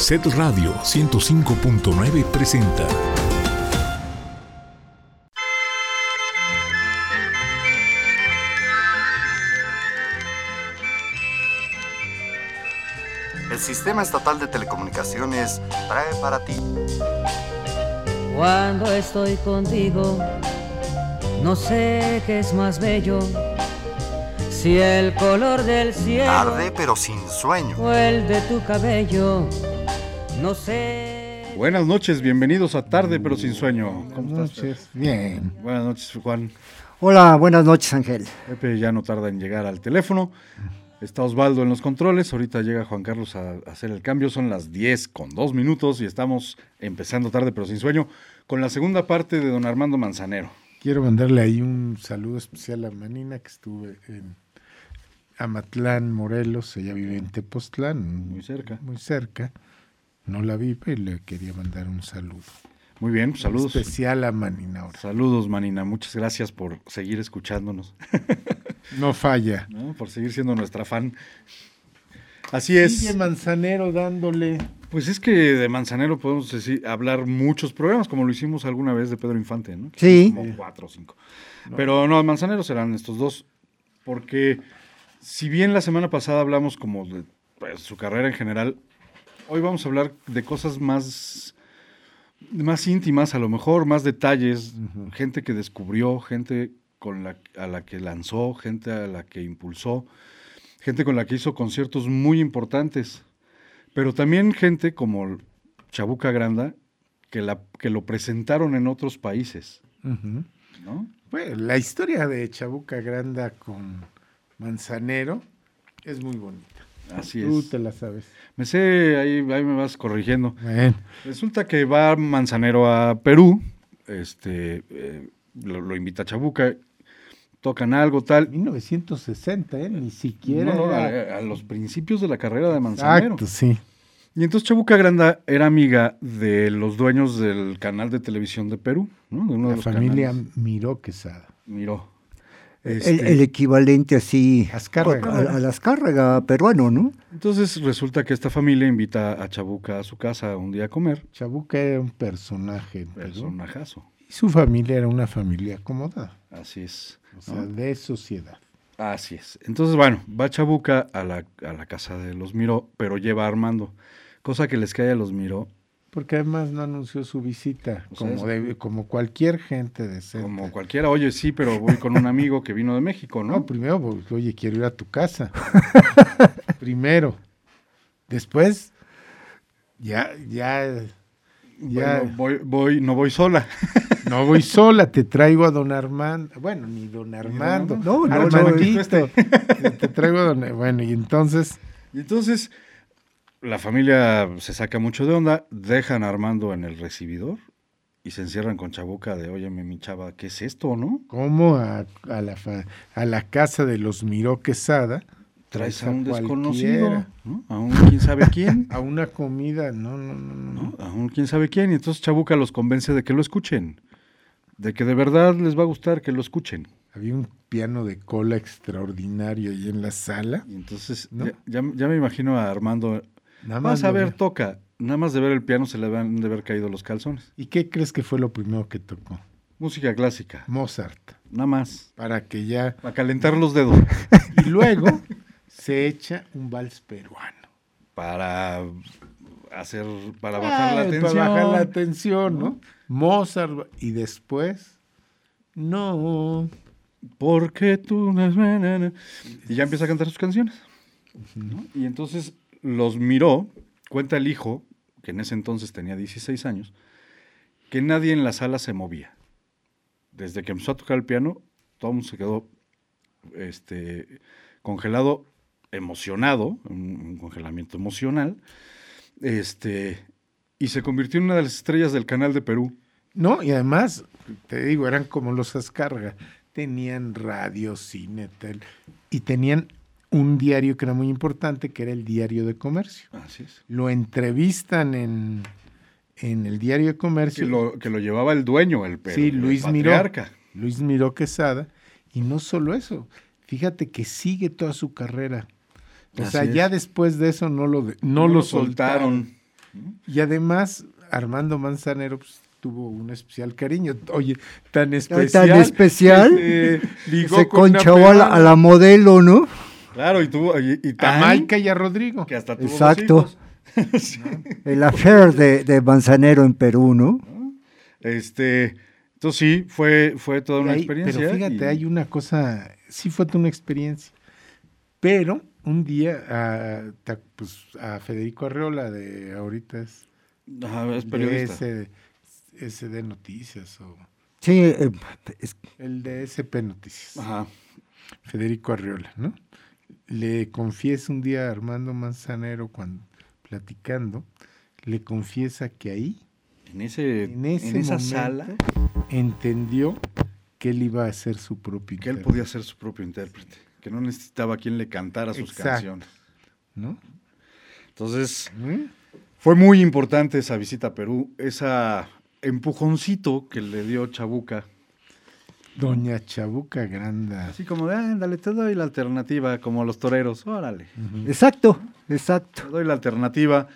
Set Radio 105.9 presenta. El Sistema Estatal de Telecomunicaciones trae para ti. Cuando estoy contigo, no sé qué es más bello. Si el color del cielo Tarde pero sin sueño. o el de tu cabello, no sé. Buenas noches, bienvenidos a Tarde pero sin sueño. ¿Cómo Buenas estás? noches. Bien. Buenas noches, Juan. Hola, buenas noches, Ángel. Pepe ya no tarda en llegar al teléfono. Está Osvaldo en los controles. Ahorita llega Juan Carlos a, a hacer el cambio. Son las 10 con 2 minutos y estamos empezando tarde pero sin sueño con la segunda parte de don Armando Manzanero. Quiero mandarle ahí un saludo especial a Manina, que estuve en Amatlán, Morelos. Ella vive en Tepoztlán. Muy cerca. Muy cerca. No la vi, pero le quería mandar un saludo. Muy bien, saludos. Especial a Manina ahora. Saludos, Manina. Muchas gracias por seguir escuchándonos, No falla. ¿no? por seguir siendo nuestra fan. Así es. Sigue Manzanero dándole. Pues es que de Manzanero podemos decir, hablar muchos programas, como lo hicimos alguna vez de Pedro Infante, ¿no? Sí. Como cuatro o cinco. Pero no, Manzanero serán estos dos, porque si bien la semana pasada hablamos como de pues, su carrera en general, hoy vamos a hablar de cosas más, más íntimas, a lo mejor, más detalles, gente que descubrió, gente con la, a la que lanzó, gente a la que impulsó, gente con la que hizo conciertos muy importantes, pero también gente como Chabuca Granda, que, la, que lo presentaron en otros países. ¿no? Bueno, la historia de Chabuca Granda con Manzanero es muy bonita. Así Tú es. te la sabes. Me sé, ahí, ahí me vas corrigiendo. Resulta que va Manzanero a Perú, este, eh, lo, lo invita a Chabuca, tocan algo, tal. 1960, ¿eh? Ni siquiera. No, no, era- a, a los principios de la carrera de Manzanero. Exacto, sí. Y entonces Chabuca Granda era amiga de los dueños del canal de televisión de Perú, ¿no? De uno de La los familia canales. Miró Quesada. Miró. El, Este, el equivalente así Azcárraga. a, a la Azcárraga peruano, ¿no? Entonces resulta que esta familia invita a Chabuca a su casa un día a comer. Chabuca era un personaje Personajazo. y su familia era una familia acomodada, Así es. o sea, ¿no? de sociedad. Así es. Entonces, bueno, va Chabuca a la, a la casa de los Miró, pero lleva a Armando. Cosa que les cae a los Miró, Porque además no anunció su visita, O como, de- como cualquier gente decente. como cualquiera. Oye, sí, pero voy con un amigo que vino de México, No, ¿no? primero, pues, oye, quiero ir a tu casa. primero. Después, ya, ya, ya. Bueno, voy, voy, no voy sola. No voy sola, te traigo a don Armando. Bueno, ni don Armando. No, no, Armandito. te traigo a don. Bueno, y entonces, Y entonces, la familia se saca mucho de onda, dejan a Armando en el recibidor y se encierran con Chabuca de, oye, mi chava, ¿qué es esto, no? ¿cómo a, a la, a la casa de los Miró Quesada? Traes a un desconocido, ¿no? A un quién sabe quién. A una comida, no, no, no, no. ¿no? A un quién sabe quién. Y entonces Chabuca los convence de que lo escuchen. De que de verdad les va a gustar que lo escuchen. Había un piano de cola extraordinario ahí en la sala. Y entonces ¿No? ya, ya- ya me imagino a Armando. Nada Vas más a lo ver, veo. toca. Nada más de ver el piano se le van de haber caído los calzones. ¿Y qué crees que fue lo primero que tocó? Música clásica. Mozart. Nada más. Para que ya. Para calentar los dedos. Y luego se echa un vals peruano. Para hacer. Para bajar la tensión. Para bajar la tensión, ¿no? Mozart. Y después. No. Porque tú. Y ya empieza a cantar sus canciones. ¿no? Y entonces los miró, cuenta el hijo, que en ese entonces tenía 16 años, que nadie en la sala se movía. Desde que empezó a tocar el piano, mundo se quedó este, congelado, emocionado, un, congelamiento emocional, este, y se convirtió en una de las estrellas del canal de Perú. No, y además, te digo, eran como los Azcárraga. Tenían radio, cine, y tenían un diario que era muy importante, que era el Diario de Comercio. Así es. Lo entrevistan en, en el Diario de Que Comercio. lo, que lo llevaba el dueño, el, Perú, Sí, el Luis Miró. Luis Miró Quesada. Y no solo eso, fíjate que sigue toda su carrera. O Así sea, es. ya después de eso no lo, no No lo lo soltaron. soltaron. Y además, Armando Manzanero pues, tuvo un especial cariño. Oye, tan especial. Tan especial. que se ligó Se con una conchó a la, peruana. a la modelo, ¿no? Claro, y tuvo. Y, y A tan Maika y a Rodrigo. que hasta tuvo dos Exacto. hijos. Sí. El affair de, de Manzanero en Perú, ¿no? Este. Entonces sí, fue, fue toda una hay- experiencia. Pero fíjate, y- hay una cosa, sí fue toda una experiencia. Pero un día a, pues, a Federico Arreola de ahorita es Ajá, es de periodista. ese, ese de Noticias o Sí, eh, es- el de SP Noticias. Ajá. Federico Arriola, ¿no? Le confiesa un día a Armando Manzanero cuando platicando, le confiesa que ahí En, ese, En ese en esa sala, entendió que él iba a ser su propio que él intérprete, podía ser su propio intérprete. Que no necesitaba quien le cantara sus Exacto. canciones. ¿no? Entonces, ¿Mm? fue muy importante esa visita a Perú, esa empujoncito que le dio Chabuca. Doña Chabuca Granda. Así como de, ándale, te doy la alternativa, como los toreros, órale. exacto, exacto. Te doy la alternativa,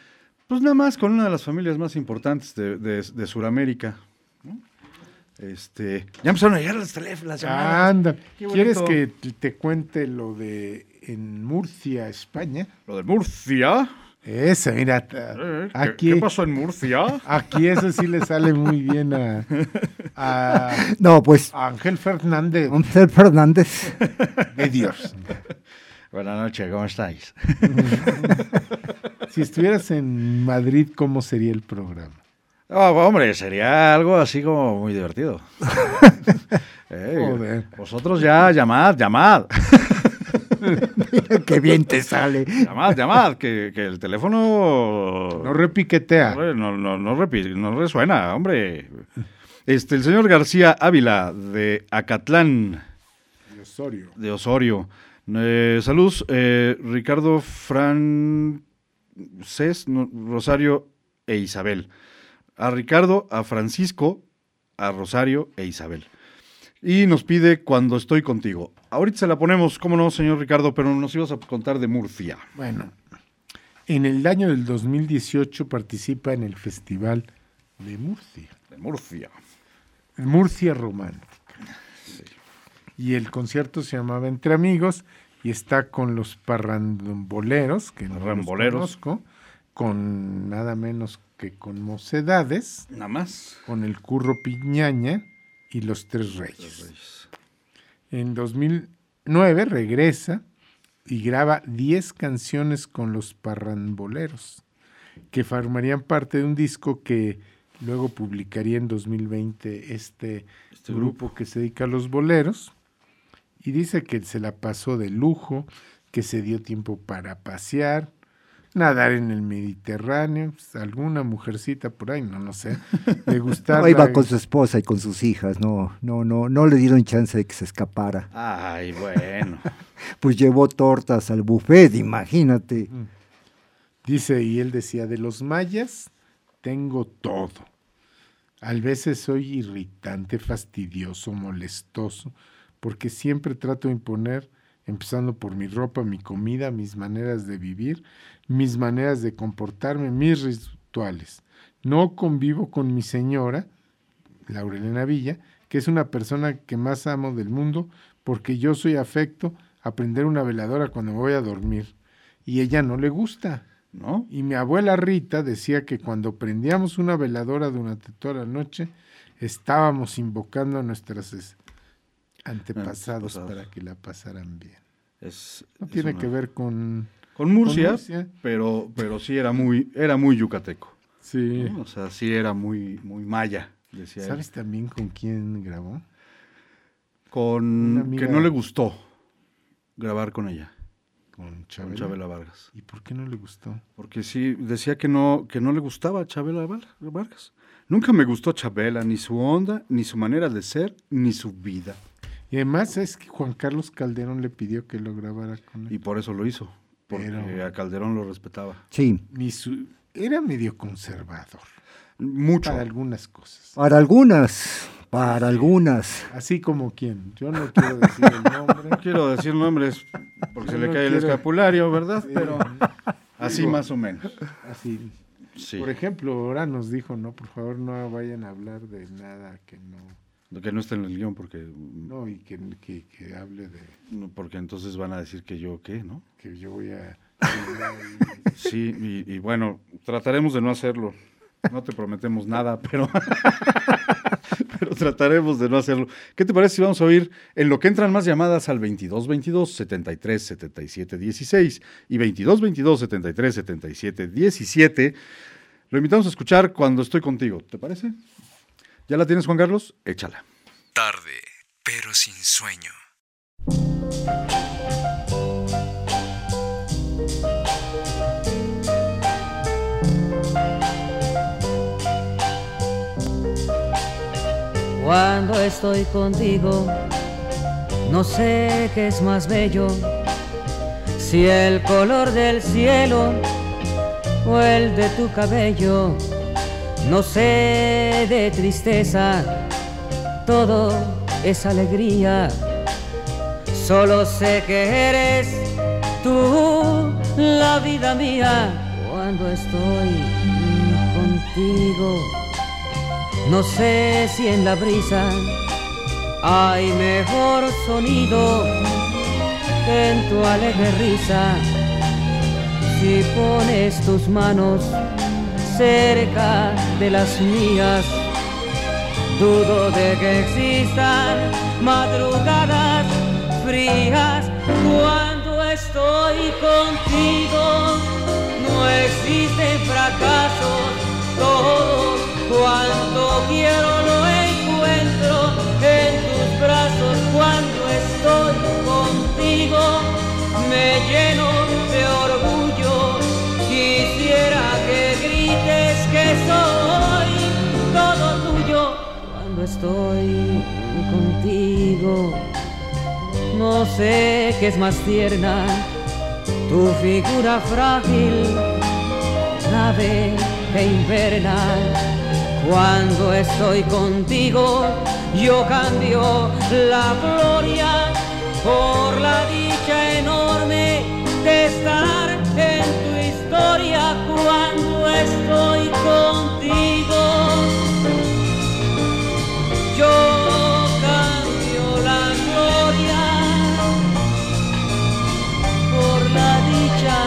pues nada más con una de las familias más importantes de, de, de Sudamérica. ¿no? Este, ya empezaron a llegar las teléfonos, las llamadas. Anda, ¿quieres que te cuente lo de en Murcia, España? Lo de Murcia. Esa, mira, Eh, ¿qué- aquí, ¿Qué pasó en Murcia? aquí eso sí le sale muy bien a, a No, pues, Ángel Fernández Ángel Fernández. de Dios. Buenas noches, ¿cómo estáis? Si estuvieras en Madrid, ¿cómo sería el programa? Ah, hombre, sería algo así como muy divertido. Eh, Joder. Vosotros ya llamad, llamad, Qué bien te sale. llamad, llamad, que, que el teléfono No repiquetea. No, no, no, repi- no resuena, hombre. Este, el señor García Ávila de Acatlán, De Osorio. de Osorio. Eh, saludos, eh, Ricardo Francés, no, Rosario e Isabel. A Ricardo, a Francisco, a Rosario e Isabel. Y nos pide cuando estoy contigo. Ahorita se la ponemos, cómo no, señor Ricardo, pero nos ibas a contar de Murcia. Bueno, en el año del 2018 participa en el Festival de Murcia. De Murcia. Murcia Romántica. Y el concierto se llamaba Entre Amigos y está con los parramboleros, que no los conozco, con nada menos que con Mocedades, Nada más. con el Curro Piñaña y los Tres Reyes. En 2009 regresa y graba 10 canciones con los parramboleros, que formarían parte de un disco que luego publicaría en 2020 este, Este grupo que se dedica a los boleros. Y dice que se la pasó de lujo, que se dio tiempo para pasear, nadar en el Mediterráneo, pues, alguna mujercita por ahí, no, no sé, le gustaba. Ahí va con su esposa y con sus hijas. No, no, no, no le dieron chance de que se escapara. Ay, bueno. Pues llevó tortas al buffet, imagínate. Dice, y él decía, de los mayas tengo todo. A veces soy irritante, fastidioso, molestoso, porque siempre trato de imponer, empezando por mi ropa, mi comida, mis maneras de vivir, mis maneras de comportarme, mis rituales. No convivo con mi señora, Laurelena Villa, que es una persona que más amo del mundo, porque yo soy afecto a prender una veladora cuando me voy a dormir. Y ella no le gusta. ¿No? Y mi abuela Rita decía que cuando prendíamos una veladora durante toda la noche, estábamos invocando a nuestros es- antepasados Antepasados. para que la pasaran bien. Es, No es tiene una- que ver con... Con Murcia, con Murcia. Pero, pero sí era muy, era muy yucateco. Sí. ¿no? O sea, sí era muy, muy maya, decía él. ¿Sabes también con quién grabó? Con amiga- que no le gustó grabar con ella, Con con Chabela. Vargas. ¿Y por qué no le gustó? Porque sí, decía que no, que no le gustaba Chabela Vargas. Nunca me gustó Chabela, ni su onda, ni su manera de ser, ni su vida. Y además es que Juan Carlos Calderón le pidió que lo grabara con Y él. por eso lo hizo. Porque Pero- a Calderón lo respetaba. Sí, su- Era medio conservador Mucho. para algunas cosas. para algunas, para algunas. Así como quién. Yo no quiero decir el nombre. No quiero decir nombres porque se le no cae el escapulario, ¿verdad? Sí. Pero así Digo, más o menos. Así. Sí. Por ejemplo, ahora nos dijo, no, por favor no vayan a hablar de nada que no, Que no esté en el guion porque, no y que, que, que hable de porque entonces van a decir que yo qué, ¿no? que yo voy a... Sí, y, y bueno, trataremos de no hacerlo. No te prometemos nada, pero, pero trataremos de no hacerlo. ¿Qué te parece si vamos a oír en lo que entran más llamadas al 22 22 73 77 16 y 22 22 73 77 17? Lo invitamos a escuchar cuando estoy contigo, ¿te parece? ¿Ya la tienes, Juan Carlos? Échala. Tarde, pero sin sueño. Cuando estoy contigo, no sé qué es más bello, si el color del cielo o el de tu cabello. No sé de tristeza, todo es alegría. Solo sé que eres tú la vida mía cuando estoy contigo. No sé si en la brisa hay mejor sonido que en tu alegre risa. Si pones tus manos cerca de las mías, dudo de que existan madrugadas frías cuando estoy contigo. No existen fracasos, todos cuando quiero lo encuentro en tus brazos cuando estoy contigo. Me lleno de orgullo, quisiera que grites que soy todo tuyo cuando estoy contigo. No sé qué es más tierna, tu figura frágil, nave que inverna. Cuando estoy contigo, yo cambio la gloria por la dicha enorme de estar en tu historia estoy contigo. Yo cambio la gloria por la dicha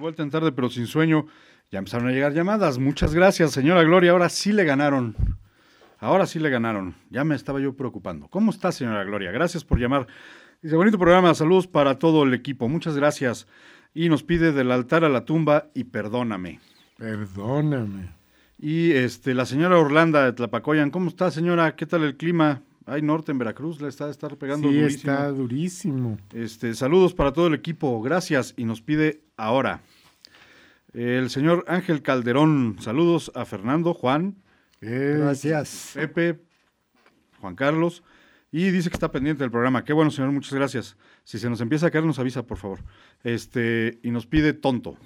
vuelta en tarde, pero sin sueño. Ya empezaron a llegar llamadas. Muchas gracias, señora Gloria. Ahora sí le ganaron. Ahora sí le ganaron. Ya me estaba yo preocupando. ¿Cómo está, señora Gloria? Gracias por llamar. Dice, bonito programa. Saludos para todo el equipo. Muchas gracias. Y nos pide del altar a la tumba y perdóname. Perdóname. Y este, la señora Orlanda de Tlapacoyan. ¿Cómo está, señora? ¿Qué tal el clima? Hay norte en Veracruz, le está de estar pegando Sí, durísimo. está durísimo. Este, saludos para todo el equipo, gracias. Y nos pide ahora. El señor Ángel Calderón, saludos a Fernando, Juan, Eh, Gracias. Pepe, Juan Carlos. Y dice que está pendiente del programa. Qué bueno, señor, muchas gracias. Si se nos empieza a caer, nos avisa, por favor. Este, y nos pide tonto.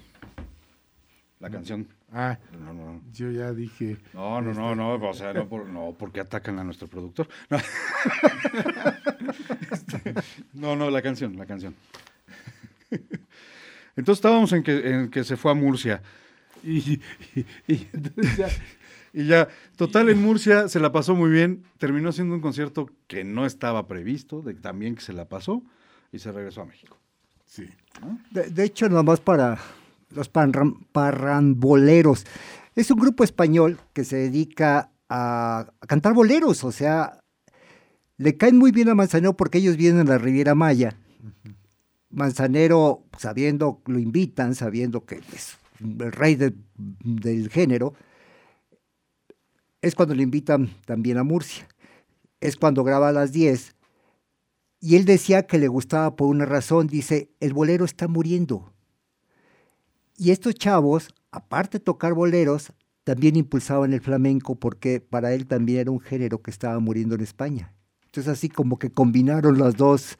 La canción. Ah, No, no, yo ya dije. no, no, no, no, o sea, no, por, no, porque atacan a nuestro productor. No. Este, no, no, la canción, la canción. Entonces estábamos en que, en que se fue a Murcia. Y, y- y entonces ya, Y ya, total, en Murcia se la pasó muy bien. Terminó siendo un concierto que no estaba previsto, de también que se la pasó, y se regresó a México. sí. De, de hecho, nomás para los parramboleros. Es un grupo español que se dedica a, a cantar boleros, o sea, le caen muy bien a Manzanero porque ellos vienen a la Riviera Maya. Manzanero, sabiendo, lo invitan, sabiendo que es el rey de- del género, es cuando le invitan también a Murcia. Es cuando graba a las 10 y él decía que le gustaba por una razón, dice, el bolero está muriendo. Y estos chavos, aparte de tocar boleros, también impulsaban el flamenco porque para él también era un género que estaba muriendo en España. Entonces así como que combinaron los dos,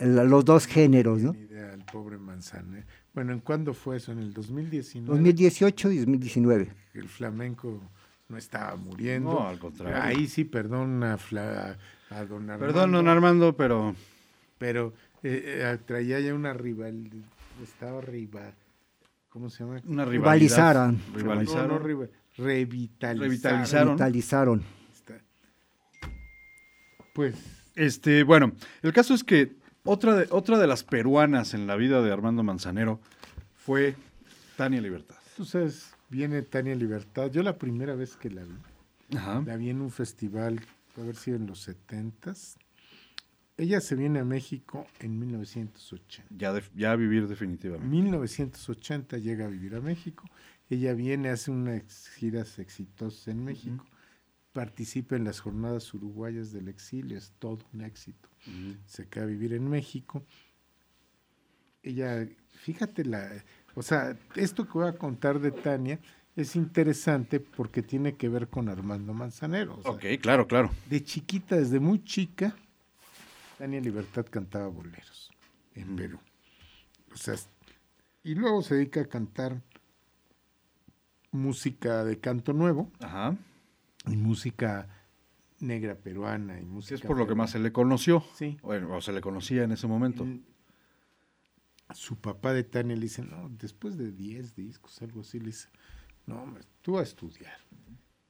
los dos géneros, ¿no? Ni idea, el pobre Manzanero. Bueno, ¿en cuándo fue eso? ¿En el 2019? 2018 y 2019. El flamenco no estaba muriendo. No, al contrario. Ahí sí, perdón a, don Armando. Perdón, don Armando, pero Pero eh, eh, traía ya una rival, estaba rival, ¿cómo se llama? una Rivalizaron. Rivalizaron. No, no, rival, revitalizaron. Revitalizaron. Revitalizaron. Pues, Este, bueno, el caso es que otra de, otra de las peruanas en la vida de Armando Manzanero fue Tania Libertad. tú sabes, viene Tania Libertad. Yo la primera vez que la vi, Ajá. la vi en un festival, puede haber sido en los setentas. Ella se viene a México en 1980. Ya, de- ya a vivir definitivamente. 1980 llega a vivir a México. Ella viene, hace unas giras exitosas en México. Participa en las jornadas uruguayas del exilio, es todo un éxito. Se queda a vivir en México. Ella, fíjate, la, o sea, esto que voy a contar de Tania es interesante porque tiene que ver con Armando Manzanero. o sea, Ok, claro, claro. de chiquita, desde muy chica, Tania Libertad cantaba boleros en Perú. O sea, y luego se dedica a cantar música de canto nuevo Ajá. y música negra peruana y música es por lo que más se le conoció. Sí. Bueno, o se le conocía en ese momento. Mm, Su papá de Tania le dice, no, después de 10 discos, algo así, le dice, no, hombre, tú a estudiar.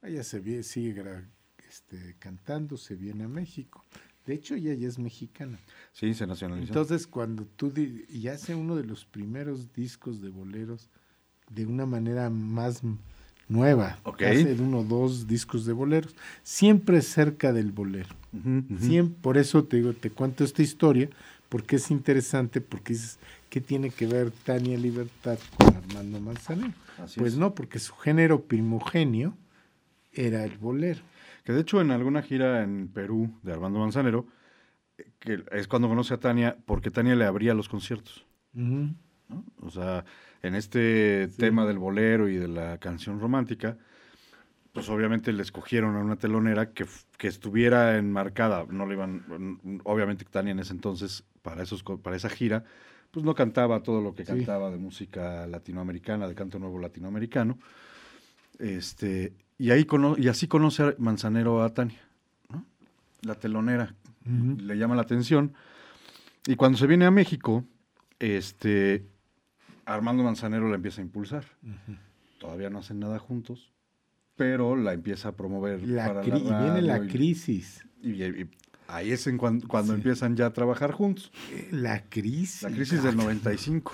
Ella se vie- sigue este, cantando, se viene a México. De hecho, ella ya es mexicana. Sí, se nacionalizó. Entonces, cuando tú y hace uno de los primeros discos de boleros de una manera más nueva, Ok. hace uno o dos discos de boleros, siempre cerca del bolero. Por eso te digo, te cuento esta historia, porque es interesante, porque dices, ¿qué tiene que ver Tania Libertad con Armando Manzanero? Así Pues es. no, porque su género primogenio era el bolero. Que de hecho en alguna gira en Perú de Armando Manzanero, eh, que es cuando conoce a Tania, porque Tania le abría los conciertos. ¿No? O sea, en este tema del bolero y de la canción romántica, pues obviamente le escogieron a una telonera que, que estuviera enmarcada. No le iban, obviamente Tania en ese entonces, para, esos, para esa gira, pues no cantaba todo lo que Sí. cantaba de música latinoamericana, de canto nuevo latinoamericano. Este, y, ahí cono- y así conoce a Manzanero a Tania, ¿no? la telonera. Ujú. Le llama la atención. Y cuando se viene a México, este, Armando Manzanero la empieza a impulsar. Todavía no hacen nada juntos, pero la empieza a promover La para y viene la y- crisis. Y, y- ahí es en cuando Sí. empiezan ya a trabajar juntos. Eh, La crisis. La crisis del 95.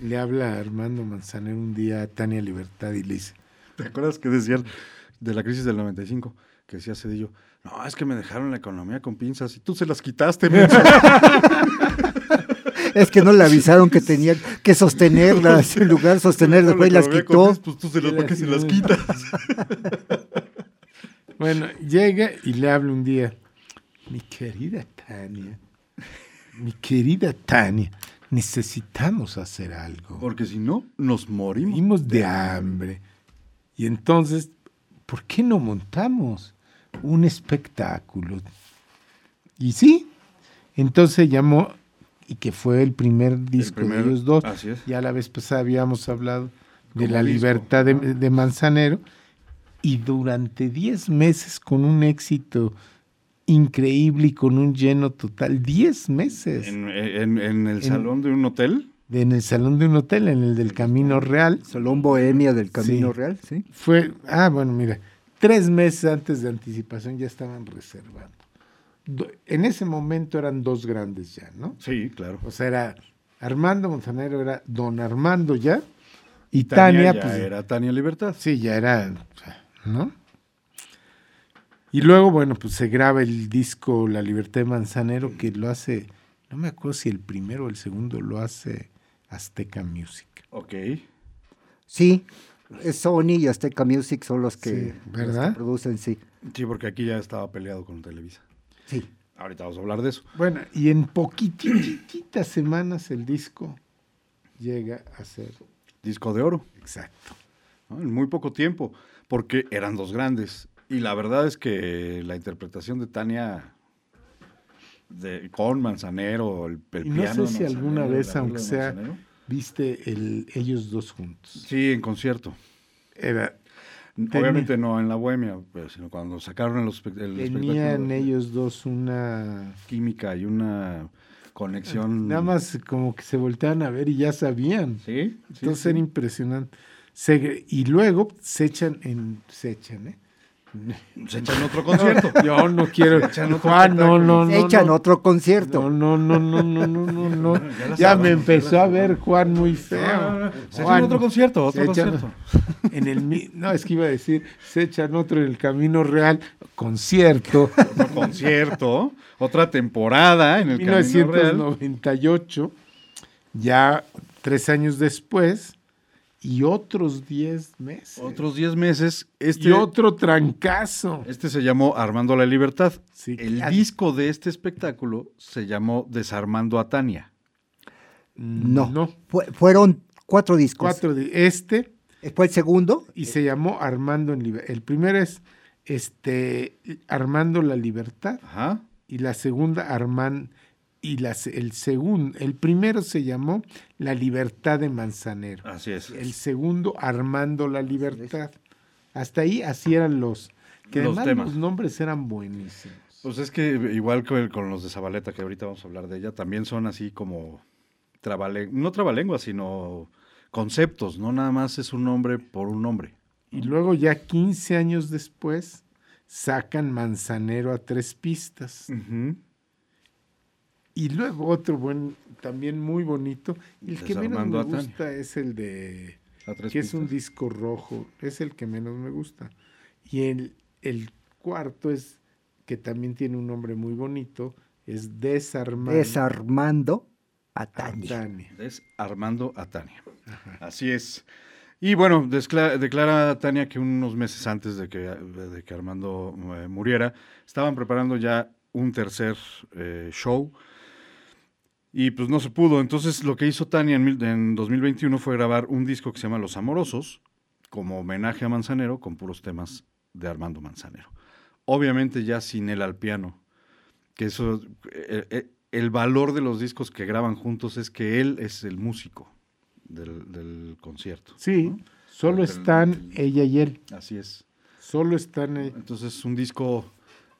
Le habla a Armando Manzanero un día a Tania Libertad y le dice, ¿Te acuerdas que decían de la crisis del 95? Que decía Cedillo, no, es que me dejaron la economía con pinzas y tú se las quitaste, menso". Es que no le avisaron que tenía que sostenerlas, en lugar de sostener, después La las quitó. Pues tú se las, ¿para qué se las quitas? Bueno, llega y le habla un día. Mi querida Tania, mi querida Tania, necesitamos hacer algo. Porque si no, nos morimos. Morimos de hambre. Y entonces, ¿por qué no montamos un espectáculo? Y sí, entonces llamó, y que fue el primer disco primer- de ellos dos. así es. Ya la vez pasada habíamos hablado de Como la disco. libertad de, de Manzanero. Y durante 10 meses con un éxito increíble y con un lleno total, 10 meses En, en- en el En- salón de un hotel. de- en el salón de un hotel, en el del Camino Real. Salón Bohemia del Camino Sí. Real, ¿sí? Fue, ah, bueno, mira, tres meses antes de anticipación ya estaban reservando. En ese momento eran dos grandes ya, ¿no? Sí, claro. O sea, era Armando Montanero, era don Armando ya, y Tania, ya pues, era Tania Libertad. sí, ya era, ¿no? Y luego, bueno, pues se graba el disco La Libertad de Manzanero, que lo hace, no me acuerdo si el primero o el segundo lo hace Azteca Music. Ok. Sí, Sony y Azteca Music son los que, Sí, los que producen, sí. Sí, porque aquí ya estaba peleado con Televisa. Sí. Ahorita vamos a hablar de eso. Bueno, y en poquititas semanas el disco llega a ser Disco de oro. exacto. ¿no? En muy poco tiempo, porque eran dos grandes. Y la verdad es que la interpretación de Tania de- con Manzanero, el, el Y no piano. sé si alguna vez, aunque sea, Manzanero. viste el, ellos dos juntos. Sí, en concierto. Era, Obviamente no en la bohemia, pero sino cuando sacaron el, el tenían ellos dos una... Química y una conexión. Nada más como que se volteaban a ver y ya sabían. Sí, sí, Entonces sí. era impresionante. Se- y luego se echan en... Se echan, ¿eh? Se echan otro concierto. Yo no quiero... echan otro Juan, no, no, no. Se echan no. otro concierto. No, no, no, no, no, no. Ya la Ya saben, me empezó a ver Juan muy feo. Se echan otro concierto, otro echan- concierto. En el, mi- no, es que iba a decir, se echan otro en el Camino Real, concierto, Otro concierto, otra temporada en el Camino Real. 1998, ya tres años después, y otros diez meses. Otros 10 meses. Este, y otro trancazo. este se llamó Armando la Libertad. Sí, El disco de este espectáculo se llamó Desarmando a Tania. No. No, Fue- fueron cuatro discos. cuatro de este, Fue el segundo. y se llamó Armando en Libertad. El primero es este, Armando la Libertad. Ajá. y la segunda Armán y la se- el segundo el primero se llamó La Libertad de Manzanero. Así es. El segundo Armando la Libertad. Hasta ahí así eran los que Los además temas. los nombres eran buenísimos. Pues es que igual que con los de Zabaleta, que ahorita vamos a hablar de ella, también son así como trabale- no trabalenguas, sino conceptos, no nada más es un nombre por un nombre. Y luego ya 15 años después sacan Manzanero a tres pistas. Y luego otro buen también muy bonito, y el que menos Desarmando me a Tania. gusta es el de que es un pistas. disco rojo, es el que menos me gusta. Y el, el cuarto es, que también tiene un nombre muy bonito, es Desarmando Desarmando a Tania. Tania. Es Armando a Tania. Así es. Y bueno, declara Tania que unos meses antes de que, de que Armando eh, muriera, estaban preparando ya un tercer eh, show y pues no se pudo. Entonces lo que hizo Tania en, mil- en 2021 fue grabar un disco que se llama Los Amorosos, como homenaje a Manzanero, con puros temas de Armando Manzanero. Obviamente ya sin él al piano, que eso, eh, eh, el valor de los discos que graban juntos es que él es el músico del, del concierto. Sí, solo están ella y él, Así es. solo están eh, Entonces es un disco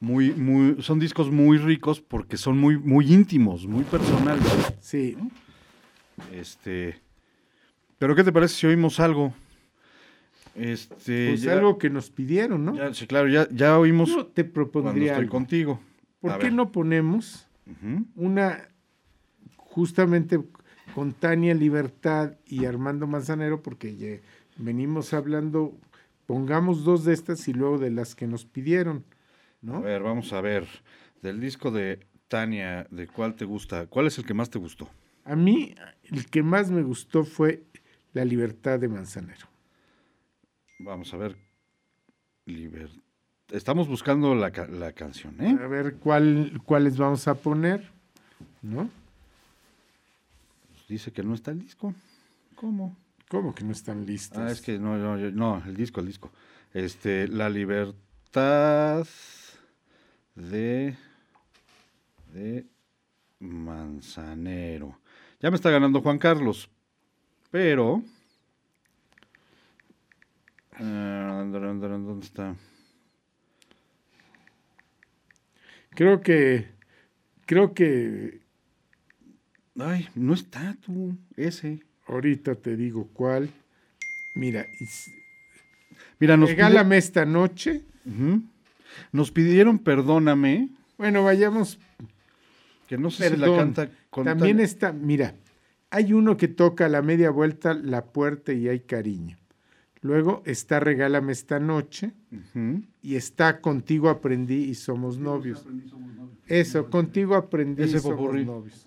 muy, muy, son discos muy ricos porque son muy, muy íntimos, muy personales. sí, Este, pero ¿qué te parece si oímos algo? Este, pues ya- algo que nos pidieron, ¿no? ya- sí, claro, ya, ya oímos Yo te cuando propondría estoy algo. contigo. ¿Por A qué ver. no ponemos una justamente con Tania Libertad y Armando Manzanero, porque ya venimos hablando, pongamos dos de estas y luego de las que nos pidieron, A ¿no? ver, vamos a ver. Del disco de Tania, ¿de cuál te gusta? ¿Cuál es el que más te gustó? A mí el que más me gustó fue La Libertad de Manzanero. Vamos a ver. Liber- Estamos buscando la, la canción, ¿eh? A ver cuál, cuáles vamos a poner, ¿no? Pues dice que no está el disco. ¿Cómo? ¿Cómo que no están listos? Ah, es que no, no, no, el disco, el disco. Este, La Libertad de, de Manzanero. Ya me está ganando Juan Carlos, pero... ah, ¿Dónde está? Creo que, creo que Ay, no está tú, ese. ahorita te digo cuál. Mira, Mira, nos, pide- regálame esta noche. Ujú. Nos pidieron Perdóname, Bueno, vayamos que no sé si la Perdón. canta con También tal- está, mira, hay uno que toca a la media vuelta la puerta y hay cariño. Luego está Regálame esta noche y está Contigo aprendí y somos novios. Eso, Contigo aprendí y Ese somos popurrí. novios.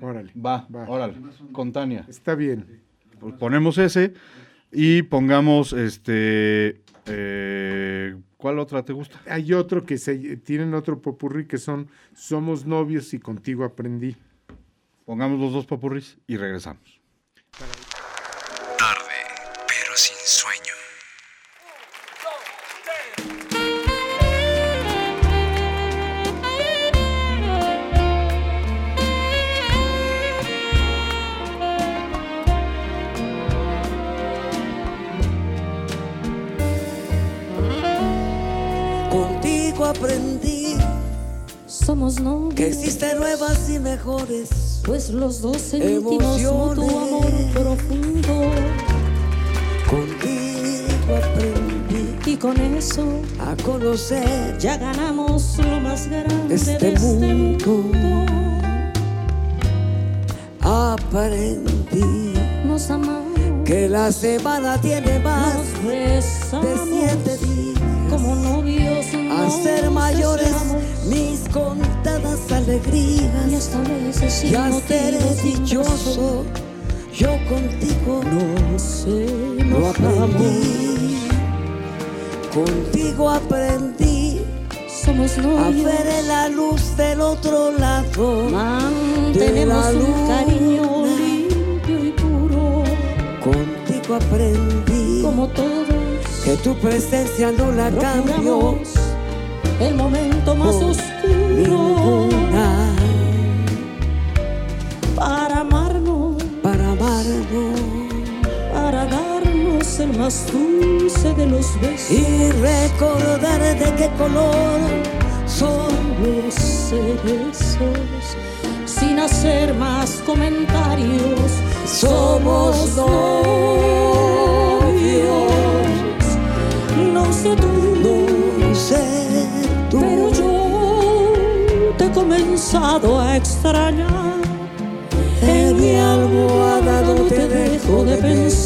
Órale, Va, Va. órale, con Tania. está bien. Pues ponemos ese y pongamos este. eh, ¿Cuál otra te gusta? Hay otro que se tienen otro popurrí que son Somos novios y Contigo aprendí. Pongamos los dos papurris y regresamos. Tarde, Pues los dos sentimos mutuo amor profundo. Contigo aprendí Y con eso a conocer ya ganamos lo más grande Este de este mundo. mundo. Aprendí Nos amamos, que la semana tiene más nos de siete días. Como novios A ser mayores mis contadas alegrías. Y esta vez Y sin a ser motivos ni dichoso, yo contigo No sé, amo. aprendí. Contigo aprendí Somos a novios. ver la luz del otro lado. Mantenemos de la un cariño limpio y puro. Contigo aprendí Como todos que tu presencia no la cambio el momento más oscuro el más dulce de los besos. y recordar de qué color son los cerezos sin hacer más comentarios. Somos novios. No sé tú, no sé tú pero yo te he comenzado a extrañar. en mi almohada no te dejo de pensar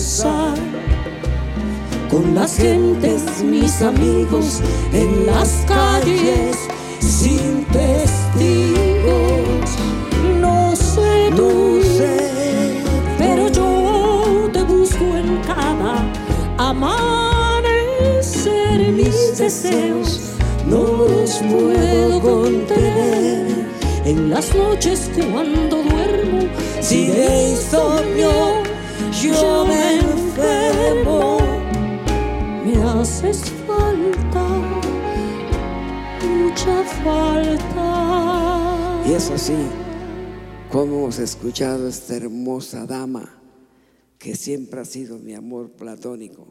Con las gentes, mis amigos, en las calles, sin testigos. No sé no tú, sé pero yo te busco en cada amanecer. Mis deseos no los puedo contener. En las noches cuando duermo, si de insomnio yo me enfermo falta. y eso sí como hemos escuchado a esta hermosa dama que siempre ha sido mi amor platónico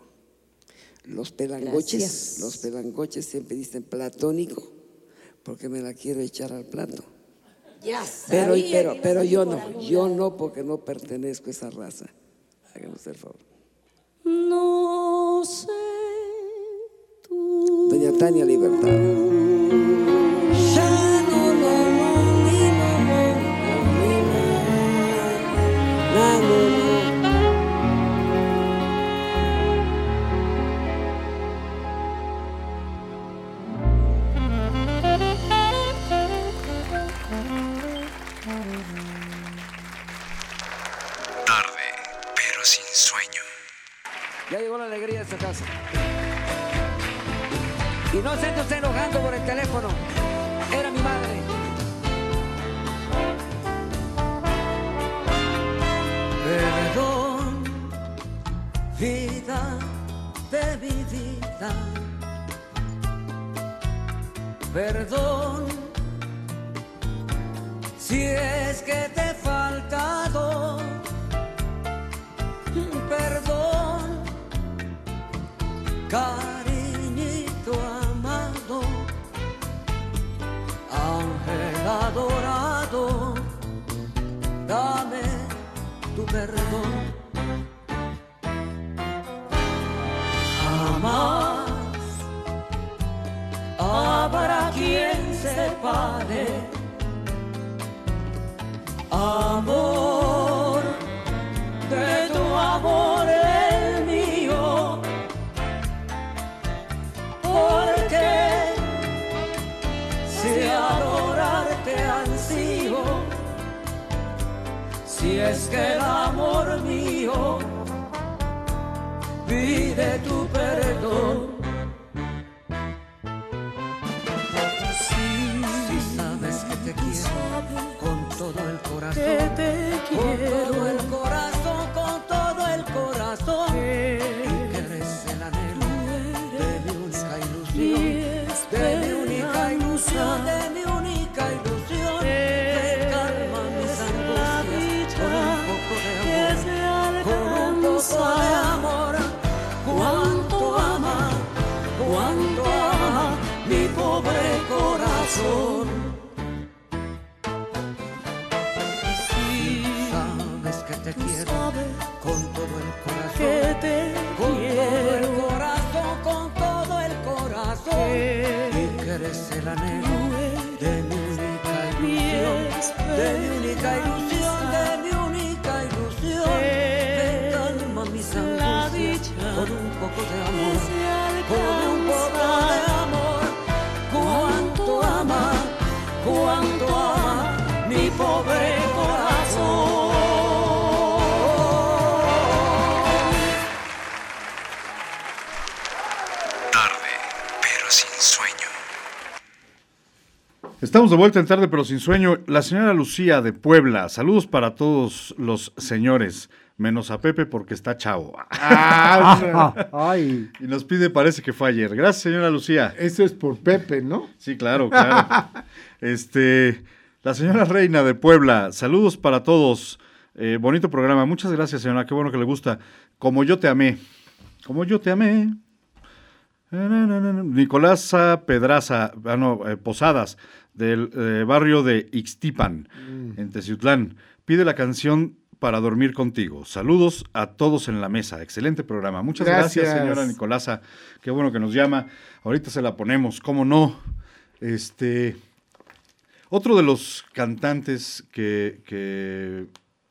los pelangoches Gracias. los pelangoches siempre dicen platónico porque me la quiero echar al plato Ya Pero, sabía pero, pero yo no, yo no porque no pertenezco a esa raza. Háganos el favor. No sé tú. Doña Tania Libertad. Y no se te esté enojando por el teléfono. Era mi madre. De mi vida. Perdón, si es que te he faltado. Perdón, cariñito amado, ángel adorado, dame tu perdón. Amor de tu amor el mío. Porque si adorarte ansío, si es que el amor mío pide tu perdón. Todo el corazón, con todo el corazón, con todo el corazón, y que eres el anhelo de mi única ilusión, de mi única ilusión, de mi única ilusión, que calma mis angustias con un poco de amor, con un poco de amor, cuánto ama, cuánto ama mi pobre corazón. con todo el corazón. Con todo el corazón, con todo el corazón. Y que eres el anhelo de mi única ilusión, de mi única ilusión, de mi única ilusión. Que calma mis angustias con un poco de amor, con un poco de amor. Estamos de vuelta en tarde, pero sin sueño. La señora Lucía de Puebla. Saludos para todos los señores, menos a Pepe porque está chavo. Ah, Ay, Y nos pide, parece que fue ayer. Gracias, señora Lucía. eso es por Pepe, ¿no? Sí, claro, claro. este, la señora Reina de Puebla. Saludos para todos. Eh, bonito programa. Muchas gracias, señora. Qué bueno que le gusta. Como yo te amé. Como yo te amé. Nicolasa Pedraza, ah, no, eh, Posadas, del eh, barrio de Ixtipan, en Teciutlán. Pide la canción para dormir contigo. Saludos a todos en la mesa. Excelente programa. Muchas gracias, Gracias. señora Nicolasa. Qué bueno que nos llama. Ahorita se la ponemos, ¿cómo no? Este. Otro de los cantantes que, que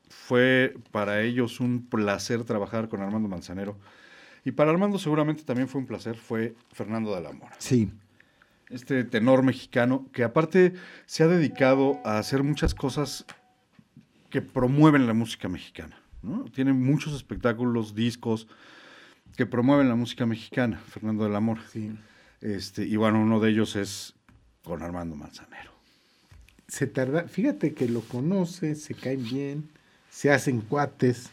fue para ellos un placer trabajar con Armando Manzanero. Y para Armando seguramente también fue un placer, fue Fernando de la Mora. sí. Este tenor mexicano que aparte se ha dedicado a hacer muchas cosas que promueven la música mexicana. ¿no? Tiene muchos espectáculos, discos que promueven la música mexicana, Fernando de la Mora. Sí. Este, y bueno, uno de ellos es con Armando Manzanero. Se tarda, fíjate que lo conoce, se caen bien, se hacen cuates,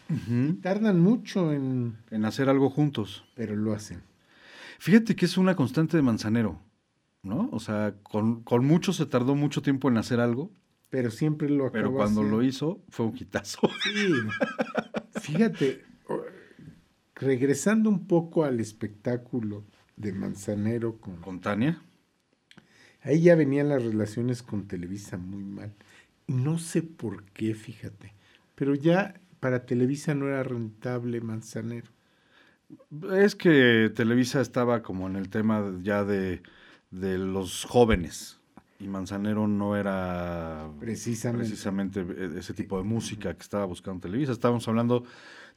tardan mucho en, En hacer algo juntos. pero lo hacen. Fíjate que es una constante de Manzanero, ¿no? O sea, con, con mucho se tardó mucho tiempo en hacer algo, Pero siempre lo acabó pero cuando haciendo. lo hizo fue un quitazo. Sí. Fíjate, regresando un poco al espectáculo de Manzanero con, con Tania. Ahí ya venían las relaciones con Televisa muy mal. No sé por qué, fíjate. Pero ya para Televisa no era rentable Manzanero. Es que Televisa estaba como en el tema ya de, de los jóvenes. Y Manzanero no era Precisamente. precisamente e- ese tipo de música que estaba buscando Televisa. Estábamos hablando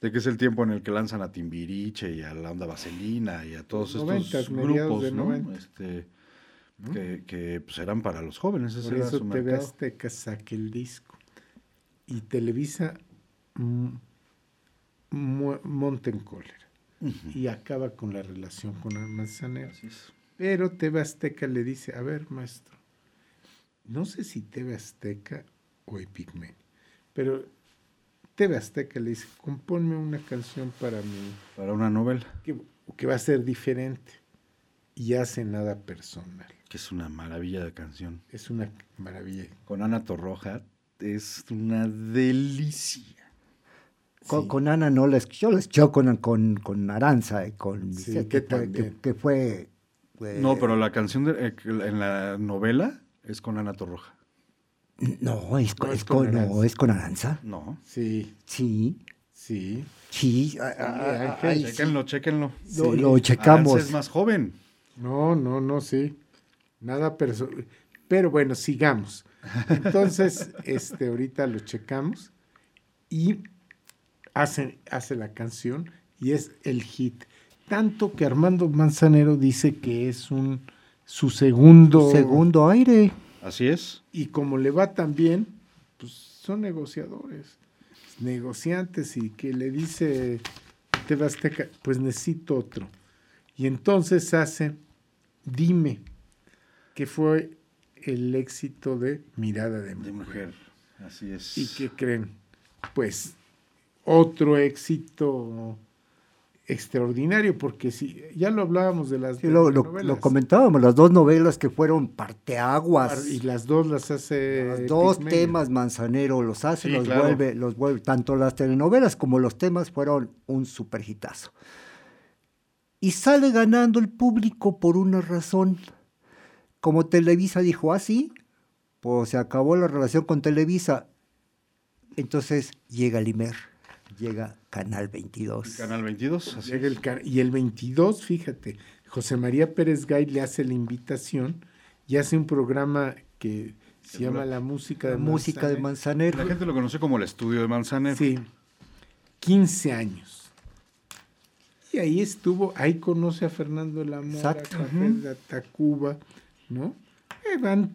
de que es el tiempo en el que lanzan a Timbiriche y a la onda Vaselina y a todos estos Noventas, grupos. Este, que, que, pues, eran para los jóvenes. Ese Por era eso su TV mercado. Azteca saque el disco. Y Televisa mm, monta en cólera. Y acaba con la relación con Manzanero. Así es. Pero TV Azteca le dice, a ver, maestro, no sé si TV Azteca o Epigmen, pero TV Azteca le dice, compónme una canción para mí Para una novela, que, que va a ser diferente. Y hace nada personal. que es una maravilla de canción. Es una maravilla. Con Ana Torroja es una delicia. Con, Sí. con Ana no la escuché, yo la escuché con, con, con Aranza, eh, con Sí, Vicente, que- que fue, No, pero la canción de- eh, en la novela es con Ana Torroja. No, es con, No, es es con con- no, Aranza. es con Aranza. No. Sí, Sí, sí. sí. Ángel, ay, sí. Chéquenlo, chéquenlo. Lo, Sí. lo checamos. Aranza es más joven. No, no, no, sí. Nada personal. Pero bueno, sigamos. Entonces, este, ahorita lo checamos y hace, hace la canción y es el hit. Tanto que Armando Manzanero dice que es un su segundo. Segundo aire. Así es. Y como le va tan bien, pues son negociadores, negociantes y que le dice TV Azteca, pues necesito otro. Y entonces hace Dime, que fue el éxito de Mirada de De Mujer. mujer. Así es. ¿Y qué creen? Pues otro éxito extraordinario, porque si ya lo hablábamos de las Sí, lo, lo- novelas. lo comentábamos, las dos novelas que fueron parteaguas. y las dos las hace Los dos temas Manzanero los hace, Sí, los claro. vuelve, los vuelve. Tanto las telenovelas como los temas fueron un superhitazo. Y sale ganando el público por una razón. Como Televisa dijo así, pues se acabó la relación con Televisa. Entonces llega Limer, llega Canal 22. Canal 22. Así Llega es. el ca- y el 22, fíjate, José María Pérez Gay le hace la invitación y hace un programa que se llama La Música de La música de Manzanero. Manzanero. La gente lo conoce como el estudio de Manzanero. Sí, 15 años. Y ahí estuvo, ahí conoce a Fernando de la Mora, Exacto. Café de Tacuba, ¿no? Eh, van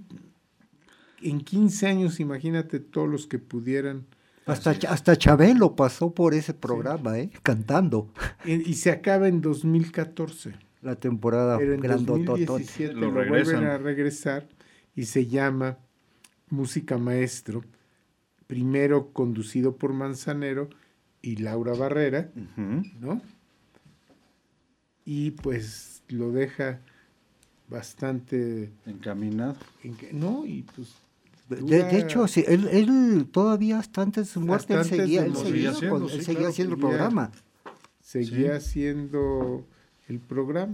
en 15 años, imagínate todos los que pudieran. Hasta, hasta Chabelo pasó por ese programa, ¿eh? Cantando Y, y se acaba en 2014. la temporada Pero en grandototote. 2017 Lo lo, regresan. vuelven a regresar y se llama Música Maestro, primero conducido por Manzanero y Laura Barrera. ¿no? Y pues lo deja bastante... Encaminado. en no, y pues... De, hecho, sí, él, él todavía hasta antes de su muerte, él seguía, él seguía, con- haciendo, él sí, seguía claro, haciendo el seguía- programa. seguía haciendo el programa.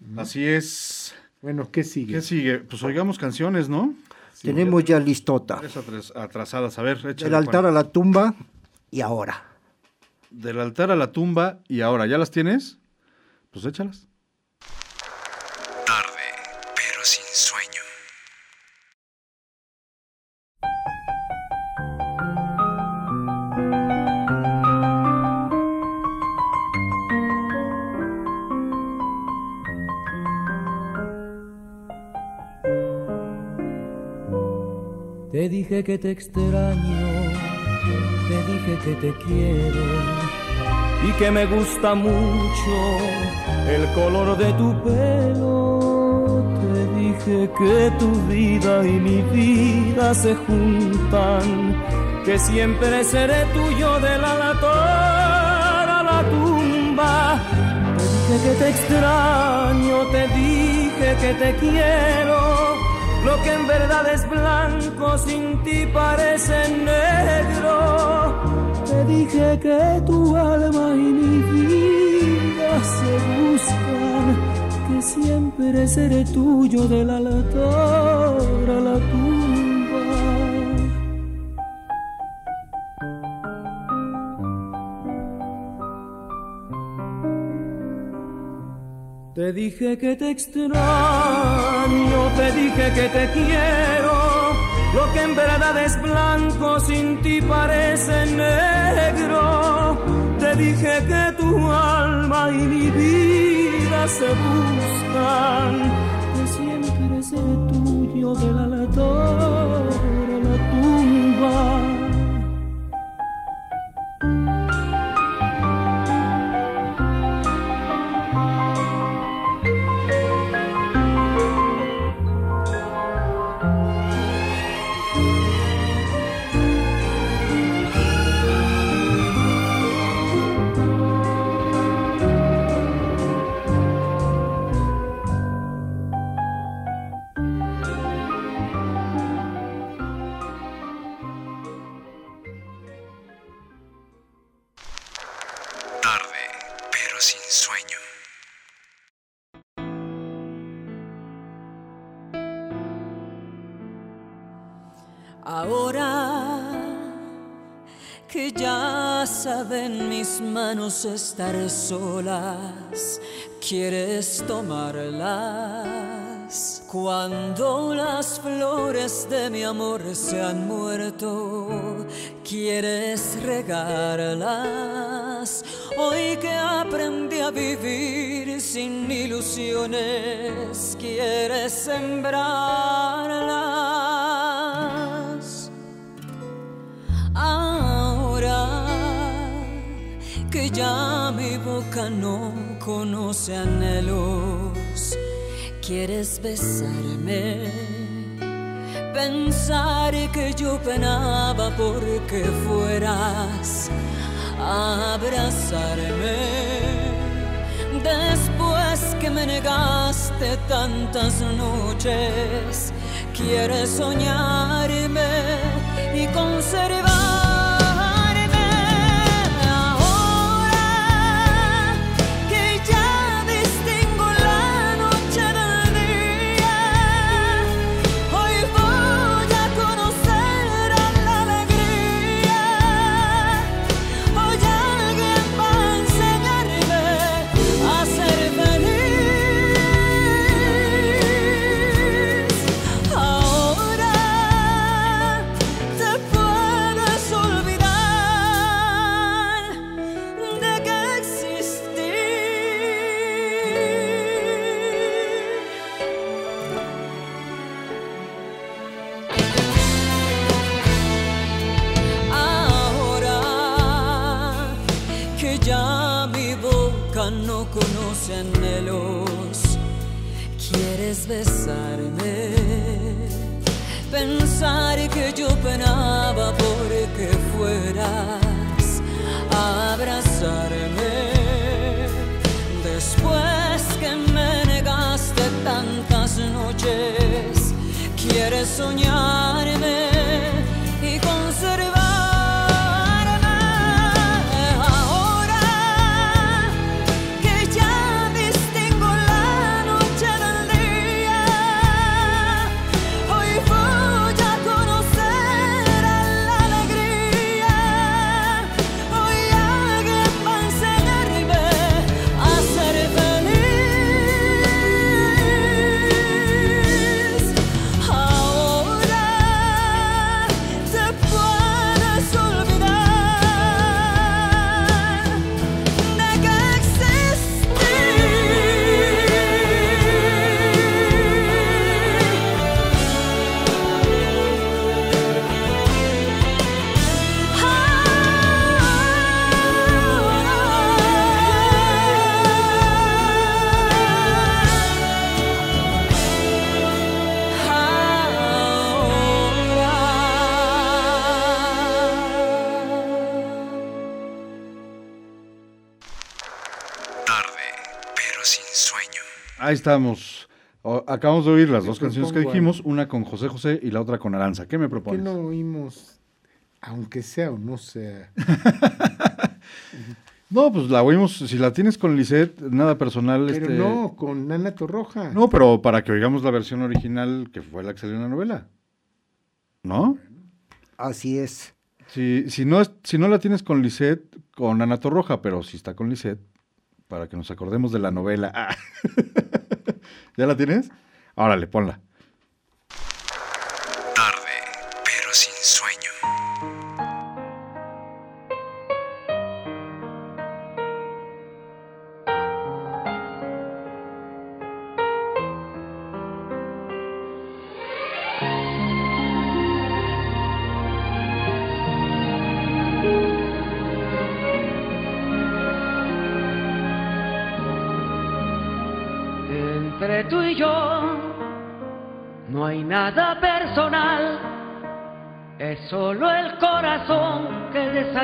¿no? Así es. Bueno, ¿qué sigue? ¿Qué sigue? Pues oigamos canciones, ¿no? Tenemos ya listota. Tres atrasadas. A ver, échale. Del altar Juan. a la tumba y ahora. Del altar a la tumba y ahora, ¿ya las tienes? Pues échalas. Que te extraño, te dije que te quiero y que me gusta mucho el color de tu pelo. Te dije que tu vida y mi vida se juntan, que siempre seré tuyo del altar a la tumba. Te dije que te extraño, te dije que te quiero. Lo que en verdad es blanco sin ti parece negro. Te dije que tu alma y mi vida se buscan, que siempre seré tuyo del altar Te dije que te extraño, te dije que te quiero. Lo que en verdad es blanco sin ti parece negro. Te dije que tu alma y mi vida se buscan. Manos estar solas, quieres tomarlas. Cuando las flores de mi amor se han muerto, quieres regarlas. Hoy que aprendí a vivir sin ilusiones, quieres sembrarlas. Ahora que ya mi boca no conoce anhelos, quieres besarme, pensar que yo penaba porque fueras a abrazarme. Después que me negaste tantas noches, quieres soñarme y conservarme. Quieres besarme, pensar que yo penaba porque fueras a abrazarme. Después que me negaste tantas noches, quieres soñarme Ahí estamos. O- acabamos de oír las dos canciones que dijimos, una con José José y la otra con Aranza. ¿Qué me ¿Por qué propones? no oímos, aunque sea o no sea? No, pues la oímos, si la tienes con Lisette, nada personal. Pero este... no, con Nana Torroja. No, pero para que oigamos la versión original que fue la que salió en la novela. ¿No? Así es. Si, si, no, si no la tienes con Lisette, con Ana Torroja, pero si está con Lisette, para que nos acordemos de la novela. Ah. ¿Ya la tienes? Órale, ponla.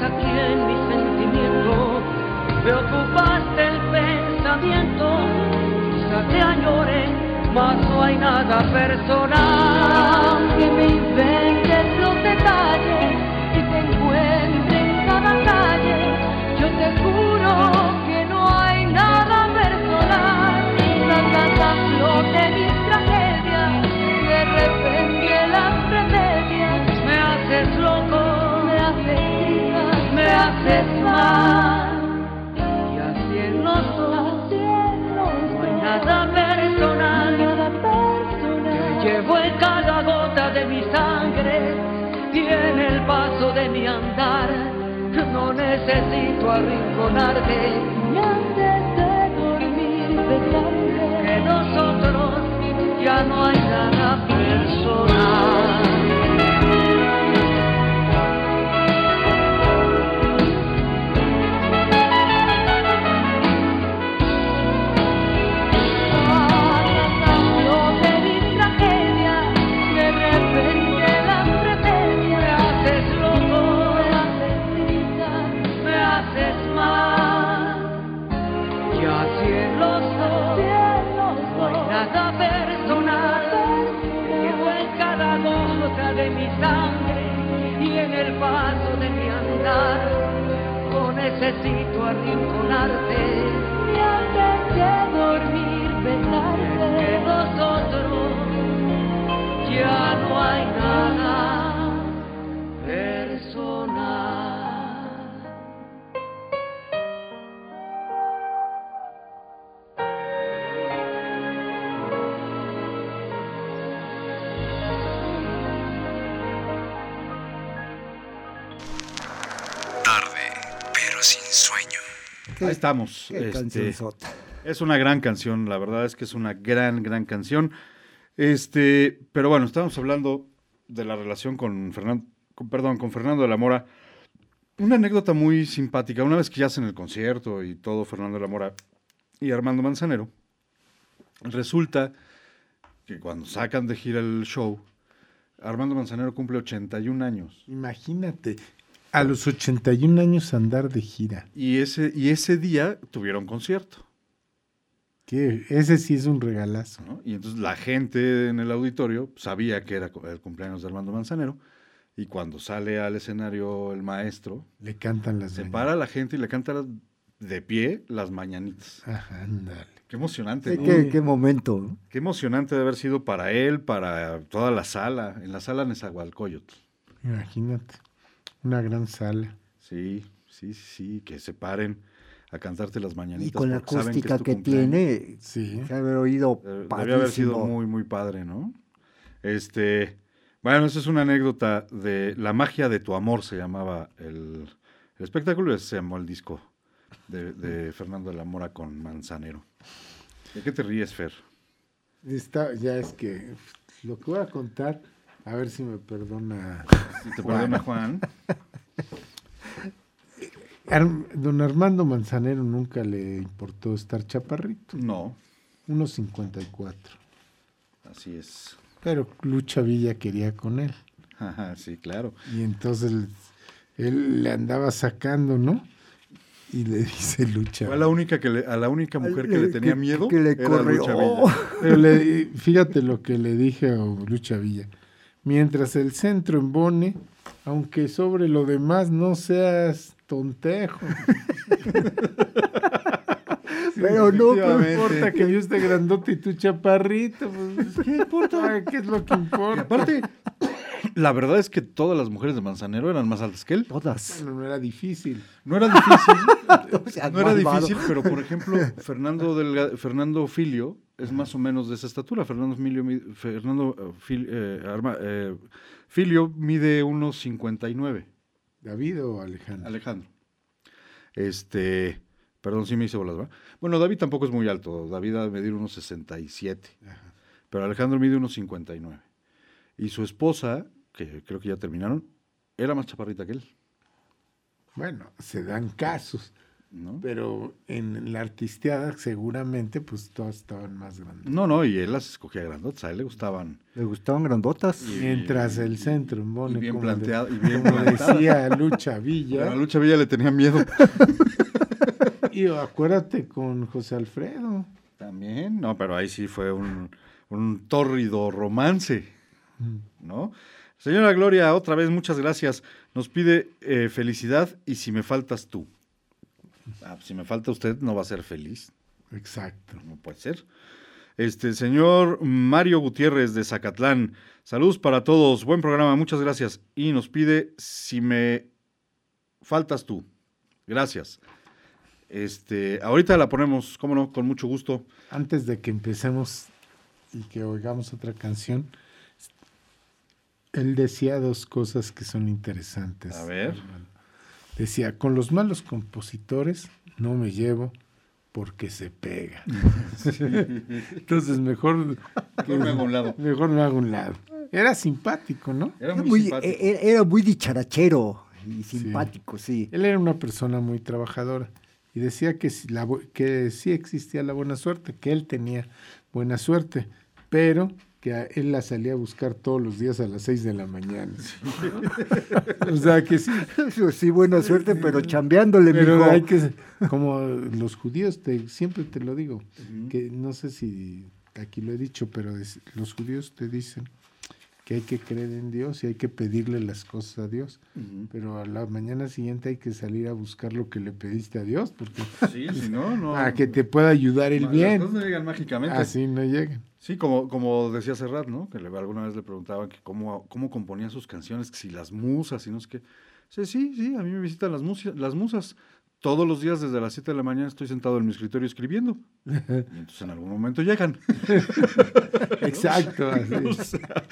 Aquí en mi sentimiento, me ocupaste el pensamiento, quizá te añore, mas no hay nada personal. Que me inventes los detalles necesito arrinconarte. Ni antes de dormir besarte que nosotros ya no hay nada personal. Necesito arrinconarte Ahí estamos. Qué este, es una gran canción, la verdad es que es una gran, gran canción. Este, pero bueno, estábamos hablando de la relación con Fernando, perdón, con Fernando de la Mora. Una anécdota muy simpática. Una vez que ya hacen el concierto y todo, Fernando de la Mora y Armando Manzanero, resulta que cuando sacan de gira el show, Armando Manzanero cumple 81 años. Imagínate, a los 81 años andar de gira. Y ese, y ese día tuvieron concierto. Que ese sí es un regalazo. ¿no? Y entonces la gente en el auditorio sabía que era el cumpleaños de Armando Manzanero. Y cuando sale al escenario el maestro, Le cantan las se mañanitas. para a la gente y le canta las- de pie las mañanitas. Ajá, ándale. Qué emocionante, Qué, ¿no? qué- qué momento. ¿no? Qué emocionante de haber sido para él, para toda la sala, en la sala Nezahualcóyotl. Imagínate. Una gran sala. Sí, sí, sí, sí, que se paren a cantarte las mañanitas. Y con la acústica que, tiene, Sí. se haber oído Eh, Debe haber sido padrísimo. muy, muy padre, ¿no? Este, bueno, esa es una anécdota de La magia de tu amor, se llamaba el, el espectáculo, y se llamó el disco de, de Fernando de la Mora con Manzanero. ¿De qué te ríes, Fer? Está, ya es que lo que voy a contar, a ver si me perdona. Si te Juan. perdona, Juan. Don Armando Manzanero nunca le importó estar chaparrito, No, unos 54. así es. Pero Lucha Villa quería con él. Ajá, sí, claro. Y entonces él, él le andaba sacando, ¿no? Y le dice Lucha. Fue a la única, que le- a la única mujer que le- le tenía que- miedo que le era corrió. Lucha Villa. Pero le- fíjate lo que le dije a Lucha Villa. Mientras el centro embone, aunque sobre lo demás no seas tontejo. Pero no, pues, No importa que yo esté grandote y tú chaparrito. Pues, ¿Qué importa? ¿Qué es lo que Y importa? aparte, la verdad es que todas las mujeres de Manzanero eran más altas que él. Todas. Bueno, no era difícil. No era difícil, O sea, no era malvado. difícil, pero por ejemplo, Fernando Delga- Fernando Filio es más o menos de esa estatura. Fernando Filio, Fernando eh, Fil- eh, Arma- eh, Filio mide unos 59. ¿David o Alejandro? Alejandro. Este, perdón, sí me hice bolas, ¿verdad? Bueno, David tampoco es muy alto. David ha de medir unos 67. Pero Alejandro mide unos 59. Y su esposa, que creo que ya terminaron, era más chaparrita que él, Bueno, se dan casos. ¿no? Pero en la artisteada seguramente pues todas estaban más grandes. No, no, y él las escogía grandotas, a él le gustaban. Le gustaban grandotas. Y- Mientras el centro y bien como, de- planteado, y bien como plantada. decía Lucha Pero a Villa. Lucha Villa le tenía miedo. Y acuérdate con José Alfredo. También, no, pero ahí sí fue un, un tórrido romance, ¿no? Señora Gloria, otra vez muchas gracias. Nos pide eh, felicidad y si me faltas tú. Ah, si me falta usted, no va a ser feliz. Exacto. No puede ser. Este, señor Mario Gutiérrez de Zacatlán, saludos para todos, buen programa, muchas gracias. Y nos pide si me faltas tú. Gracias. Este, ahorita la ponemos, cómo no, con mucho gusto. Antes de que empecemos y que oigamos otra canción, él decía dos cosas que son interesantes. A ver. hermano. Decía, con los malos compositores no me llevo porque se pega. Entonces mejor, Mejor me hago un lado. mejor me hago un lado. Era simpático, ¿no? Era Era muy, muy, simpático. e- e- era muy dicharachero y simpático, sí. Él era una persona muy trabajadora y decía que, si la que sí existía la buena suerte, que él tenía buena suerte, pero que a él la salía a buscar todos los días a las seis de la mañana. o sea que sí, Sí, buena suerte, pero chambeándole, pero mijo. hay que, como los judíos, te, siempre te lo digo, que no sé si aquí lo he dicho, pero es- los judíos te dicen que hay que creer en Dios y hay que pedirle las cosas a Dios, pero a la mañana siguiente hay que salir a buscar lo que le pediste a Dios, porque Sí, si no, no. para que te pueda ayudar el Las bien. cosas no llegan mágicamente. Así no llegan. Sí, como, como decía Serrat, ¿no? Que le- alguna vez le preguntaban que cómo, cómo componía sus canciones, que si las musas y no sé qué. Sí, sí, sí, a mí me visitan las, musi- las musas. Todos los días desde las 7 de la mañana estoy sentado en mi escritorio escribiendo. Y entonces en algún momento llegan. Exacto. así. O sea,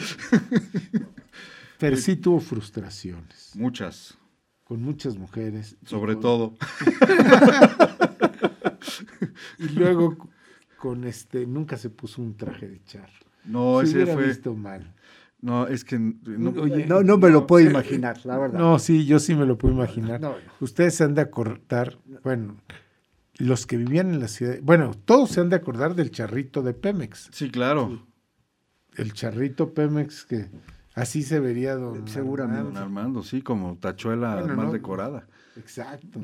Pero sí tuvo frustraciones. muchas. con muchas mujeres. Sobre con- todo. Y luego con este, nunca se puso un traje de charro. No, Se ese fue. visto mal. No, es que. No, Oye, No, no me lo puedo eh, imaginar, la verdad. No, sí, yo sí me lo puedo imaginar. No. Ustedes se han de acordar, bueno, los que vivían en la ciudad, bueno, todos se han de acordar del charrito de Pemex. sí, claro. El charrito Pemex que así se vería don Seguramente. Don Armando, sí, como tachuela Bueno, no. decorada. Exacto.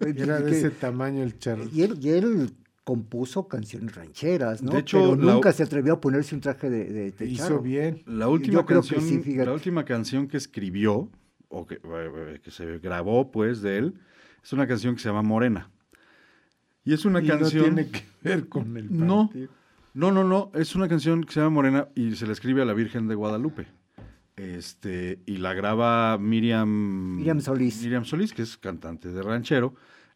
Eh, Era de ese tamaño el charrito. Y él, y él compuso canciones rancheras, ¿no? De hecho, Pero la- nunca se atrevió a ponerse un traje de, de, de Hizo charro. bien. La última, Yo creo que canción, sí, fíjate. la última canción que escribió, o que, eh, que se grabó, pues, de él, es una canción que se llama Morena. Y es una Y canción. no tiene que ver con el No. partido. No, no, no, es una canción que se llama Morena y se le escribe a la Virgen de Guadalupe. Este, y la graba Miriam Miriam Solís. Miriam Solís, que es cantante de ranchero.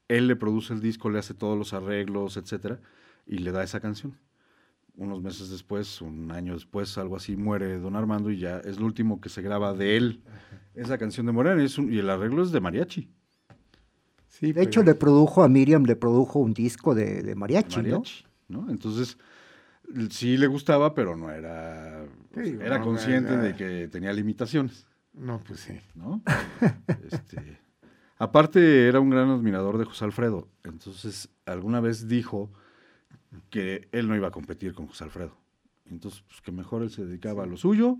Él le produce el disco, le hace todos los arreglos, etcétera, y le da esa canción. Unos meses después, un año después, algo así, muere Don Armando y ya es lo último que se graba de él. Esa canción de Morena y es un- y el arreglo es de mariachi. Sí, De hecho, le produjo a Miriam, le produjo un disco de, de mariachi, ¿no? mariachi, ¿no? Entonces, sí le gustaba, pero no era, Sí, era no, consciente era- de que tenía limitaciones, No, pues sí. ¿no? Este, aparte, era un gran admirador de José Alfredo, entonces alguna vez dijo que él no iba a competir con José Alfredo. Entonces, pues que mejor él se dedicaba a lo suyo,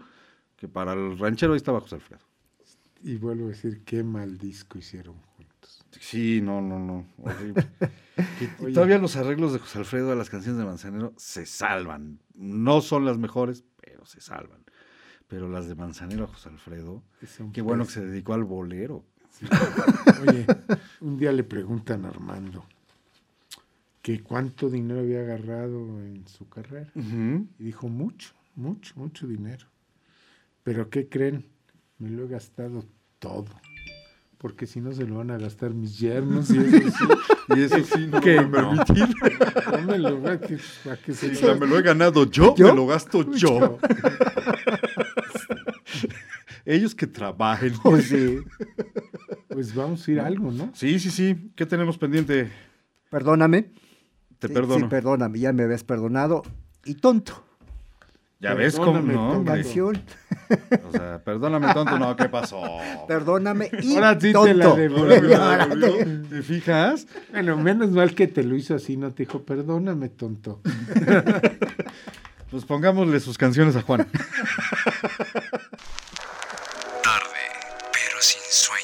que para el ranchero ahí estaba José Alfredo. Y vuelvo a decir, qué mal disco hicieron juntos. Sí, no, no, no, horrible. Y todavía los arreglos de José Alfredo a las canciones de Manzanero se salvan. No son las mejores, pero se salvan. Pero las de Manzanero a José Alfredo, qué bueno que se dedicó al bolero. Oye, un día le preguntan a Armando que cuánto dinero había agarrado en su carrera. Y dijo, mucho, mucho, mucho dinero. Pero ¿qué creen? Me lo he gastado todo. Porque si no se lo van a gastar mis yernos y eso sí. Y eso sí, no voy a no. permitir. No me lo va a que, a que se O sea, me lo he ganado yo, ¿Yo? me lo gasto yo. Ellos que trabajen. Sí. Pues vamos a ir a algo, ¿no? Sí, sí, sí. ¿Qué tenemos pendiente? Perdóname. Te Sí, perdono. Sí, perdóname, ya me habías perdonado. Y tonto. ya ves cómo Perdóname, no. Canción. O sea, perdóname tonto, no, ¿qué pasó? Perdóname y Ahora sí te tonto. la devolvió. Ahora me la devolvió. te- ¿Te fijas? Bueno, menos mal que te lo hizo así, no te dijo, perdóname, tonto. Pues pongámosle sus canciones a Juan. Tarde, pero sin sueño.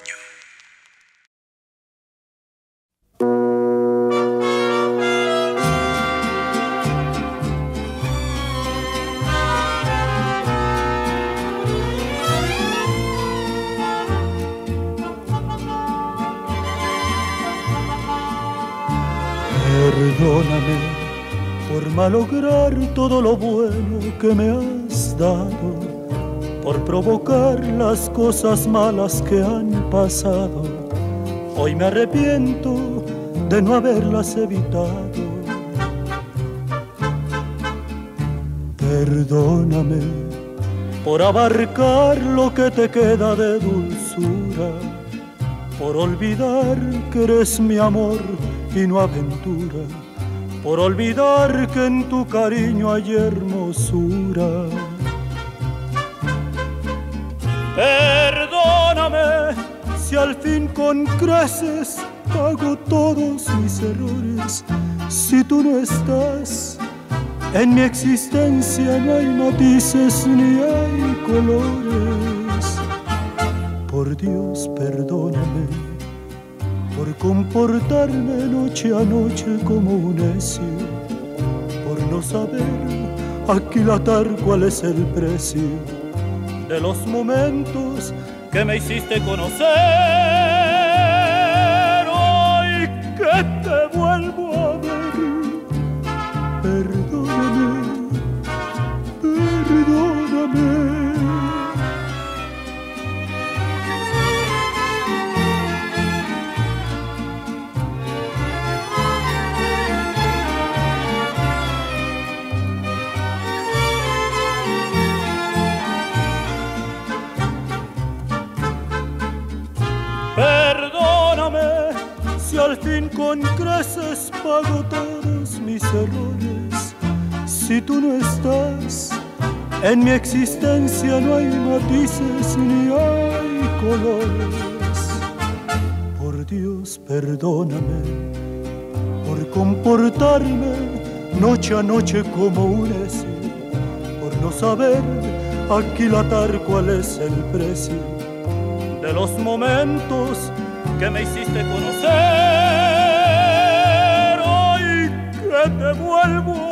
Todo lo bueno que me has dado, por provocar las cosas malas que han pasado. Hoy me arrepiento de no haberlas evitado. Perdóname por abarcar lo que te queda de dulzura, por olvidar que eres mi amor y no aventura, por olvidar que en tu cariño hay hermosura. Perdóname si al fin con creces pago todos mis errores, si tú no estás. En mi existencia no hay matices ni hay colores. Por Dios, perdóname por comportarme noche a noche como un necio, por no saber aquilatar cuál es el precio de los momentos que me hiciste conocer. Fin con creces pago todos mis errores. Si tú no estás, en mi existencia no hay matices ni hay colores. Por Dios, perdóname por comportarme noche a noche como un necio, por no saber aquilatar cuál es el precio de los momentos que me hiciste conocer. Te vuelvo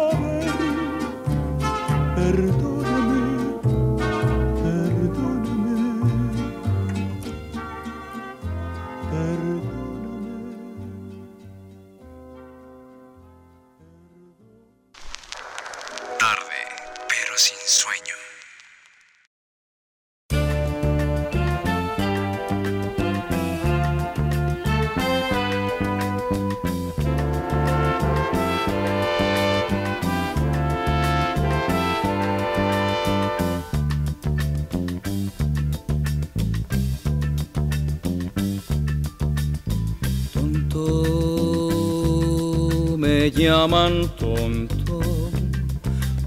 llaman tonto,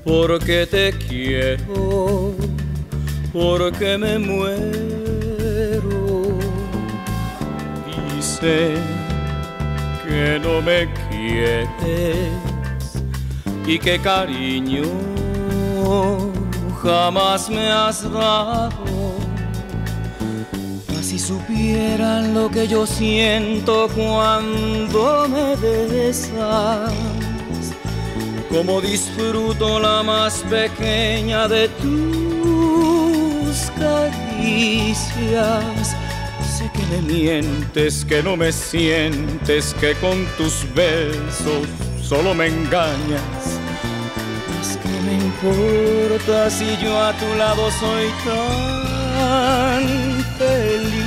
porque te quiero, porque me muero. Dicen que no me quieres y que cariño jamás me has dado. Supieran lo que yo siento cuando me besas, como disfruto la más pequeña de tus caricias. Sé que me mientes, que no me sientes, que con tus besos solo me engañas. Es que me importa si yo a tu lado soy tan feliz.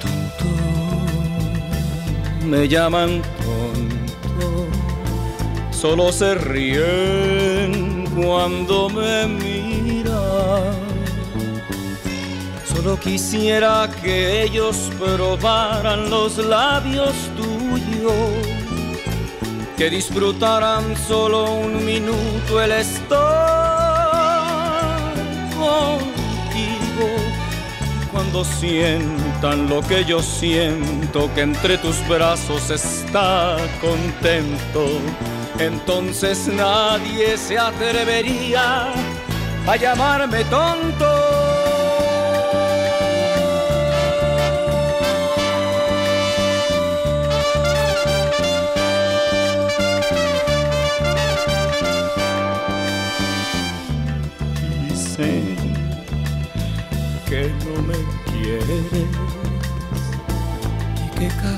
Tonto, me llaman tonto, solo se ríen cuando me miran. Solo quisiera que ellos probaran los labios tuyos. Que disfrutaran solo un minuto el estar Cuando sientan lo que yo siento, que entre tus brazos está contento, entonces nadie se atrevería a llamarme tonto.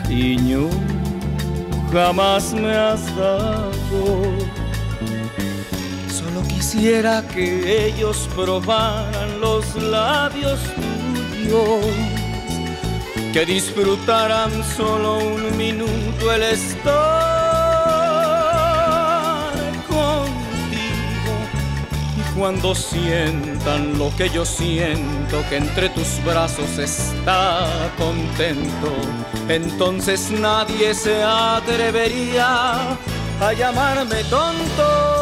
Y jamás me has dado. Solo quisiera que ellos probaran los labios tuyos, que disfrutaran solo un minuto el estar contigo y cuando sientan lo que yo siento, que entre tus brazos está contento, entonces nadie se atrevería a llamarme tonto.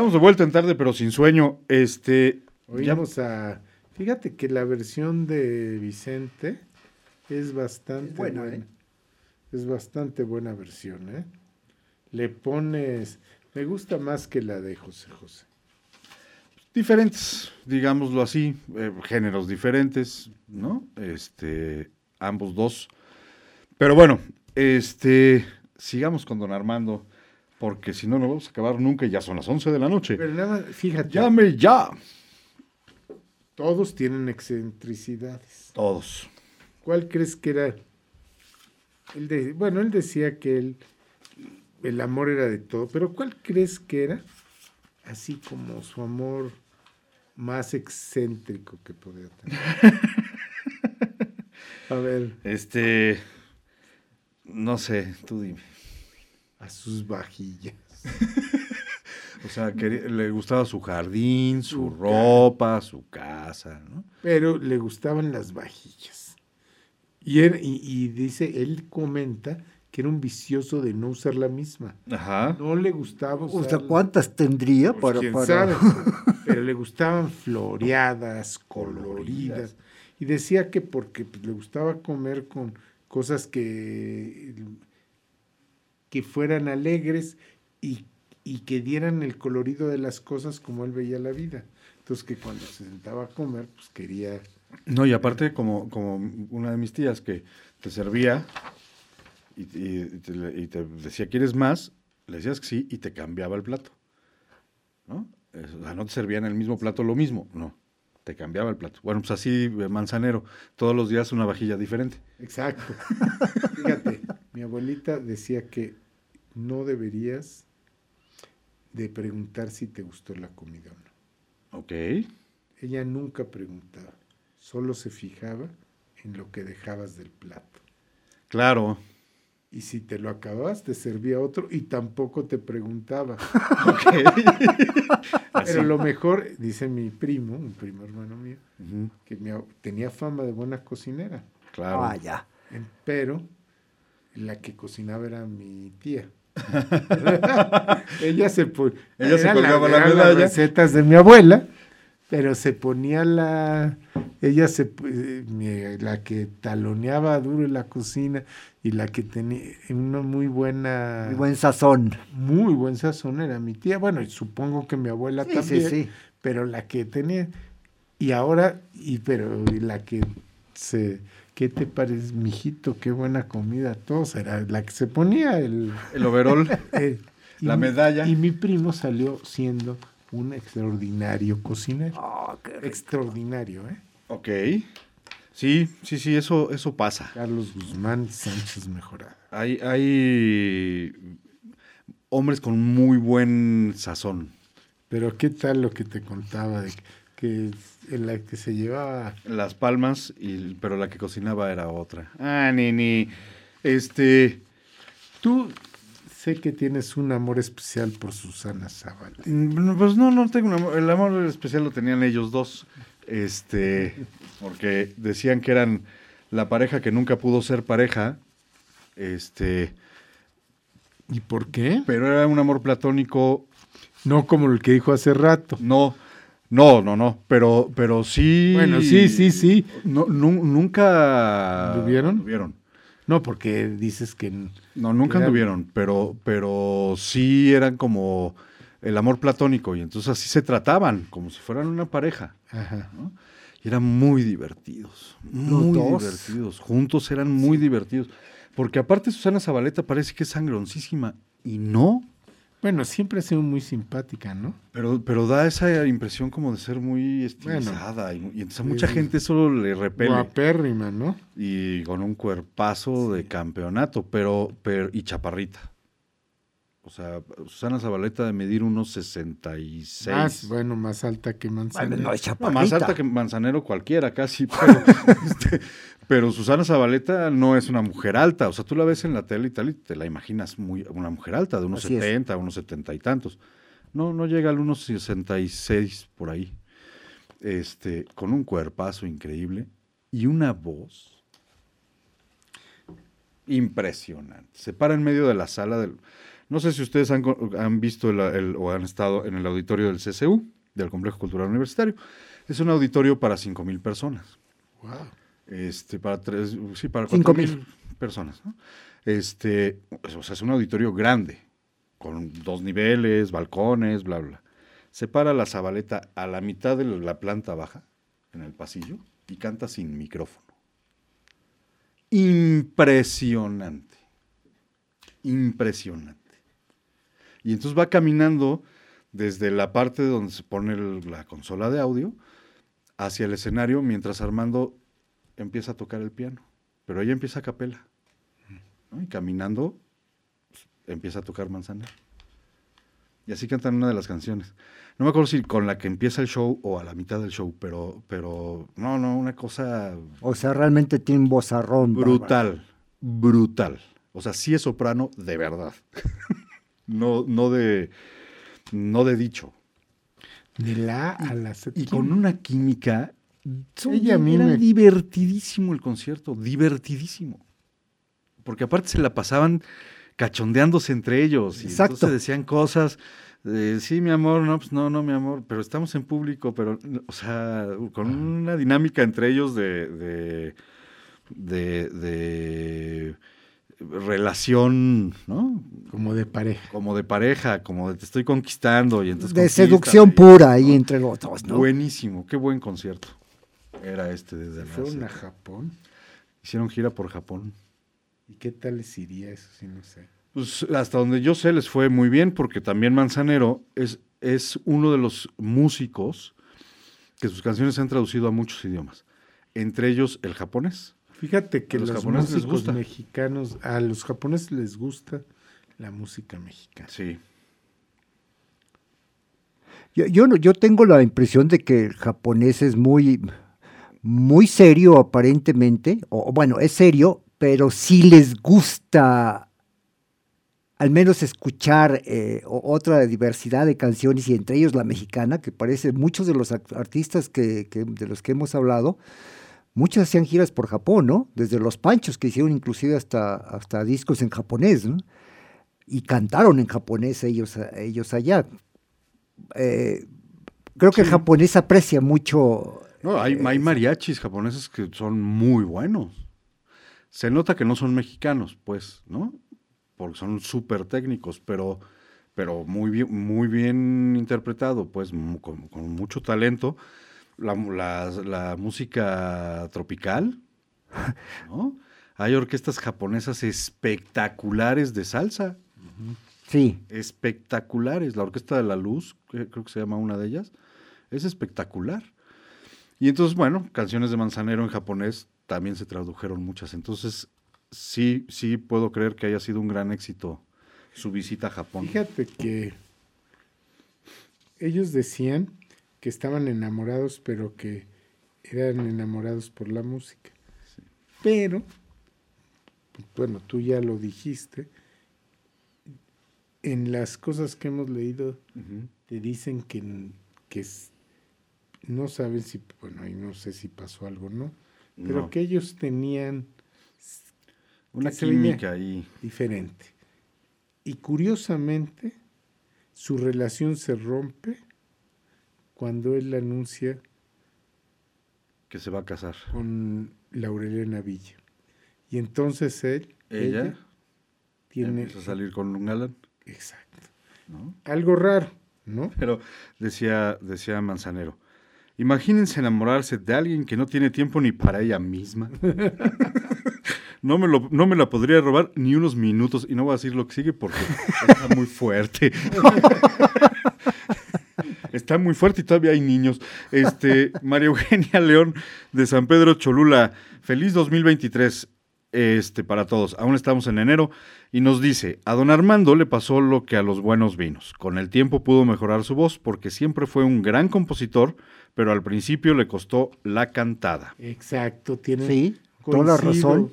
Estamos de vuelta en tarde, pero sin sueño. Este. ya- Oímos a. Fíjate que la versión de Vicente es bastante Es buena, buena. ¿eh? Es bastante buena versión, ¿eh? Le pones. Me gusta más que la de José José. diferentes, digámoslo así, eh, géneros diferentes, ¿no? Este, ambos dos. Pero bueno, este, sigamos con don Armando, porque si no, no vamos a acabar nunca y ya son las 11 de la noche. Pero nada fíjate. Llame ya. Todos tienen excentricidades. Todos. ¿Cuál crees que era? De- bueno, él decía que él el amor era de todo, pero ¿cuál crees que era? Así como su amor más excéntrico que podía tener. A ver, Este. No sé, tú dime. A sus vajillas. O sea, que le gustaba su jardín, su Su ca- ropa, su casa, ¿no? Pero le gustaban las vajillas. Y, él- y- y dice, él comenta que era un vicioso de no usar la misma. Ajá. No le gustaba usar O sea, ¿cuántas tendría Pues, para, quién para- sabe, pero le gustaban floreadas, coloridas. Y decía que porque pues, le gustaba comer con cosas que, que fueran alegres y, y que dieran el colorido de las cosas como él veía la vida. Entonces que cuando se sentaba a comer, pues quería... No, y aparte, como, como una de mis tías que te servía y, y- te, y te decía, ¿quieres más? Le decías que sí y te cambiaba el plato. ¿No? O sea, no te servía en el mismo plato lo mismo, no. Te cambiaba el plato. Bueno, pues así, eh, manzanero, todos los días una vajilla diferente. Exacto. Fíjate, mi abuelita decía que no deberías de preguntar si te gustó la comida o no. Ok. Ella nunca preguntaba, solo se fijaba en lo que dejabas del plato. Claro. Y si te lo acabas, te servía otro y tampoco te preguntaba. Pero lo mejor, dice mi primo, un primo hermano mío, que tenía fama de buena cocinera, Claro. Ah, ya. pero la que cocinaba era mi tía. ella se, Ella se colgaba la eran medalla. Las recetas de mi abuela, pero se ponía la. Ella se. eh, mi- la que taloneaba duro en la cocina y la que tenía una muy buena. Muy buen sazón. muy buen sazón era mi tía. Bueno, y supongo que mi abuela Sí, sí, también. sí. Pero la que tenía. Y ahora, y pero y la que se. ¿Qué te parece, mijito? Qué buena comida. Todos era la que se ponía el. El overall. eh, y La mi- medalla. Y mi primo salió siendo un extraordinario cocinero. Ah, qué rico. Extraordinario, ¿eh? ok. Sí, sí, sí, eso, eso pasa. Carlos Guzmán Sánchez Mejorada. Hay, hay hombres con muy buen sazón. Pero ¿qué tal lo que te contaba de que en la que se llevaba Las palmas, y, pero la que cocinaba era otra. Ah, ni, ni. Este. Tú sé que tienes un amor especial por Susana Zabaleta. mm, Pues no, no tengo un amor. El amor especial lo tenían ellos dos. Este. Porque decían que eran la pareja que nunca pudo ser pareja. Este. ¿Y por qué? Pero era un amor platónico. No como el que dijo hace rato. No. No, no, no. Pero, pero sí. Bueno, sí, sí, sí. No, nu- nunca. ¿Anduvieron? Anduvieron. No, porque dices que No, nunca anduvieron, pero, pero sí eran como el amor platónico y entonces así se trataban, como si fueran una pareja. ajá. ¿no? Y eran muy divertidos, muy dos. divertidos. Juntos eran muy divertidos. Porque aparte Susana Zabaleta parece que es sangroncísima y no, Bueno, siempre ha sido muy simpática, ¿no? pero, pero da esa impresión como de ser muy estilizada y, y entonces a mucha gente eso le repele. Guapérrima, ¿no? y con un cuerpazo de campeonato, pero, pero y chaparrita. O sea, Susana Zabaleta de medir unos 66. Más, bueno, más alta que Bueno, Manzanero. no es No, más alta que Manzanero cualquiera, casi. Pero, este, pero Susana Zabaleta no es una mujer alta. O sea, tú la ves en la tele y tal y te la imaginas muy una mujer alta, de unos Así es. 70, unos 70 y tantos. No, no llega a unos 66 por ahí. Este, con un cuerpazo increíble y una voz impresionante. Se para en medio de la sala del... No sé si ustedes han, visto el- el- o han estado en el auditorio del CCU, del Complejo Cultural Universitario. Es un auditorio para 5.000 personas. Wow. Este, para tres, sí, para Cinco 4.000 personas. ¿no? Este, pues, o sea, es un auditorio grande, con dos niveles, balcones, bla, bla. Se para la Zabaleta a la mitad de la planta baja, en el pasillo, y canta sin micrófono. Impresionante. Impresionante. Y entonces va caminando desde la parte donde se pone el- la consola de audio hacia el escenario mientras Armando empieza a tocar el piano. Pero ella empieza a capela. ¿no? Y caminando pues, empieza a tocar Manzanero. Y así cantan una de las canciones. No me acuerdo si con la que empieza el show o a la mitad del show, pero, pero no, no, una cosa O sea, realmente tiene un vozarrón. bárbaro. brutal, brutal. O sea, sí es soprano de verdad. no, no de, no de dicho. De la A a la Z. Y con una química. Ella a mí era me- divertidísimo el concierto, divertidísimo. Porque aparte se la pasaban cachondeándose entre ellos. Y Exacto. entonces decían cosas. sí, mi amor, no, pues no, no, mi amor, pero estamos en público, pero, o sea, con una dinámica entre ellos de, de, de, de relación, ¿no? Como de pareja. Como de pareja, como de te estoy conquistando y entonces De seducción pura ahí entre los dos, ¿no? Buenísimo, qué buen concierto. Era este desde la Fueron a. Japón. Hicieron gira por Japón. ¿Y qué tal les iría eso? Sí, no sé. Pues hasta donde yo sé les fue muy bien porque también Manzanero es, es uno de los músicos que sus canciones se han traducido a muchos idiomas. Entre ellos el japonés. Fíjate que A los los, japoneses les gusta. mexicanos, a los japoneses les gusta la música mexicana. Sí. Yo, yo, no- yo tengo la impresión de que el japonés es muy, muy serio aparentemente, o bueno, es serio, pero sí les gusta al menos escuchar eh, otra diversidad de canciones y entre ellos la mexicana, que parece muchos de los artistas que, que- de los que hemos hablado, muchos hacían giras por Japón, ¿no? Desde los Panchos, que hicieron inclusive hasta, hasta discos en japonés, ¿no? Y cantaron en japonés ellos, ellos allá. Eh, creo que el japonés aprecia mucho. No, hay, eh, hay mariachis japoneses que son muy buenos. Se nota que no son mexicanos, pues, ¿no? Porque son súper técnicos, pero, pero muy bien, muy bien interpretado, pues, con mucho talento. La, mu- la- la música tropical, ¿no? Hay orquestas japonesas espectaculares de salsa, Sí, espectaculares. La Orquesta de la Luz, que creo que se llama una de ellas, es espectacular. Y entonces, bueno, canciones de Manzanero en japonés también se tradujeron muchas. Entonces, sí, sí puedo creer que haya sido un gran éxito su visita a Japón. Fíjate que ellos decían que estaban enamorados, pero que eran enamorados por la música. Pero, bueno, tú ya lo dijiste, en las cosas que hemos leído te dicen que, que no saben si, bueno, y no sé si pasó algo, ¿no? Pero No. que ellos tenían Una química ahí. diferente. Y curiosamente, su relación se rompe cuando él anuncia que se va a casar. con Laurelena Villa. Y entonces él, Ella, tiene... empieza a salir con un galán, Exacto. ¿no? Algo raro, ¿no? Pero decía, decía Manzanero, imagínense enamorarse de alguien que no tiene tiempo ni para ella misma. No me, lo- no me la podría robar ni unos minutos. Y no voy a decir lo que sigue porque está muy fuerte. Está muy fuerte y todavía hay niños. Este, María Eugenia León de San Pedro Cholula. Feliz 2023 este, para todos. Aún estamos en enero. Y nos dice, a don Armando le pasó lo que a los buenos vinos. Con el tiempo pudo mejorar su voz porque siempre fue un gran compositor, pero al principio le costó la cantada. Exacto, tiene... sí, toda la razón.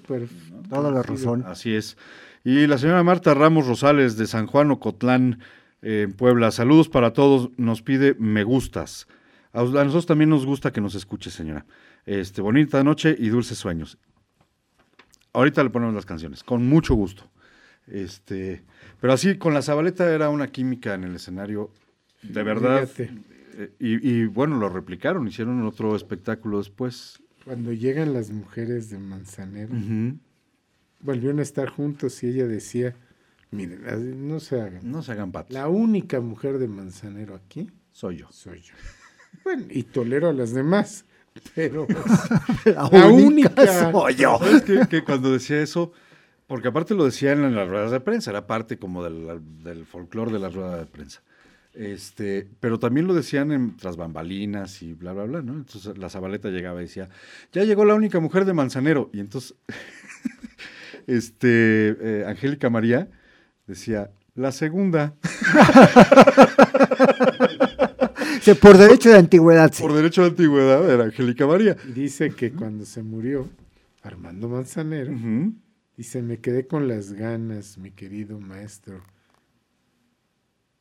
Toda la razón. Así es. Y la señora Marta Ramos Rosales de San Juan Ocotlán, en Puebla. Saludos para todos. Nos pide me gustas. A, nosotros también nos gusta que nos escuche, señora. Este, bonita noche y dulces sueños. Ahorita le ponemos las canciones, con mucho gusto. Este, pero así, con la Zabaleta era una química en el escenario, de verdad. Eh, Y, y, bueno, lo replicaron, hicieron otro espectáculo después. Cuando llegan las mujeres de Manzanero, volvieron a estar juntos y ella decía, miren, no se hagan. No se hagan patos. La única mujer de Manzanero aquí Soy yo. soy yo. Bueno, y tolero a las demás, pero La, La única, única. soy yo. ¿Sabes qué? Que cuando decía eso, porque aparte lo decían en las ruedas de prensa, era parte como del, del folclore de la rueda de prensa. Este, pero también lo decían en tras bambalinas y bla, bla, bla, ¿no? Entonces la Zabaleta llegaba y decía, ya llegó la única mujer de Manzanero. Y entonces, este, eh, Angélica María decía, la segunda, Sí, por derecho de antigüedad. sí. por derecho de antigüedad, era Angélica María. Dice que cuando se murió Armando Manzanero, Ujú. dice, me quedé con las ganas, mi querido maestro.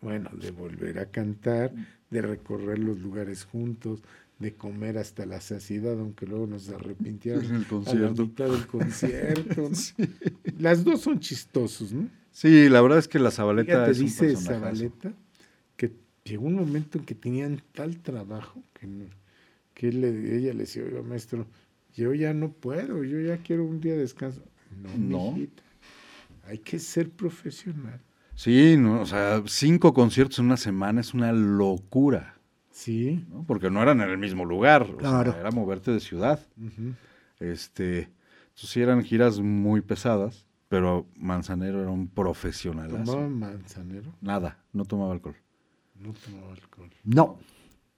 Bueno, de volver a cantar, de recorrer los lugares juntos, de comer hasta la saciedad, aunque luego nos arrepintieron En el a la concierto. mitad del concierto. ¿no? Las dos son chistosos, ¿no? Sí, la verdad es que la Zabaleta Fíjate, es un dice personajazo. Zabaleta que llegó un momento en que tenían tal trabajo que, que él le- ella le decía, oiga, maestro, yo ya no puedo, yo ya quiero un día de descanso. No, No. mijita, hay que ser profesional. Sí, no, o sea, cinco conciertos en una semana es una locura, Sí. ¿no? Porque no eran en el mismo lugar, o sea, Claro. era moverte de ciudad. Este, entonces sí eran giras muy pesadas, pero Manzanero era un profesional. Tomaba manzanero, Nada, no tomaba alcohol. no tomaba alcohol. No,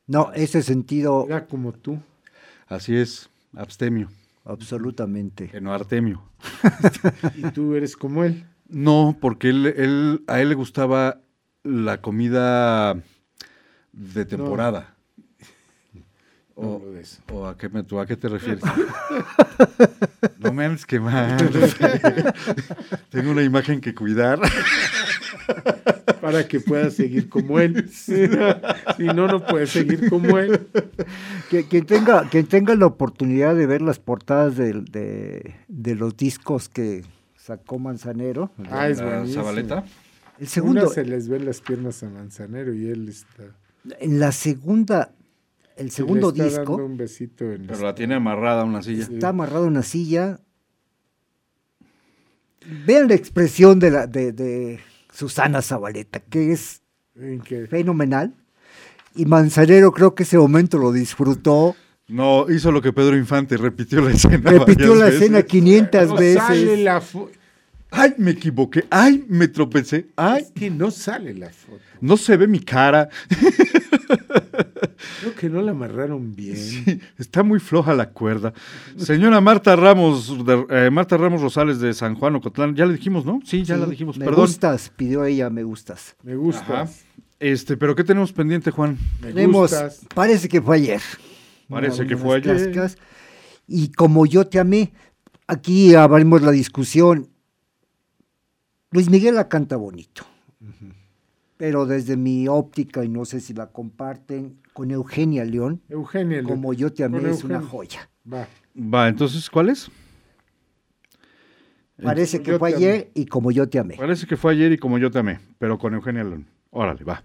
no, ese sentido, Era como tú. Así es, abstemio, absolutamente. que no artemio. Y tú eres como él. No, porque él, él- a él le gustaba la comida de temporada. O, a, qué me, tú a qué te refieres? no me andes quemar. Tengo una imagen que cuidar. Para que puedas seguir como él. si no, no puedes seguir como él. Que- Quien tenga, quien tenga la oportunidad de ver las portadas de, de los discos que sacó Manzanero, Ah, es buenísimo. Zabaleta. el segundo, Una se les ven las piernas a Manzanero y él está. en la segunda, el segundo le está dando disco un besito en Pero la tiene amarrada a una silla. está amarrado en una silla. Vean la expresión de, la, de, de Susana Zabaleta, que es fenomenal. Y Manzanero creo que ese momento lo disfrutó. No, hizo lo que Pedro Infante, repitió la escena. Repitió la veces. escena 500 no veces. sale la Ay, me equivoqué. Ay, me tropecé. Ay, Es que no sale la foto. no se ve mi cara. Creo que no la amarraron bien. Sí, está muy floja la cuerda. Señora Marta Ramos, de- eh, Marta Ramos Rosales de San Juan Ocotlán, ya le dijimos, ¿no? Sí, ya Sí, la dijimos, me perdón. gustas, pidió ella, me gustas. Me gusta. Ajá. Este, pero ¿qué tenemos pendiente, Juan? Me Tenemos, gustas. parece que fue ayer. Parece que fue ayer. Y como yo te amé, aquí abrimos la discusión. Luis Miguel la canta bonito. Pero desde mi óptica, y no sé si la comparten, con Eugenia León, Eugenia. le- como yo te amé, es una Eugenia. joya. Va. Va, entonces, ¿cuál es? Parece que yo fue ayer y como yo te amé. Parece que fue ayer y como yo te amé, pero con Eugenia León. Órale, va.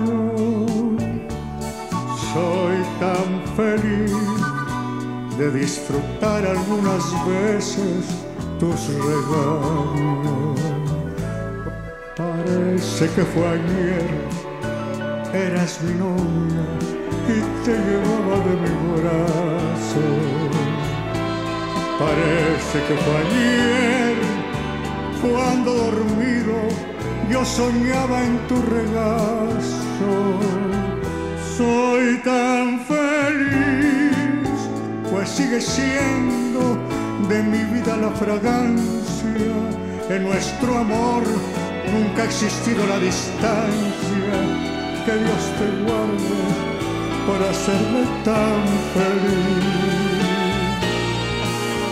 Soy tan feliz de disfrutar algunas veces tus regalos. Parece que fue ayer, eras mi novia y te llevaba de mi brazo. Parece que fue ayer, cuando dormido yo soñaba en tu regazo. Soy tan feliz, pues sigue siendo de mi vida la fragancia. En nuestro amor nunca ha existido la distancia. Que Dios te guarde por hacerme tan feliz.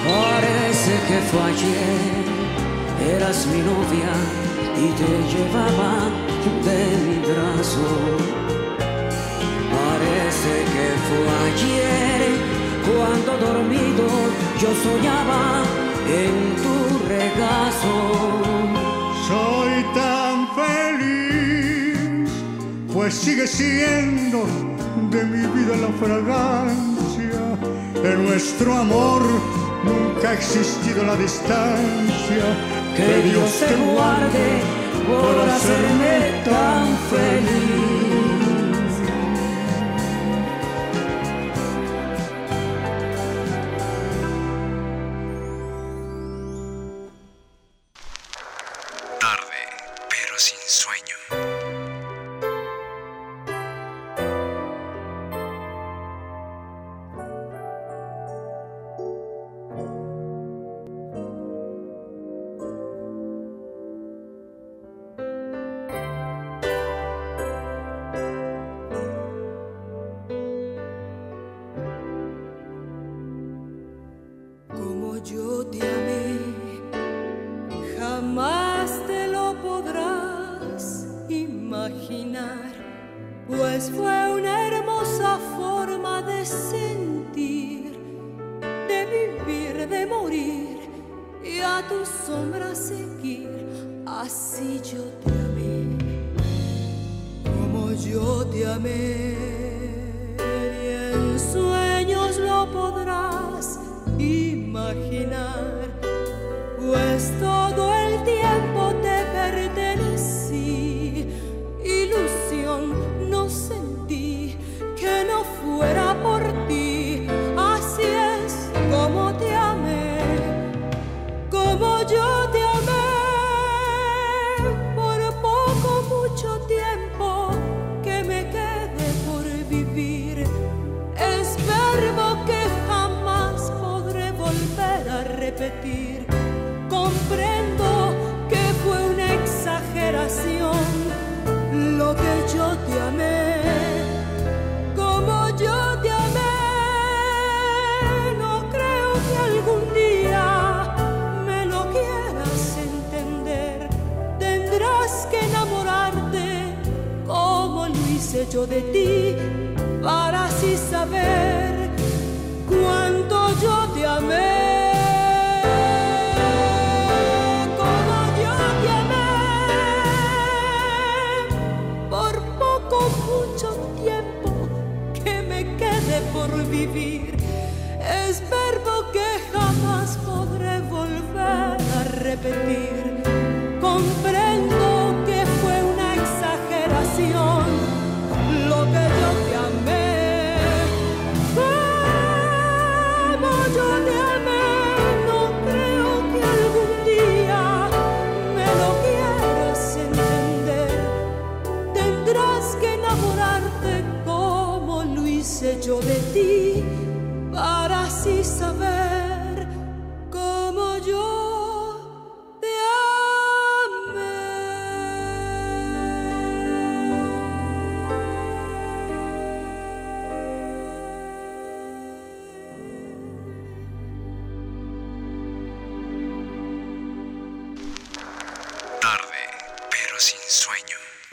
Parece que fue ayer, eras mi novia y te llevaba de mi brazo. Parece que fue ayer yo soñaba en tu regazo. Soy tan feliz, pues sigue siendo de mi vida la fragancia. En nuestro amor nunca ha existido la distancia. Que Dios te guarde por hacerme tan feliz.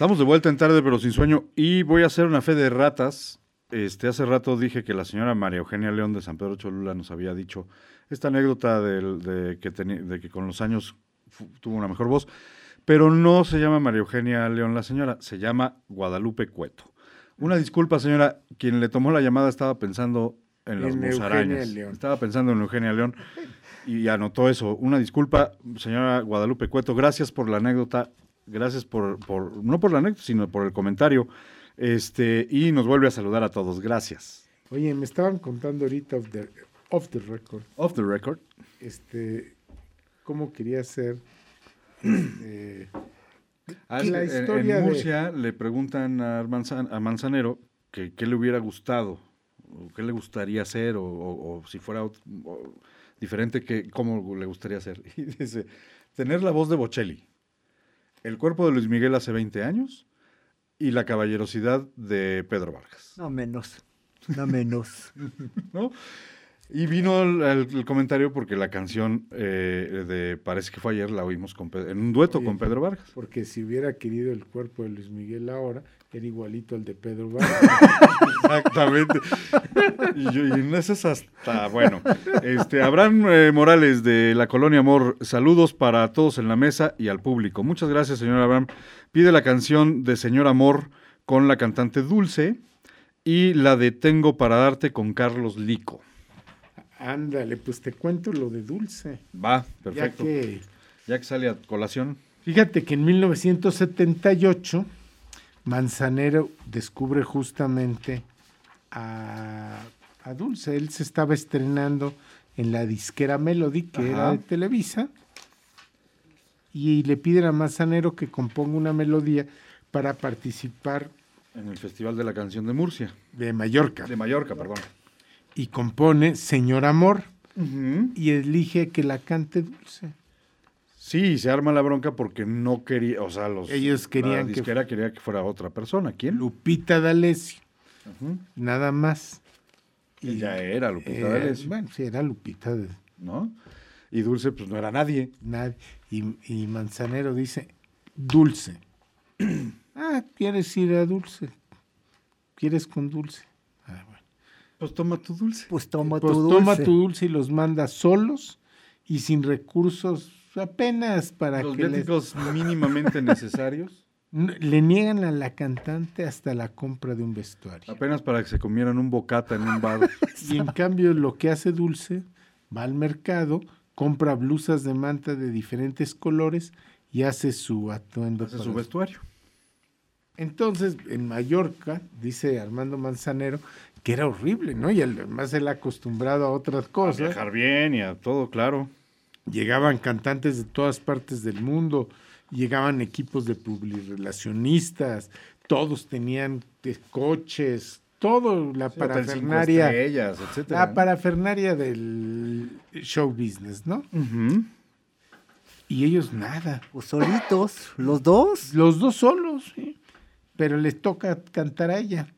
Estamos de vuelta en tarde, pero sin sueño. Y voy a hacer una fe de ratas. Este, hace rato dije que la señora María Eugenia León de San Pedro Cholula nos había dicho esta anécdota del- de, que de que con los años tuvo una mejor voz. Pero no se llama María Eugenia León la señora, se llama Guadalupe Cueto. Una disculpa, señora. Quien le tomó la llamada estaba pensando en las musarañas. Estaba pensando en Eugenia León y anotó eso. Una disculpa, señora Guadalupe Cueto. Gracias por la anécdota. Gracias por, por no por la anécdota, sino por el comentario. Este, y nos vuelve a saludar a todos. Gracias. Oye, me estaban contando ahorita off the, off the record, Off the record. este, cómo quería ser este, Ah, La en- historia en, de- Murcia le preguntan a, Manzan- a Manzanero que qué le hubiera gustado, o qué le gustaría hacer, o, o- o si fuera o diferente, que, cómo le gustaría hacer. Y dice, tener la voz de Bocelli, el cuerpo de Luis Miguel hace 20 años y la caballerosidad de Pedro Vargas. No menos, no menos. ¿no? Y vino el, el- el comentario porque la canción eh, de Parece que fue ayer la oímos con Pe- en un dueto Oye, con Pedro Vargas. Porque si hubiera querido el cuerpo de Luis Miguel ahora, Era igualito al de Pedro Vargas. Exactamente. y, yo- y en hasta, bueno. Este, Abraham eh, Morales de la Colonia Amor, saludos para todos en la mesa y al público. Muchas gracias, señor Abraham. Pide la canción de Señor Amor con la cantante Dulce y la de Tengo para darte con Carlos Lico. Ándale, pues te cuento lo de Dulce. Va, perfecto. Ya que, Ya que sale a colación. fíjate que en 1978 Manzanero descubre justamente a, a Dulce. Él se estaba estrenando en la disquera Melody, que era de Televisa, y le piden a Manzanero que componga una melodía para participar En el Festival de la Canción de Murcia. de Mallorca. De Mallorca, perdón. Y compone Señor Amor y elige que la cante Dulce. Sí, se arma la bronca porque no quería, o sea, los Ellos querían la que- disquera quería que fuera otra persona. ¿Quién? Lupita D'Alessio, Ujú. nada más. Y ya era Lupita Eh, D'Alessio, Bueno, sí, era Lupita de ¿no? Y Dulce, pues no era nadie. nadie. Y, y Manzanero dice, Dulce. ah, ¿quieres ir a Dulce? ¿Quieres con Dulce? Pues toma tu Dulce. Pues toma Pues tu dulce. toma tu Dulce y los manda solos y sin recursos apenas para Los que les- viáticos mínimamente necesarios, le niegan a la cantante hasta la compra de un vestuario. apenas para que se comieran un bocata en un bar. Y en cambio lo que hace Dulce, va al mercado, compra blusas de manta de diferentes colores y hace su atuendo. Hace para su vestuario. Entonces, en Mallorca, dice Armando Manzanero, que era horrible, ¿no? Y además él acostumbrado a otras A cosas. viajar bien y a todo, claro. Llegaban cantantes de todas partes del mundo, llegaban equipos de publirelacionistas, todos tenían eh, coches, todo la Sí, parafernaria. estrellas, etcétera, La parafernaria del show business, ¿no? Y ellos nada. Pues solitos, los dos. Los dos solos, sí. Pero les toca cantar a ella.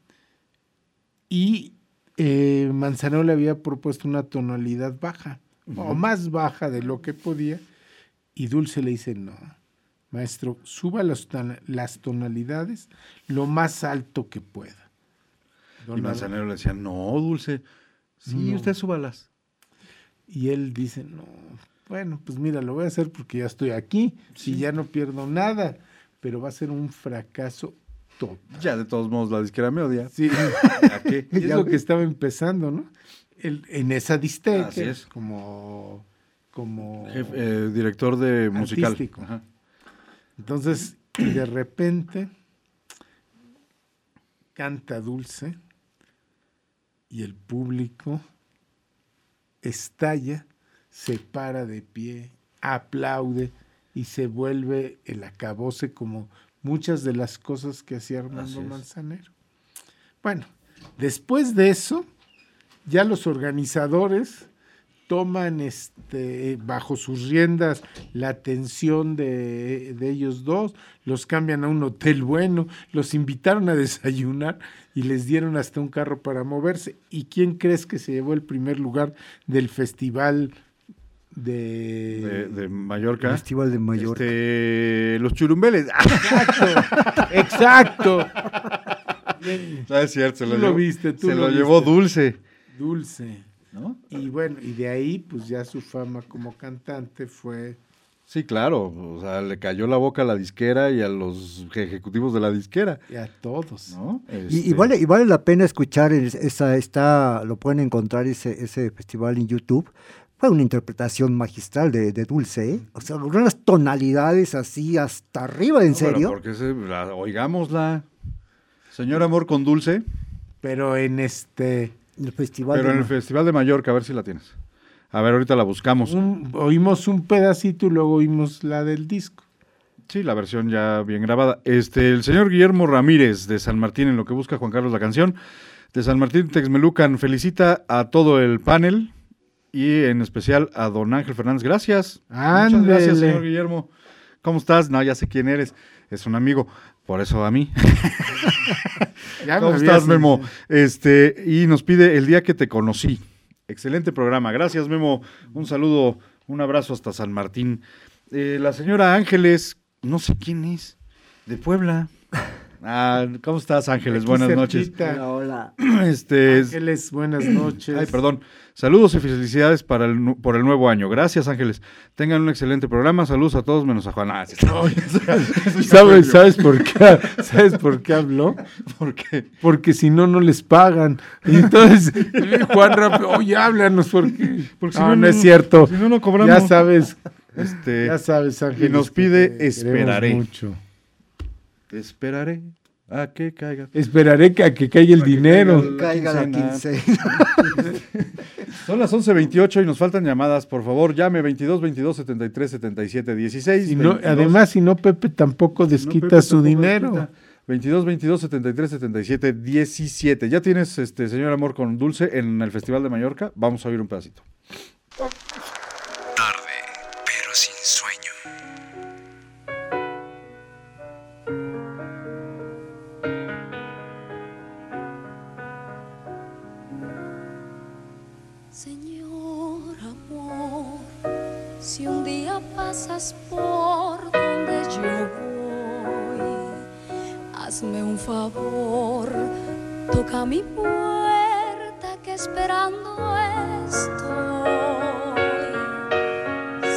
Y eh, Manzanero le había propuesto una tonalidad baja, o más baja de lo que podía. Y Dulce le dice, no, maestro, suba las, ton- las tonalidades lo más alto que pueda. Don Y Manzanero le decía, no, Dulce. Sí, No. usted súbalas. Y él dice, no, bueno, pues mira, lo voy a hacer porque ya estoy aquí, si ya no pierdo nada, pero va a ser un fracaso Ya, de todos modos, la disquera me odia. Sí, ¿A qué? es lo que estaba empezando, ¿no? El- en esa disquera, Así es. como, como Jefe- eh, director de musical. Ajá. Entonces, y de repente canta dulce y el público estalla, se para de pie, aplaude y se vuelve el acabose como muchas de las cosas que hacía Armando. Manzanero. Bueno, después de eso, ya los organizadores toman este bajo sus riendas la atención de, de ellos dos, los cambian a un hotel bueno, los invitaron a desayunar y les dieron hasta un carro para moverse. ¿Y quién crees que se llevó el primer lugar del festival de... De, de Mallorca. Festival de Mallorca. Este, los churumbeles. Exacto. Ah, es cierto, se lo, viste, tú se lo lo llevó. Dulce. Dulce. ¿no? Y bueno, y de ahí pues ya su fama como cantante fue... Sí, claro. O sea, le cayó la boca a la disquera y a los ejecutivos de la disquera. Y a todos. ¿no? Y, y Este, vale, y vale la pena escuchar es- esa, está, lo pueden encontrar ese, ese festival en YouTube. Fue una interpretación magistral de, de Dulce, ¿eh? O sea, unas tonalidades así hasta arriba, ¿en no, serio? porque se, la- oigámosla. Señor Amor con Dulce, Pero en este... El festival pero de en el Festival de Mallorca, a ver si la tienes. A ver, ahorita la buscamos. un- oímos un pedacito y luego oímos la del disco. Sí, la versión ya bien grabada. Este, el señor Guillermo Ramírez de San Martín, en lo que busca Juan Carlos la canción, de San Martín Texmelucan, felicita a todo el panel y en especial a don Ángel Fernández. Gracias. Muchas gracias, Ándele. señor Guillermo. ¿Cómo estás? No, ya sé quién eres. Es un amigo. Por eso a mí. Ya ¿Cómo estás, Memo? Este, y nos pide el día que te conocí. Excelente programa. Gracias, Memo. Un saludo, un abrazo hasta San Martín. Eh, la señora Ángeles, no sé quién es, de Puebla. Ah, ¿Cómo estás, Ángeles? Aquí Buenas noches. cerquita. Hola. Este, Ángeles, buenas noches. Ay, perdón. Saludos y felicidades para el, por el nuevo año. Gracias, Ángeles. Tengan un excelente programa. Saludos a todos menos a Juan. Ah, sí, ¿Sabes, ¿Sabes por qué? ¿Sabes por qué habló? ¿Por qué? Porque si no, no les pagan. Y entonces, Juan rápido, oye, háblanos porque. Porque si no, no, es cierto. si no, no cobramos. Ya sabes, Este, ya sabes, Ángel. y nos pide esperaré. Mucho. Esperaré a que caiga. Esperaré que, a que caiga el dinero. caiga Caiga la quincena. quincena. Son las 11.28 y nos faltan llamadas. Por favor, llame 22 22 73 77 16. Y no, 22. además, si no, Pepe tampoco No, desquita Pepe su tampoco dinero. desquita. 22 22 73 77 17. Ya tienes, este señor Amor con Dulce en el Festival de Mallorca. Vamos a oír un pedacito. Pasas por donde yo voy, hazme un favor, toca mi puerta que esperando estoy.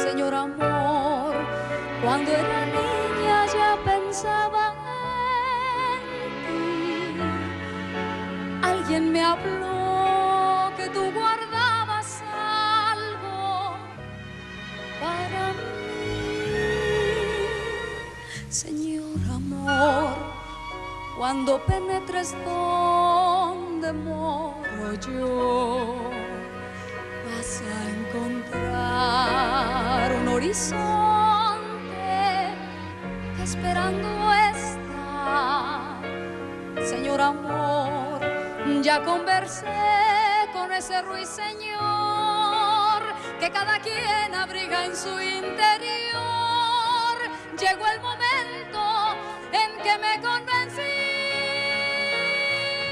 Señor amor, cuando era niña ya pensaba en ti. Alguien me habló cuando penetres donde moro yo, vas a encontrar un horizonte esperando está. Señor amor, ya conversé con ese ruiseñor que cada quien abriga en su interior. Llegó el momento en que me convencí.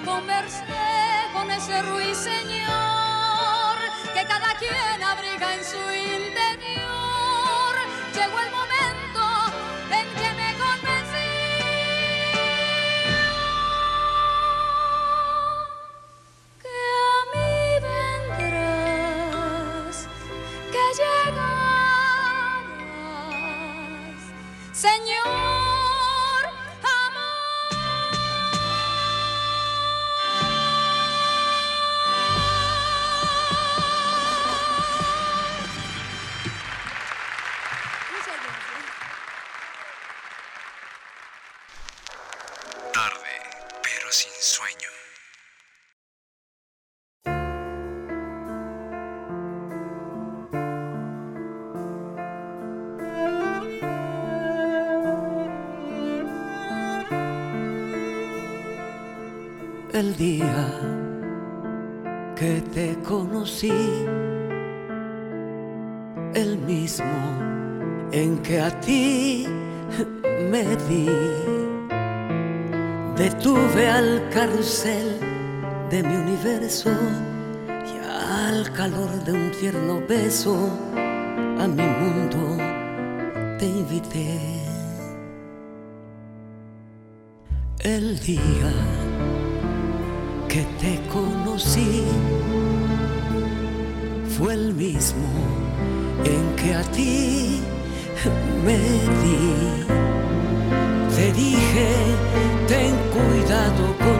conversé con ese ruiseñor que cada quien abriga en su interior. Llegó el momento el día que te conocí, el mismo en que a ti me di. Detuve al carrusel de mi universo y al calor de un tierno beso a mi mundo te invité. El día te conocí fue el mismo en que a ti me di. Te dije, ten cuidado con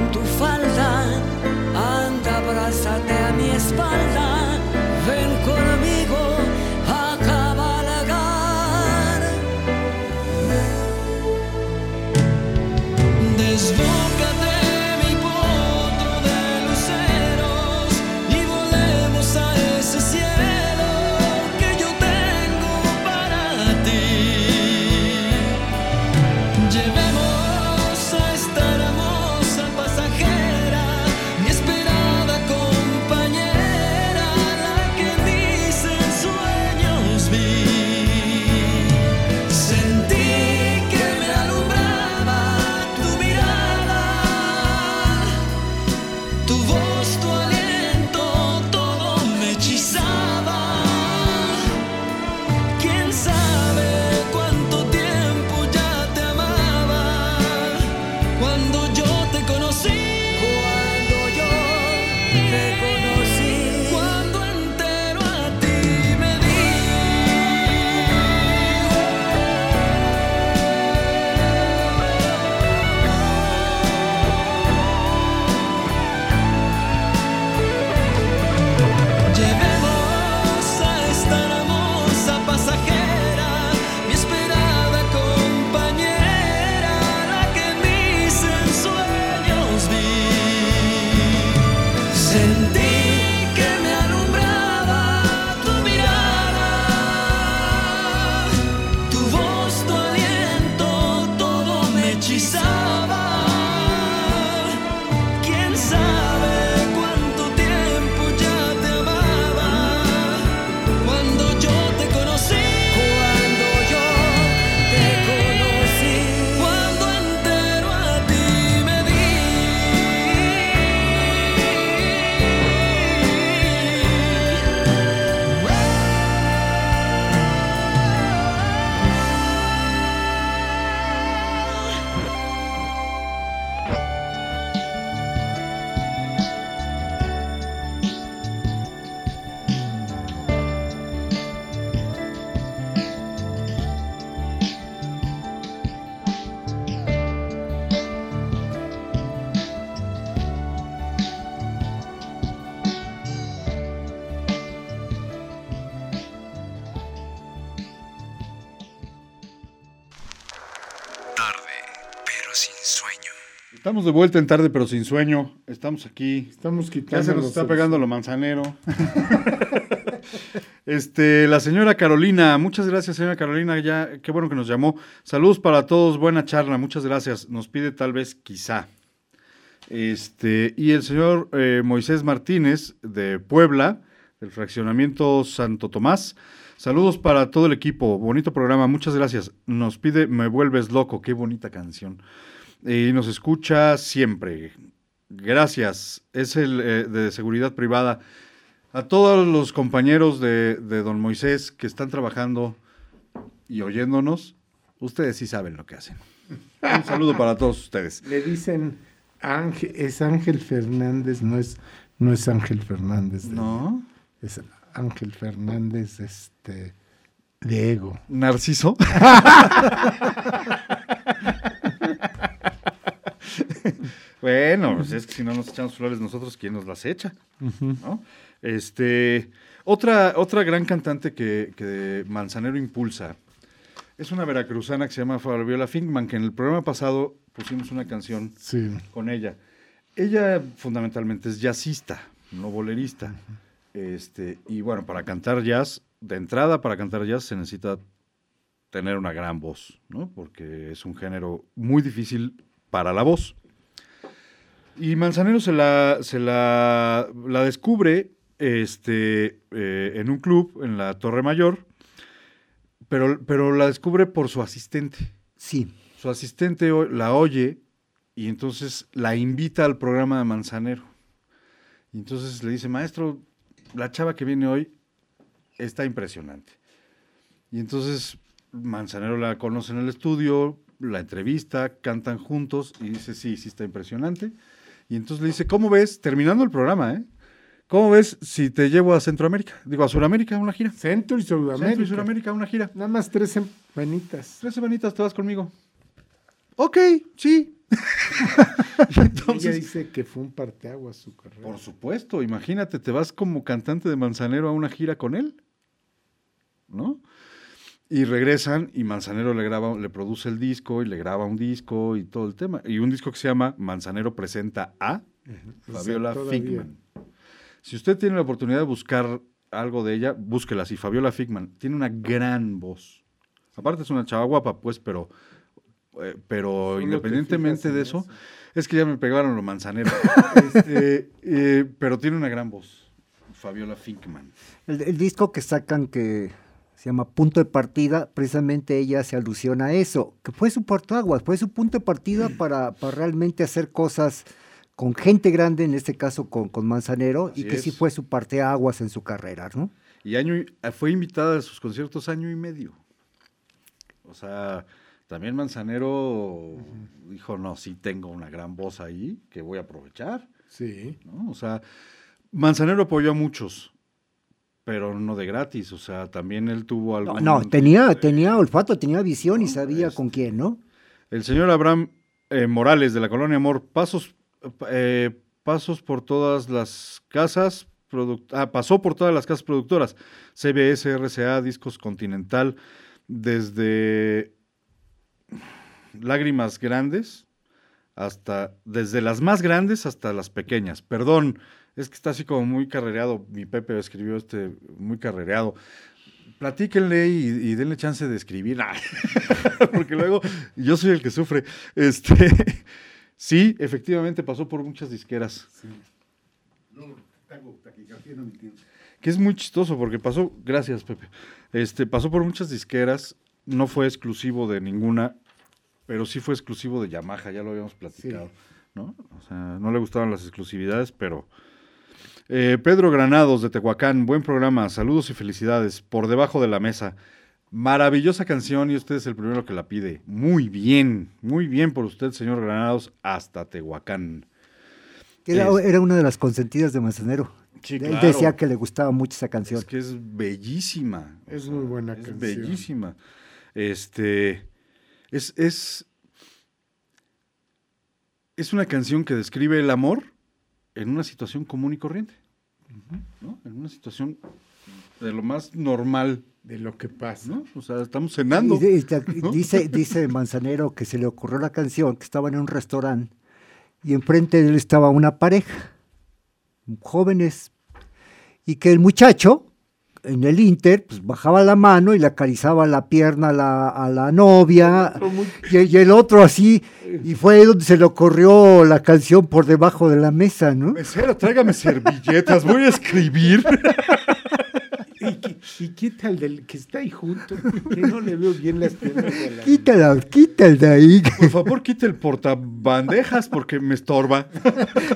Estamos de vuelta en tarde, pero sin sueño. Estamos aquí. Estamos Ya quitando. se nos está pegando lo manzanero. este, la señora Carolina, muchas gracias, señora Carolina. Ya, qué bueno que nos llamó. Saludos para todos, buena charla, muchas gracias. Nos pide tal vez quizá. Este, y el señor eh, Moisés Martínez de Puebla, del fraccionamiento Santo Tomás. Saludos para todo el equipo. Bonito programa, muchas gracias. Nos pide Me vuelves loco, qué bonita canción. Y nos escucha siempre. Gracias. Es el eh, de seguridad privada. A todos los compañeros de, de don Moisés que están trabajando y oyéndonos, ustedes sí saben lo que hacen. Un saludo para todos ustedes. Le dicen Ángel, es Ángel Fernández, no es, no es Ángel Fernández. de- ¿No? Es Ángel Fernández, este, de ego. Narciso. bueno, pues es que si no nos echamos flores nosotros, ¿quién nos las echa? ¿No? Este, otra, otra gran cantante que, que Manzanero impulsa es una veracruzana que se llama Fabiola Finkman, que en el programa pasado pusimos una canción Sí. con ella. Ella fundamentalmente es jazzista, no bolerista. Este, y bueno, para cantar jazz, de entrada para cantar jazz se necesita tener una gran voz, ¿no? Porque es un género muy difícil para la voz. Y Manzanero se la, se la, la descubre este, eh, en un club en la Torre Mayor, pero, pero la descubre por su asistente. Sí. Su asistente la oye y entonces la invita al programa de Manzanero. Y entonces le dice, maestro, la chava que viene hoy está impresionante. Y entonces Manzanero la conoce en el estudio, la entrevista, cantan juntos y dice, sí, sí está impresionante. Y entonces le dice, ¿cómo ves? Terminando el programa, ¿eh? ¿Cómo ves si te llevo a Centroamérica? Digo, a Sudamérica, una gira. Centro y Sudamérica. Centro y Sudamérica, una gira. Nada más tres semanitas. Tres semanitas te vas conmigo. Ok, sí. Y Ella entonces, dice que fue un parteaguas su carrera. por supuesto, imagínate, te vas como cantante de Manzanero a una gira con él, ¿no? Y regresan y Manzanero le graba, le produce el disco y le graba un disco y todo el tema. Y un disco que se llama Manzanero presenta a Fabiola todavía. Figman. Si usted tiene la oportunidad de buscar algo de ella, búsquela así. Fabiola Figman tiene una gran voz. Aparte es una chava guapa, pues, pero, eh, pero Solo independientemente de eso, es que ya me pegaron los manzaneros. Este, eh, pero tiene una gran voz. Fabiola Figman. El, el disco que sacan que se llama Punto de Partida, precisamente ella se alusiona a eso, que fue su portaguas, fue su punto de partida para, para realmente hacer cosas con gente grande, en este caso con, con Manzanero, y que sí fue su parteaguas en su carrera, ¿no? Y año eh, fue invitada a sus conciertos año y medio. O sea, también Manzanero dijo, no, sí tengo una gran voz ahí que voy a aprovechar. Sí. ¿no? O sea, Manzanero apoyó a muchos, pero no de gratis. O sea, también él tuvo No, algún... no, tenía, tenía olfato, tenía visión y sabía con quién, ¿no? El señor Abraham eh, Morales de la Colonia Amor, pasos, eh, pasos por todas las casas, ah, pasó por todas las casas productoras, CBS, RCA, Discos Continental, desde Lágrimas Grandes hasta, desde las más grandes hasta las pequeñas. Perdón, es que está así como muy carrereado, mi Pepe escribió este, muy carrereado. Platíquenle y, y denle chance de escribir. Porque luego yo soy el que sufre. Este, sí, efectivamente pasó por muchas disqueras. Que es muy chistoso porque pasó, gracias Pepe, este, pasó por muchas disqueras, no fue exclusivo de ninguna, pero sí fue exclusivo de Yamaha, ya lo habíamos platicado, ¿no? O sea, no le gustaban las exclusividades, pero... Eh, Pedro Granados de Tehuacán, buen programa, saludos y felicidades, por debajo de la mesa. Maravillosa canción y usted es el primero que la pide. Muy bien, muy bien por usted, señor Granados, hasta Tehuacán. Era, Es- era una de las consentidas de Manzanero. Sí, Él claro. decía que le gustaba mucho esa canción. Es que es bellísima. Es muy buena Es canción. bellísima. Este es, es, es una canción que describe el amor en una situación común y corriente. ¿no? En una situación de lo más normal. De lo que pasa. ¿no? O sea, estamos cenando. Y de- y te- dice, dice Manzanero que se le ocurrió la canción, que estaban en un restaurante y enfrente de él estaba una pareja, jóvenes, y que el muchacho en el Inter pues, bajaba la mano y le acariciaba la pierna a la, a la novia, y, y el otro así, y fue donde se le ocurrió la canción por debajo de la mesa, ¿no? Mesero, tráigame servilletas, voy a escribir. ¿Y, quita el del que está ahí junto, que no le veo bien las piernas. de la- Quítala, quítala de ahí, Por favor, quite el portabandejas porque me estorba.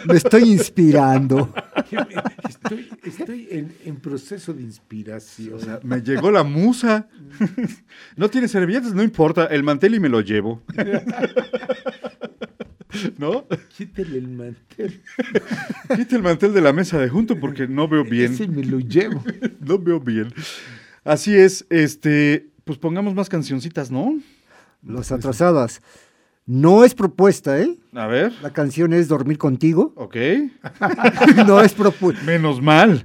me estoy inspirando. Estoy, estoy en, en proceso de inspiración. O sea, me llegó la musa. No tiene servilletas, no importa, el mantel y me lo llevo. ¿No? Quítale el mantel. Quite el mantel de la mesa de junto porque no veo bien. Ese me lo llevo. No veo bien. Así es, este, pues pongamos más cancioncitas, ¿no? Los atrasadas. No es propuesta, ¿eh? A ver, La canción es Dormir contigo. ok. no es propuesta. Menos mal.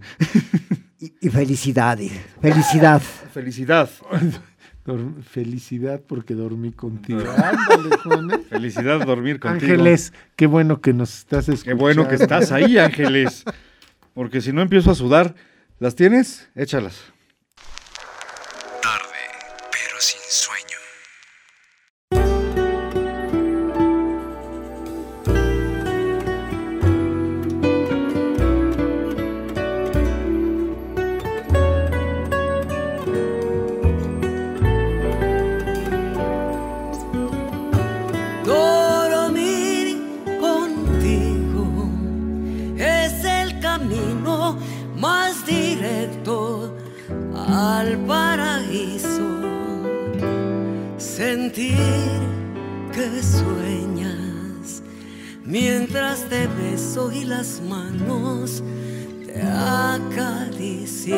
Y, y felicidades. Felicidad. Felicidad. Felicidad porque dormí contigo. Ándale. Felicidad dormir contigo. Ángeles, qué bueno que nos estás Qué escuchando. bueno que estás ahí, Ángeles. Porque si no empiezo a sudar, ¿las tienes? Échalas. de besos y las manos te acarició.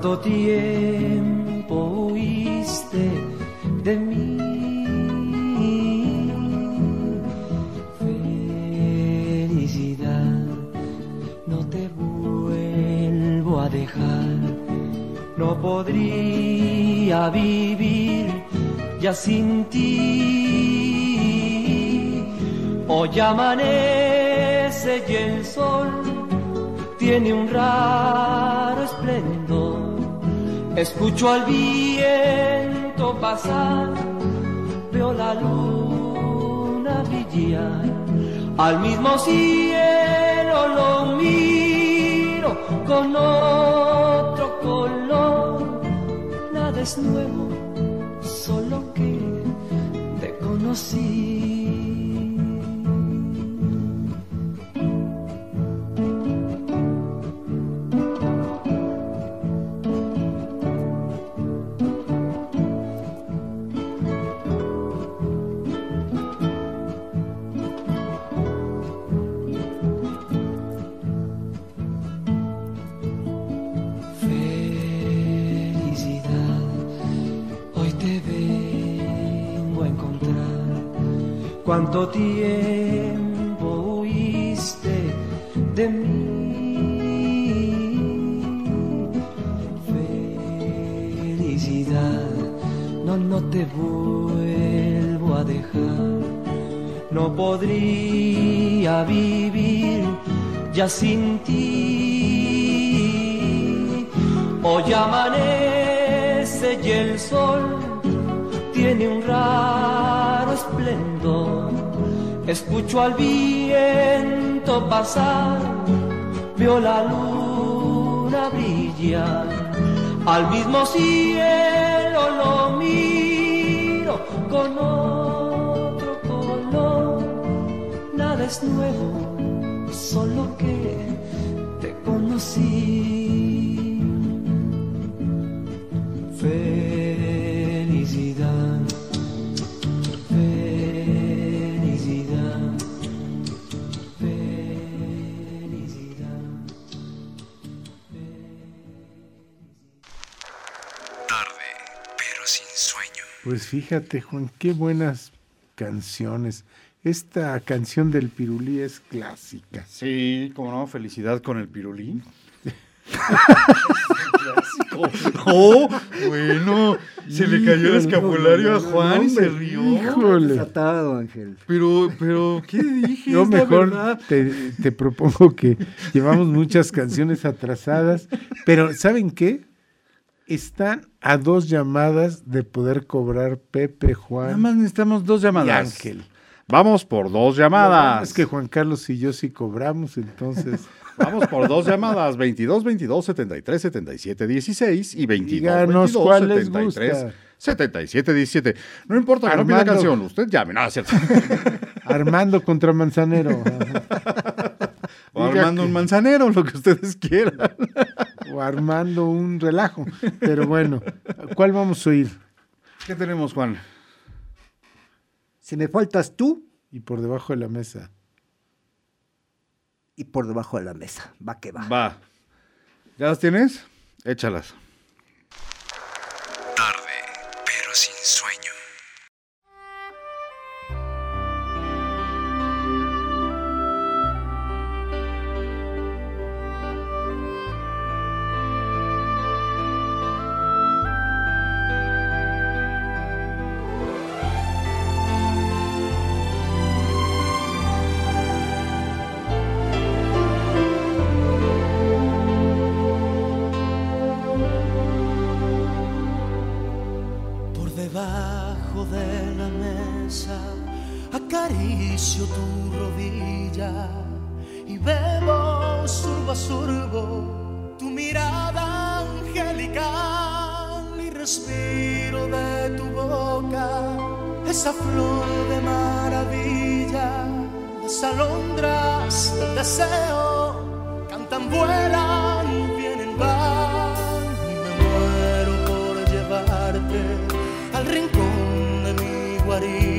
cuánto tiempo huiste de mí. Felicidad, no te vuelvo a dejar, no podría vivir ya sin ti. Hoy amanece y el sol tiene un raro esplendor Escucho al viento pasar, veo la luna brillar, al mismo cielo lo miro con otro color, nada es nuevo, solo que te conocí. Cuánto tiempo huiste de mí. Felicidad, no, no te vuelvo a dejar. No podría vivir ya sin ti. Hoy amanece y el sol Escucho al viento pasar, veo la luna brillar. Al mismo cielo lo miro con otro color. Nada es nuevo, solo que te conocí. Pues fíjate, Juan, qué buenas canciones. Esta canción del Pirulí es clásica. Sí, como no, felicidad con el pirulí. Oh, bueno, se le cayó el escapulario a Juan y se rió. Híjole. Desatado, Ángel. Pero, pero, ¿qué dije? Yo mejor te, te propongo que llevamos muchas canciones atrasadas, pero ¿saben qué? Están a dos llamadas de poder cobrar Pepe, Juan Nada más necesitamos dos y llamadas. Ángel. Vamos por dos llamadas. Es que Juan Carlos y yo sí cobramos, entonces Vamos por dos llamadas, 22 22 73 77 16 y 22 Díganos 22 cuál les 73 gusta. 77 17. No importa que no pida Armando. canción, usted llame, no, es cierto. Armando contra Manzanero. O armando que- un manzanero, lo que ustedes quieran. o armando un relajo. Pero bueno, ¿cuál vamos a oír? ¿Qué tenemos, Juan? Si me faltas tú Y por debajo de la mesa. y por debajo de la mesa. Va que va. Va. ¿Ya las tienes? Échalas. Tarde, pero sin sueño. De mi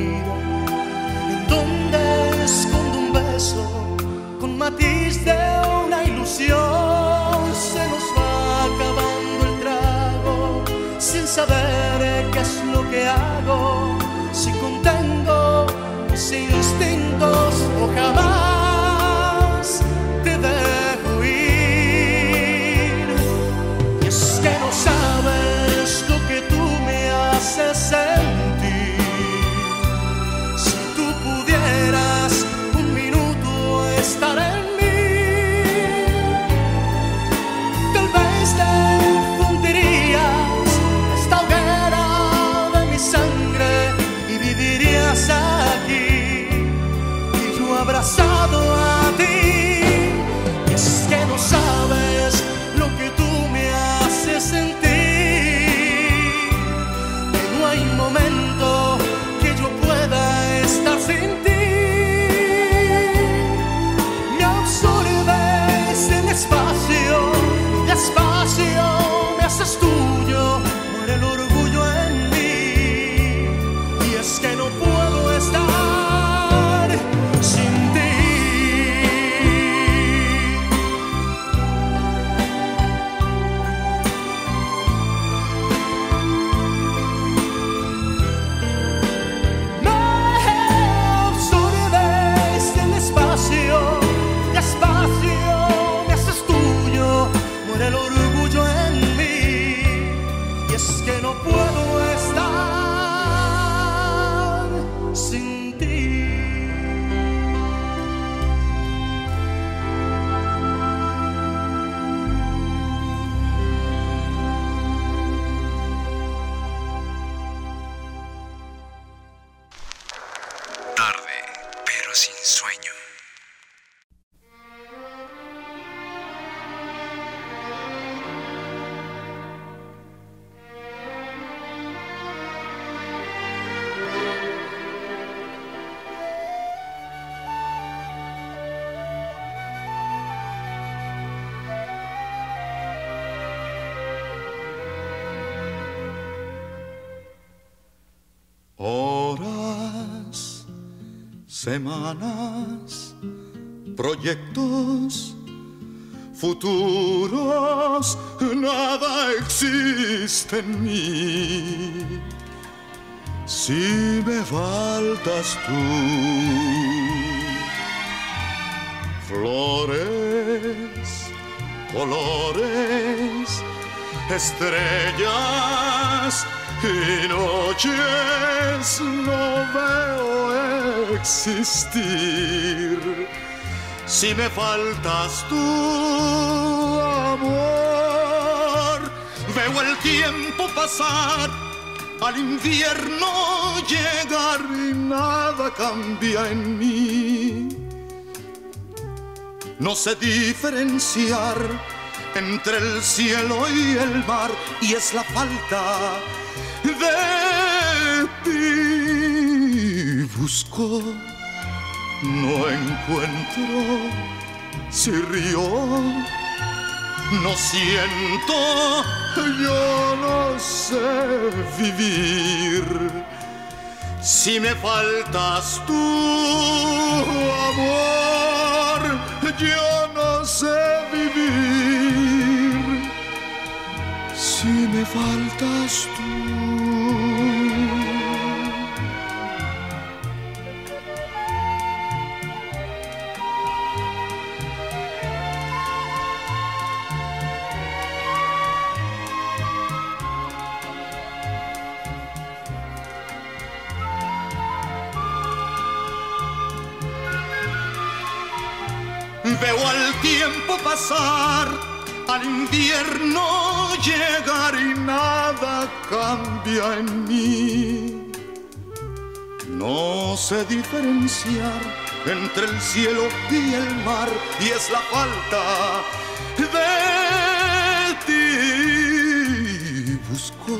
Semanas, proyectos, futuros, nada existe en mí. Si me faltas tú, flores, colores, estrellas y noches no veo existir. Si me faltas tú, amor, veo el tiempo pasar, al invierno llegar y nada cambia en mí. No sé diferenciar entre el cielo y el mar y es la falta de ti. Busco, no encuentro, si río, no siento, yo no sé vivir. Si me faltas tú, amor, yo no sé vivir. Si me faltas tú. Tiempo pasar, al invierno llegar y nada cambia en mí. No sé diferenciar entre el cielo y el mar y es la falta de ti. Busco,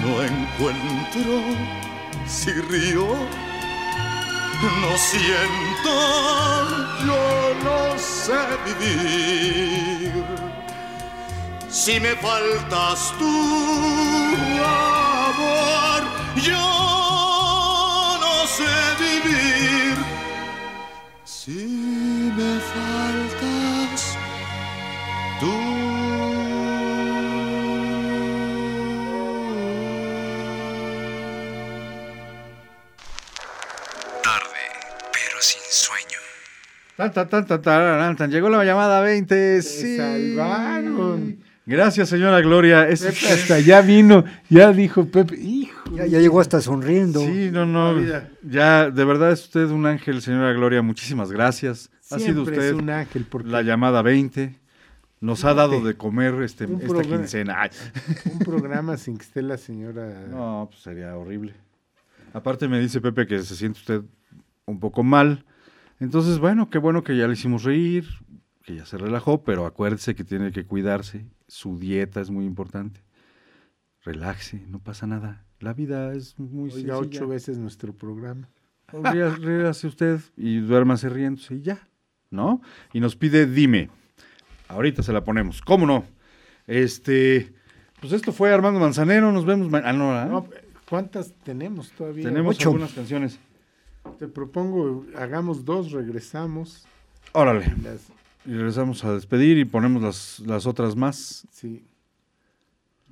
no encuentro, si río no siento, yo no sé vivir. Si me faltas tú, amor, yo no sé Tan, tan, tan. Llegó la llamada 20. Sí. salvaron. Gracias, señora Gloria. Es, hasta ya vino, ya dijo Pepe, hijo. Ya, ya llegó hasta sonriendo. Sí, no, no. Ya, de verdad es usted un ángel, señora Gloria. Muchísimas gracias. Ha sido usted es un ángel porque la llamada 20. Nos ha dado de comer este, un esta programa- quincena. Ay. un programa sin que esté la señora. No, pues sería horrible. Aparte me dice Pepe que se siente usted un poco mal. Entonces, bueno, qué bueno que ya le hicimos reír, que ya se relajó, pero acuérdese que tiene que cuidarse. Su dieta es muy importante. Relájese, no pasa nada. La vida es muy Oiga sencilla. ocho veces nuestro programa. Ría- Ríase usted y duérmase riéndose y ya, ¿no? Y nos pide dime. Ahorita se la ponemos. ¿Cómo no? Este, pues esto fue Armando Manzanero. Nos vemos. Ah, no. No, ¿Cuántas tenemos todavía? Tenemos ocho. algunas canciones. Te propongo, hagamos dos, regresamos. Órale. Las- Y regresamos a despedir y ponemos las, las otras más. sí.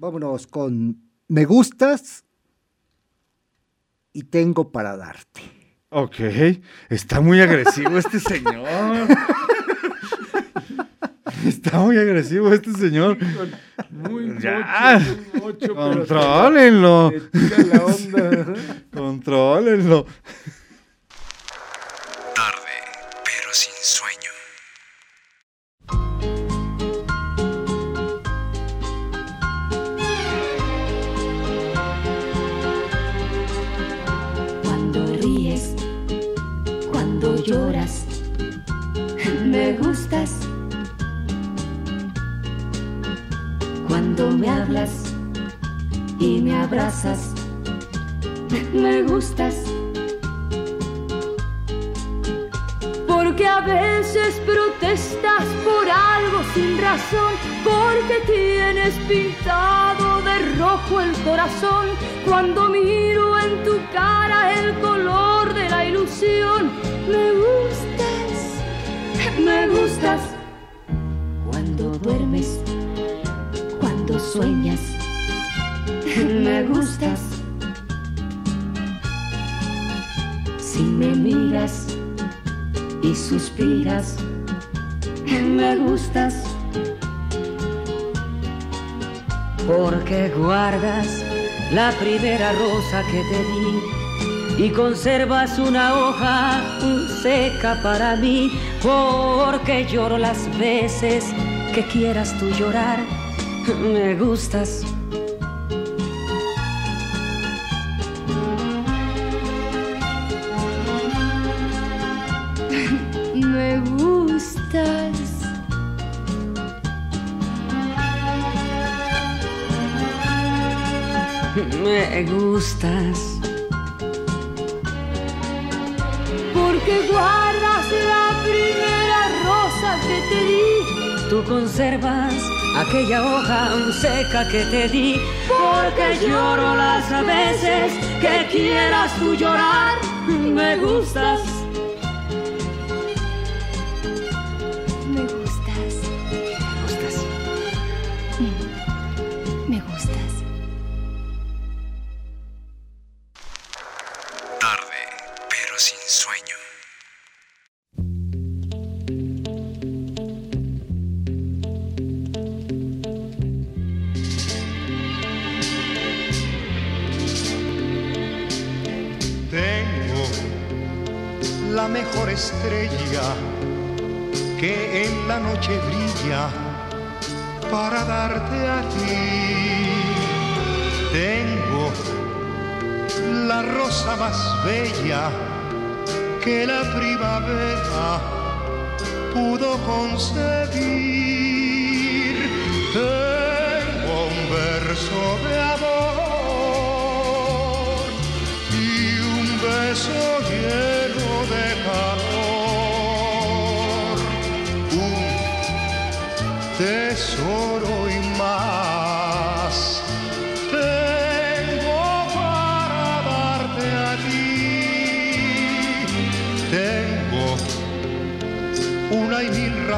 Vámonos con Me gustas y tengo para darte. Ok. Está muy agresivo este señor. Está muy agresivo este señor. Muy Ya. mucho, mucho, pero Contrólenlo. te tira la onda. Contrólenlo. Me hablas y me abrazas, me gustas. Porque a veces protestas por algo sin razón, porque tienes pintado de rojo el corazón cuando miro en tu cara el color de la ilusión. Me gustas, me gustas cuando duermes, cuando sueñas. Me gustas si me miras y suspiras. Me gustas porque guardas la primera rosa que te di y conservas una hoja seca para mí, porque lloro las veces que quieras tú llorar. Me gustas. Me gustas. Me gustas. Porque guardas la primera rosa que te di. Tú conservas aquella hoja seca que te di, porque lloro las veces que quieras tú llorar. Me gustas. Que la primavera pudo concebir. Tengo un verso de amor y un beso lleno de calor, un tesoro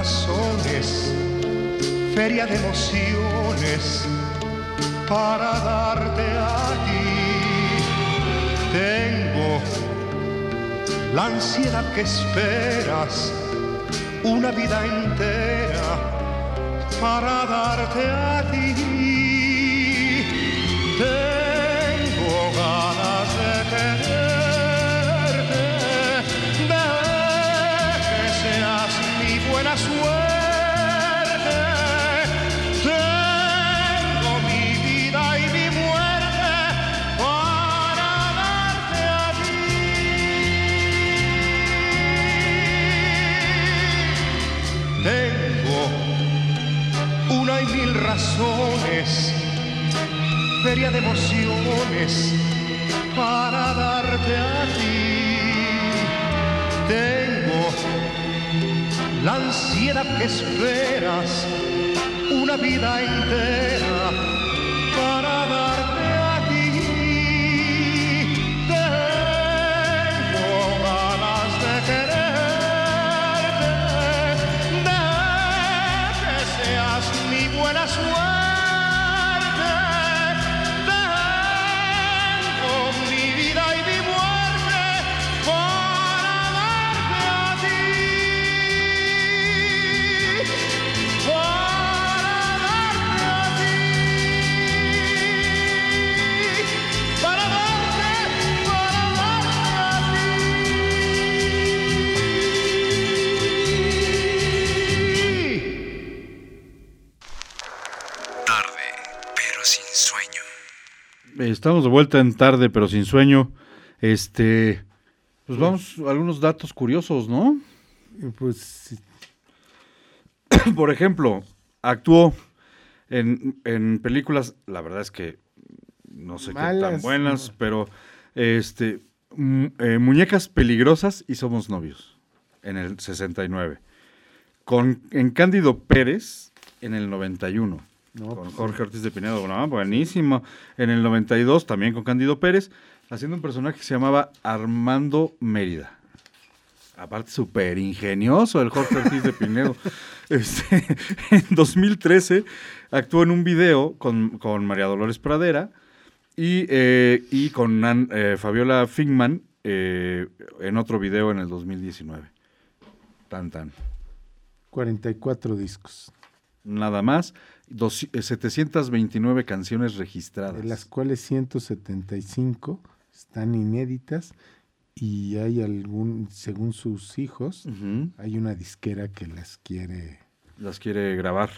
mil razones, feria de emociones para darte a ti. Tengo la ansiedad que esperas, una vida entera para darte a ti. Tengo ganas de quererte, feria de emociones para darte a ti. Tengo la ansiedad que esperas, una vida entera Estamos de vuelta en tarde, pero sin sueño. Este, pues vamos a algunos datos curiosos, ¿no? Pues Por ejemplo, actuó en, en películas, la verdad es que no sé qué tan buenas, no. pero este, eh, Muñecas Peligrosas y Somos Novios, en el 69. Con, en Cándido Pérez, en el 91. No, con pues, Jorge Ortiz de Pinedo. No, buenísimo. En el 92 también con Cándido Pérez, haciendo un personaje que se llamaba Armando Mérida. Aparte, súper ingenioso el Jorge Ortiz de Pinedo. Este, en 2013 actuó en un video con, con María Dolores Pradera y, eh, y con Nan- eh, Fabiola Fingman eh, en otro video en el 2019. Tan, tan. 44 discos, Nada más. Dos- eh, 729 canciones registradas. de las cuales 175 están inéditas y hay algún, según sus hijos, hay una disquera que las quiere. Las quiere grabar.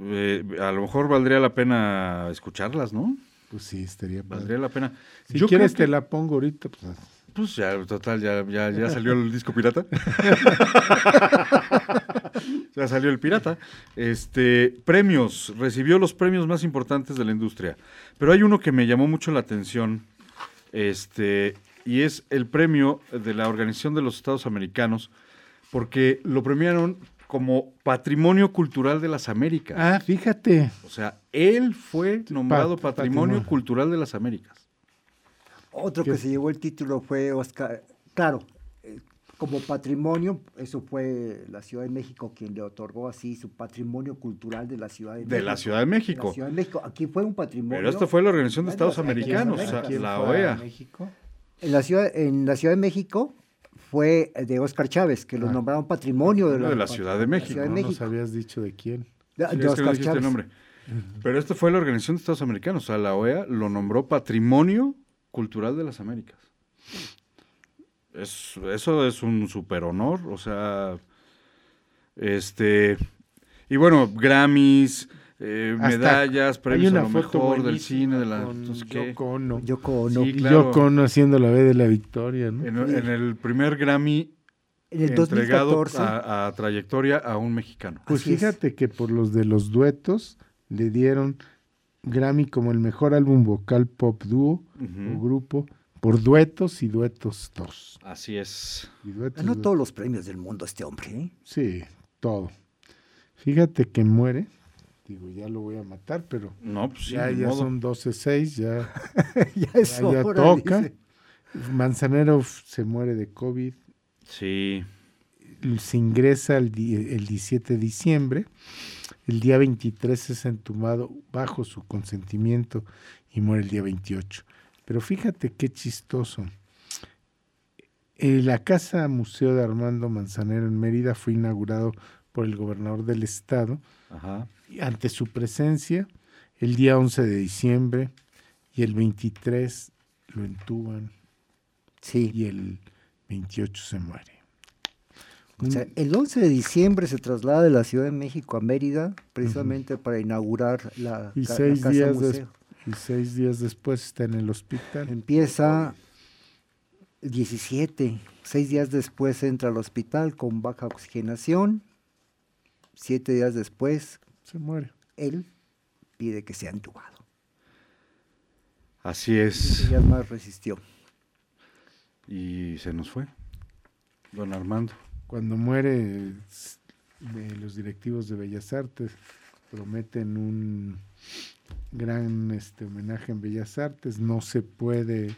Eh, a lo mejor valdría la pena escucharlas, ¿no? Pues sí, estaría padre. Valdría la pena. Si Yo quieres te la pongo ahorita, pues Pues ya, total, ya, ya, ya salió el disco pirata. ya salió el pirata. Este, premios, recibió los premios más importantes de la industria. Pero hay uno que me llamó mucho la atención, este, y es el premio de la Organización de los Estados Americanos, porque lo premiaron como Patrimonio Cultural de las Américas. Ah, fíjate. O sea, él fue nombrado Pat- Patrimonio patrimonio. Cultural de las Américas. Otro que se llevó el título fue Oscar. Claro, como patrimonio, eso fue la Ciudad de México quien le otorgó así su patrimonio cultural de la Ciudad de, De México. la Ciudad de México. La Ciudad de México. Aquí fue un patrimonio. Pero esto fue la Organización de Bueno, Estados Americanos, América. la OEA. México? En la ciudad, en la Ciudad de México fue de Oscar Chávez, que lo Ah. nombraron patrimonio de la, de la Ciudad de México. Ciudad de No nos habías dicho de quién. De, Sí, de es que no Oscar el Chávez. nombre. Pero esto fue la Organización de Estados Americanos, o sea, la OEA lo nombró Patrimonio Cultural de las Américas. Es, eso es un super honor, o sea, este, y bueno, Grammys, eh, medallas, hay premios a una lo foto mejor del cine, de la, con qué. Yoko Ono. Yoko Ono. Sí, Y claro. Yoko Ono haciendo la B de la victoria, ¿no? En, en el primer Grammy En el entregado 2014. a, a trayectoria a un mexicano. Pues Así es. fíjate que por los de los duetos le dieron Grammy como el mejor álbum vocal pop dúo o grupo por duetos y duetos dos. Así es. Y duetos Ganó dos. todos los premios del mundo este hombre. ¿eh? Sí, todo. Fíjate que muere. Digo, ya lo voy a matar, pero No, pues sí, ya, ni ya modo. son 12.6, ya, ya es ya, ya hora, toca. dice. Manzanero se muere de COVID. Sí. se ingresa el, el 17 de diciembre. El día 23 es entumado bajo su consentimiento y muere el día 28. Pero fíjate qué chistoso. Eh, la Casa Museo de Armando Manzanero en Mérida fue inaugurado por el gobernador del estado Ajá. y ante su presencia el día 11 de diciembre y el 23 lo entuban Sí. y el 28 se muere. O sea, el 11 de diciembre se traslada de la Ciudad de México a Mérida precisamente para inaugurar la, Y ca- la seis, Casa días Museo. Y seis días después está en el hospital. Empieza el 17, seis días después entra al hospital con baja oxigenación, siete días después Se muere. él pide que sea entubado. Así es. Ya más resistió. Y se nos fue. Don Armando. Cuando muere de los directivos de Bellas Artes, prometen un gran este, homenaje en Bellas Artes. No se puede.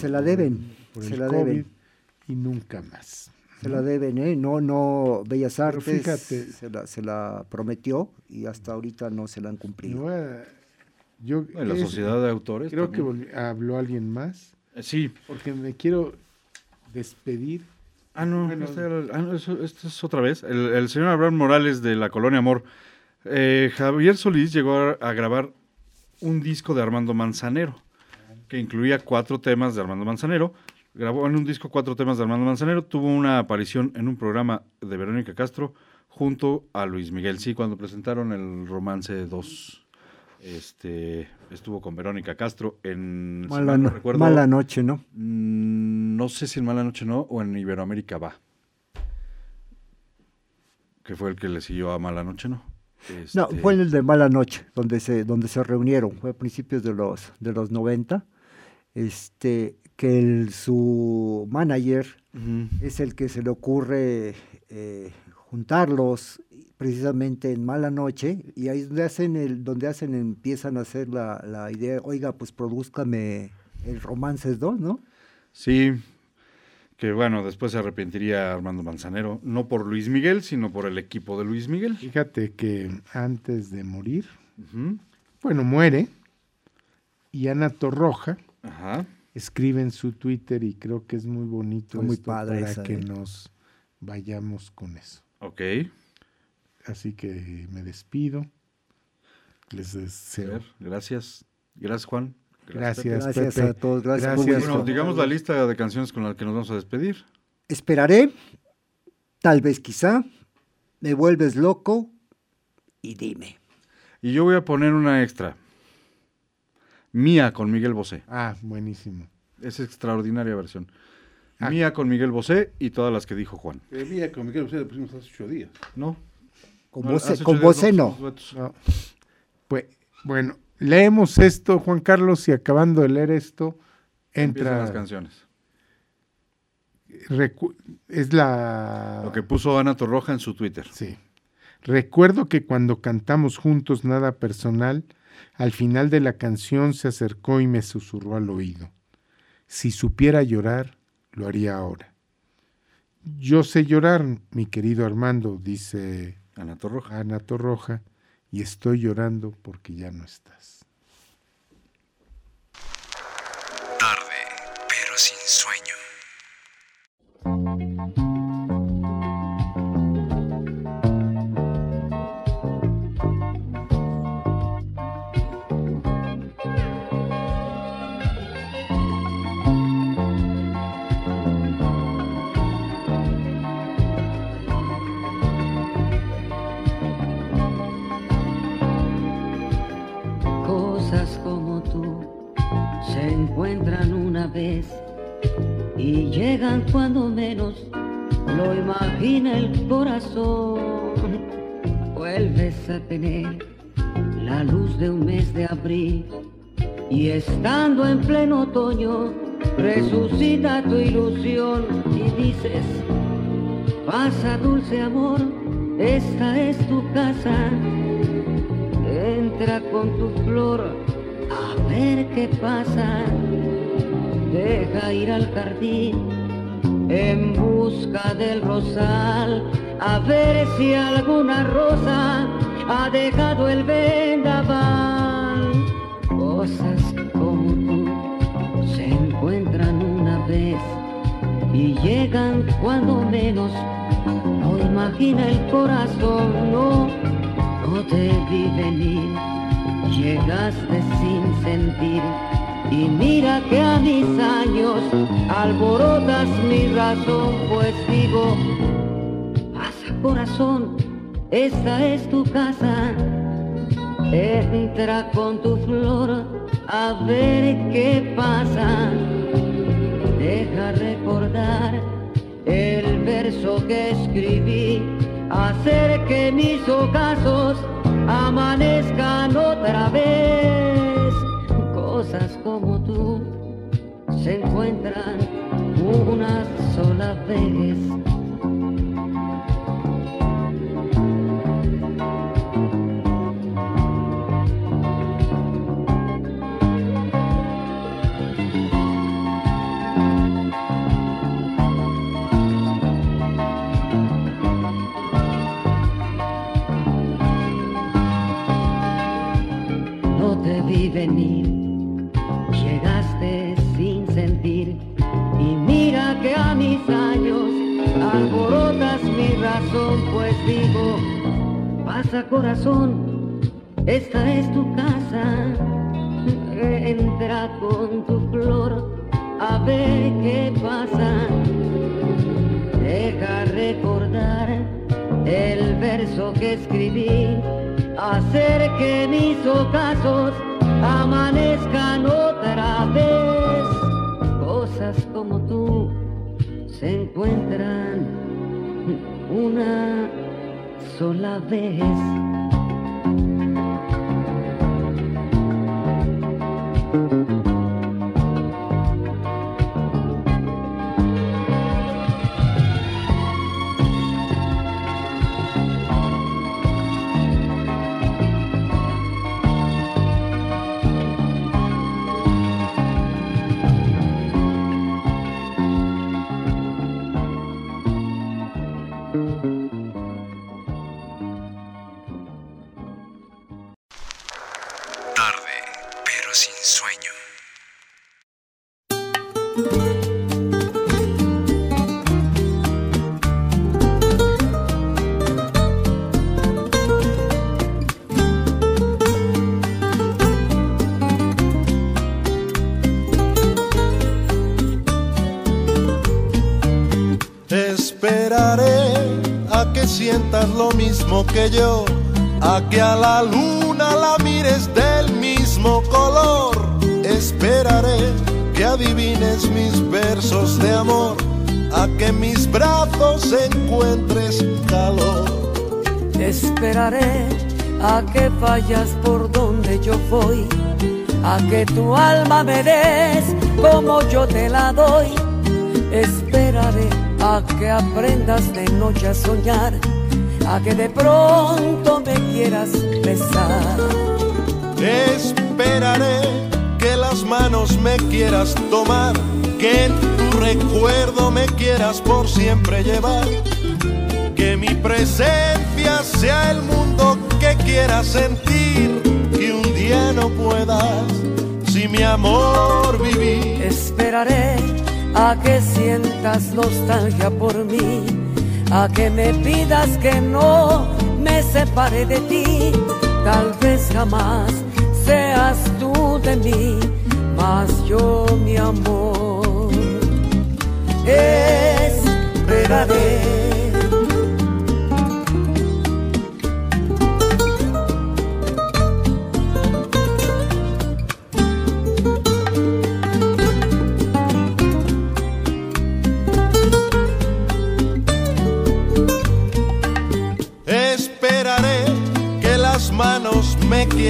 Se la deben, por se la COVID deben. y nunca más. Se la deben, ¿eh? No, no, Bellas Artes fíjate. se, la, se la prometió y hasta ahorita no se la han cumplido. a- yo, En la es- sociedad de autores. Creo que también. habló alguien más, Eh, Sí. porque me quiero despedir. Ah, no, Bueno. esta, ah, no, eso- esto es otra vez. El, el señor Abraham Morales de la Colonia Amor. Eh, Javier Solís llegó a, a grabar un disco de Armando Manzanero, que incluía cuatro temas de Armando Manzanero. Grabó en un disco cuatro temas de Armando Manzanero. Tuvo una aparición en un programa de Verónica Castro junto a Luis Miguel. Sí, cuando presentaron el Romance 2. Este, estuvo con Verónica Castro en... Mala, mal no no- recuerdo, mala noche, ¿no? Mm, No sé si en Mala Noche no o en Iberoamérica va. Que fue el que le siguió a Mala Noche, ¿no? No, Este, fue en el de Mala Noche, donde se, donde se reunieron, fue a principios de los, de los 90, este, que el, su manager es el que se le ocurre eh, juntarlos, precisamente en Mala Noche, y ahí es donde hacen, el, donde hacen empiezan a hacer la, la idea, oiga, pues produzcame el Romances 2, ¿no? Sí, que bueno, después se arrepentiría Armando Manzanero, no por Luis Miguel, sino por el equipo de Luis Miguel. Fíjate que antes de morir, bueno, muere, y Ana Torroja Ajá. escribe en su Twitter, y creo que es muy bonito muy esto padre para esa, que ¿eh? nos vayamos con eso. Ok. Así que me despido. Les A deseo. ver, gracias. Gracias, Juan. Gracias, Gracias Pepe. a todos, gracias, Gracias. Bueno, digamos la lista de canciones con las que nos vamos a despedir. Esperaré, tal vez quizá, me vuelves loco y dime. Y yo voy a poner una extra. Mía con Miguel Bosé. Ah, buenísimo. Es extraordinaria versión. Ah. Mía con Miguel Bosé y todas las que dijo Juan. Eh, mira, con Miguel Bosé le pusimos hace ocho días. ¿No? Con, No, con voce no. No. Pues, bueno, leemos esto, Juan Carlos, y acabando de leer esto, Empiezan las entra. canciones. recu- es la. Lo que puso Ana Torroja en su Twitter. Sí. Recuerdo que cuando cantamos juntos nada personal, al final de la canción se acercó y me susurró al oído. Si supiera llorar, lo haría ahora. Yo sé llorar, mi querido Armando, dice Ana Torroja. Ana Torroja, y estoy llorando porque ya no estás. Tarde, pero sin sueño. A tener la luz de un mes de abril y estando en pleno otoño resucita tu ilusión y dices, pasa dulce amor, esta es tu casa. Entra con tu flor a ver qué pasa. Deja ir al jardín en busca del rosal a ver si alguna rosa ha dejado el vendaval. Cosas como tú se encuentran una vez y llegan cuando menos lo imagina el corazón. No, no te vi venir, llegaste sin sentir. Y mira que a mis años alborotas mi razón, pues digo, pasa corazón, esta es tu casa. Entra con tu flor a ver qué pasa. Deja recordar el verso que escribí, hacer que mis ocasos amanezcan otra vez. Cosas como tú se encuentran una sola vez. Venir, llegaste sin sentir y mira que a mis años alborotas mi razón, pues digo, pasa corazón, esta es tu casa, entra con tu flor a ver qué pasa, deja recordar el verso que escribí hacer que mis ocasos amanezcan otra vez. Cosas como tú se encuentran una sola vez. Que yo, a que a la luna la mires del mismo color. Esperaré que adivines mis versos de amor, a que mis brazos encuentres calor. Esperaré a que vayas por donde yo voy, a que tu alma me des como yo te la doy. Esperaré a que aprendas de noche a soñar, a que de pronto me quieras besar. Esperaré que las manos me quieras tomar, que tu recuerdo me quieras por siempre llevar. Que mi presencia sea el mundo que quieras sentir, que un día no puedas si mi amor vivir. Esperaré a que sientas nostalgia por mí, a que me pidas que no me separe de ti. Tal vez jamás seas tú de mí, mas yo mi amor esperaré. Esperaré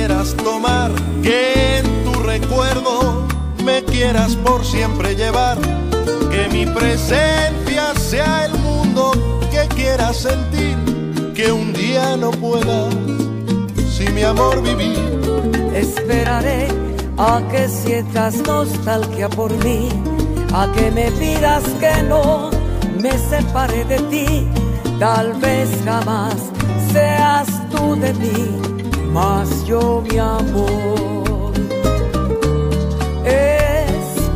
quieras tomar, que en tu recuerdo me quieras por siempre llevar, que mi presencia sea el mundo que quieras sentir, que un día no pueda si mi amor vivir. Esperaré a que sientas nostalgia por mí, a que me pidas que no me separe de ti. Tal vez jamás seas tú de mí, mas yo mi amor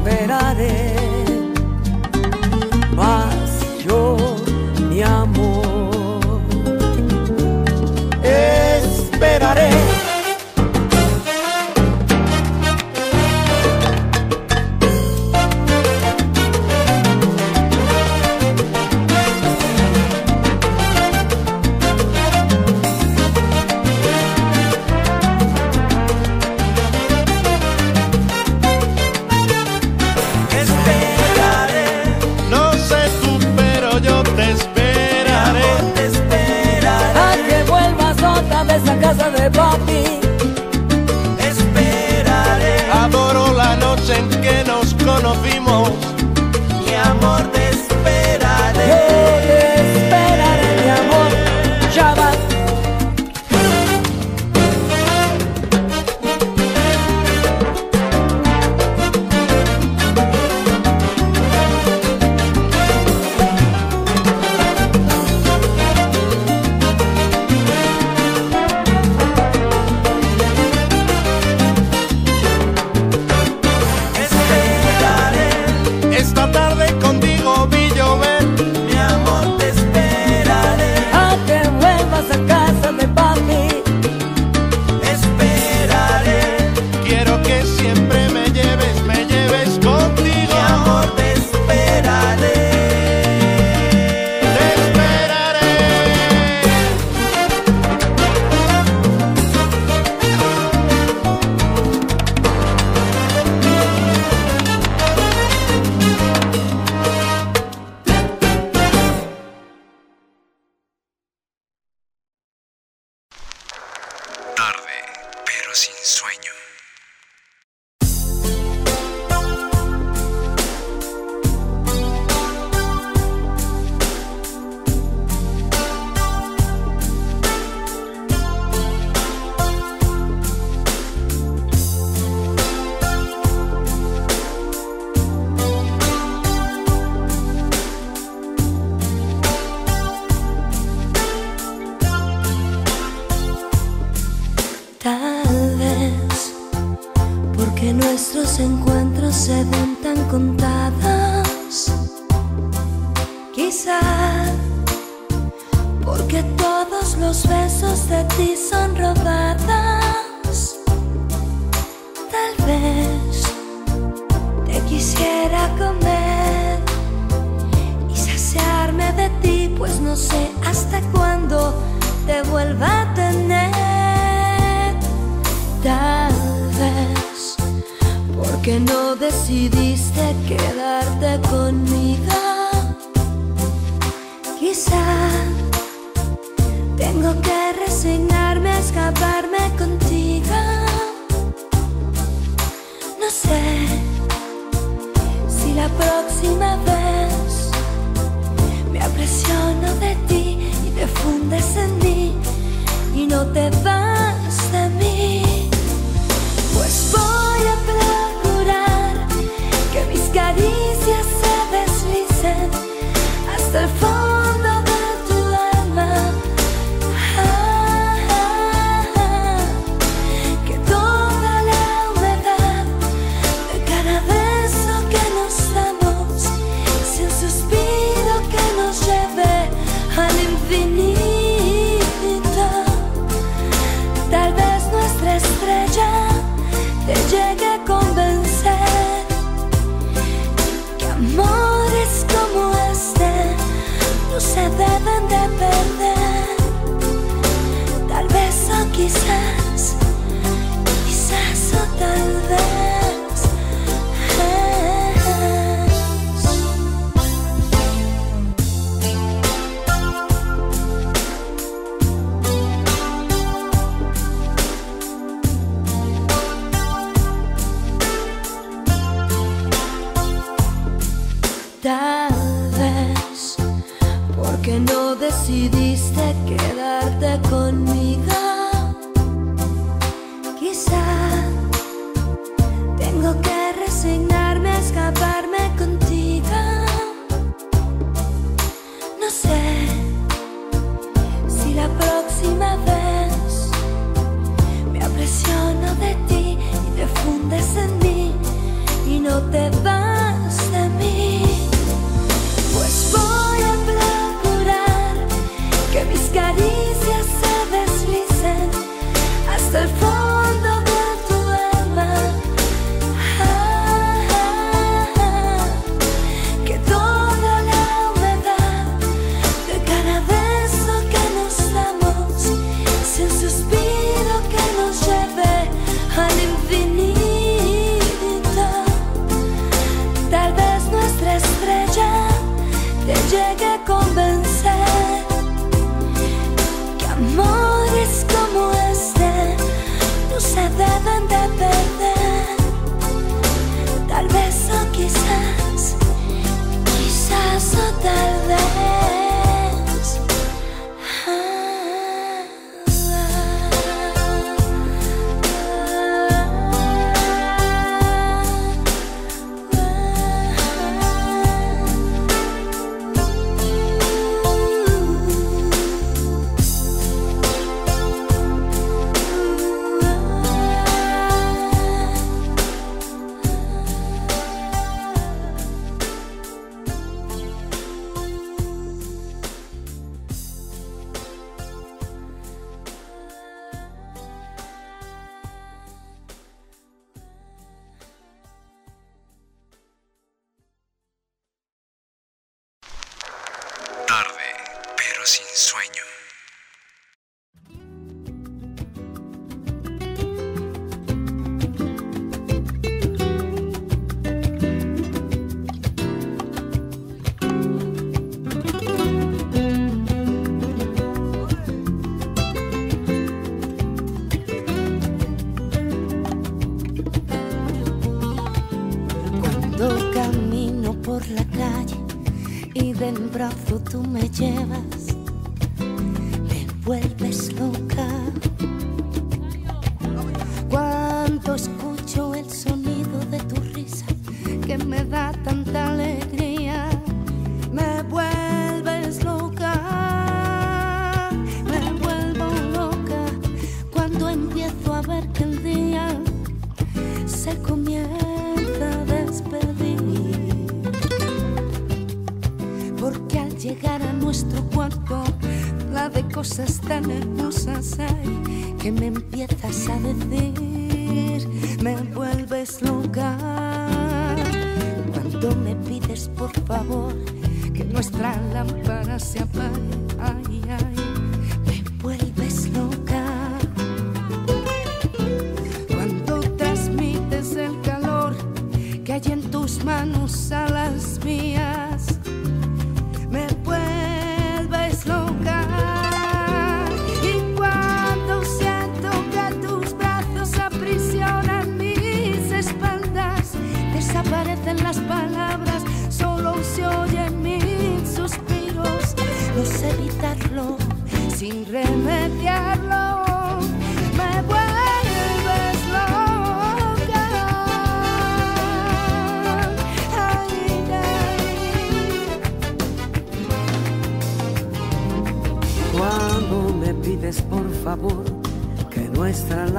esperaré. Mas yo mi amor esperaré. No te vas tú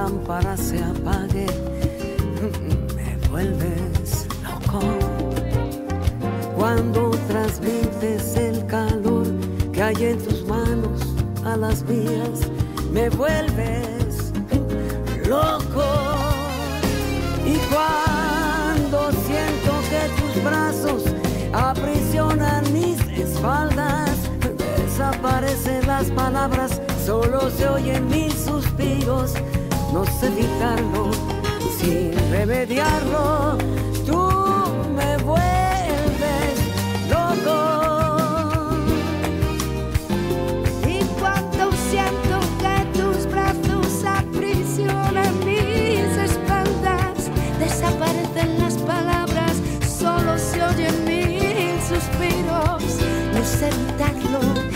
lámpara se apague, me vuelves loco. Cuando transmites el calor que hay en tus manos a las mías, me vuelves loco. Y cuando siento que tus brazos aprisionan mis espaldas, desaparecen las palabras, solo se oyen mis suspiros no sé evitarlo, sin remediarlo, tú me vuelves loco. Y cuando siento que tus brazos aprisionan mis espaldas, desaparecen las palabras, solo se oyen mil suspiros, no sé evitarlo.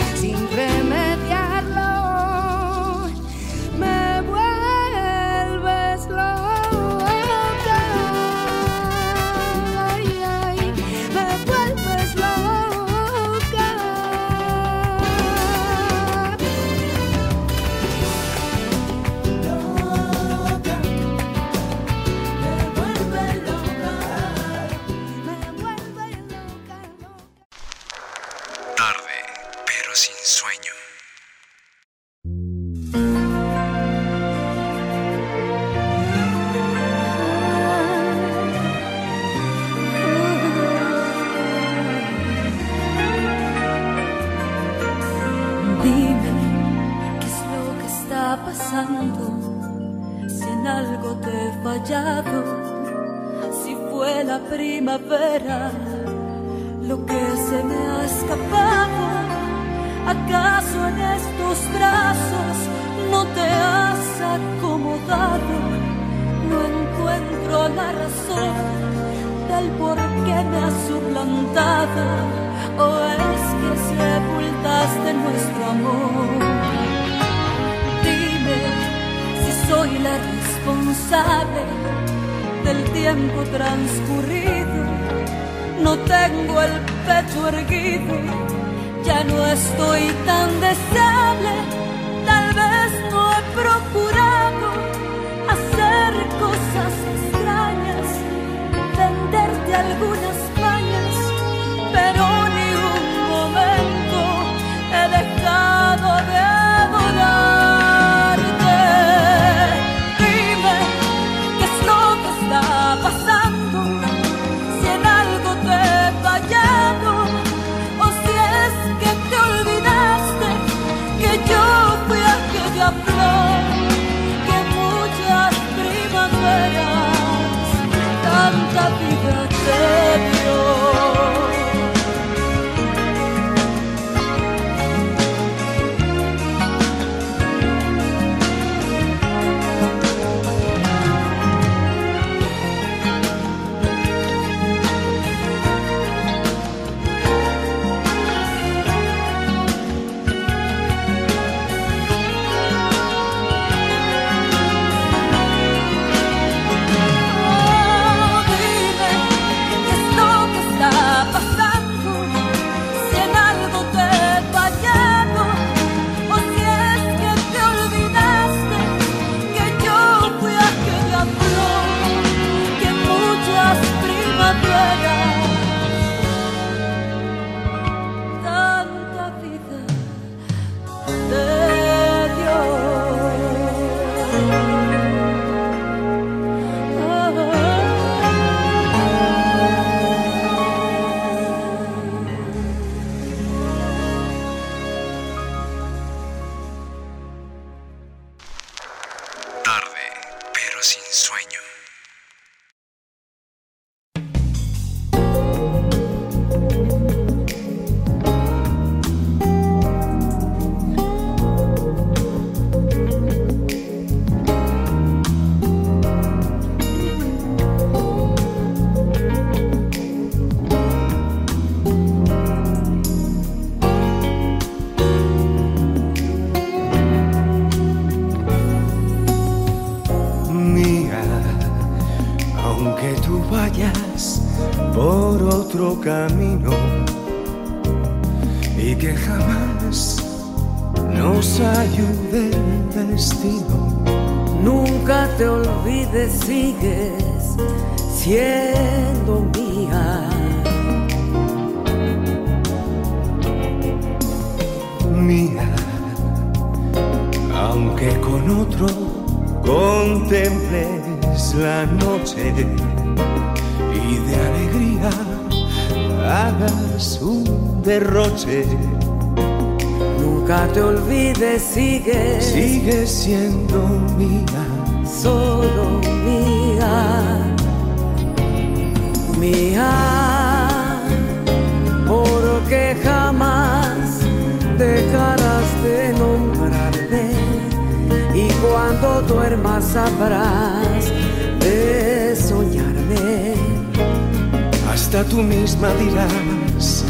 Misma dirás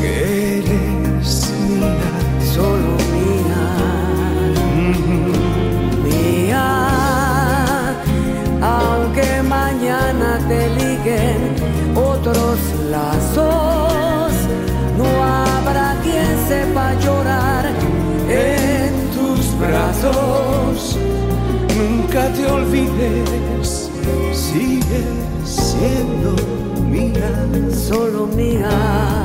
que eres mía, solo mía, mía, aunque mañana te liguen otros lazos, no habrá quien sepa llorar en tus brazos. Nunca te olvides, sigues siendo solo mía.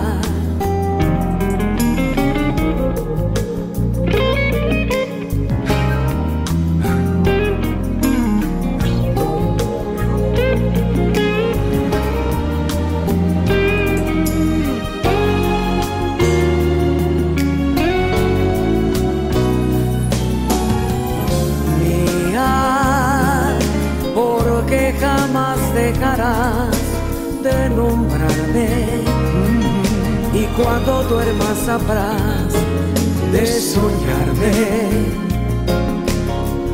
Cuando duermas sabrás de soñarme.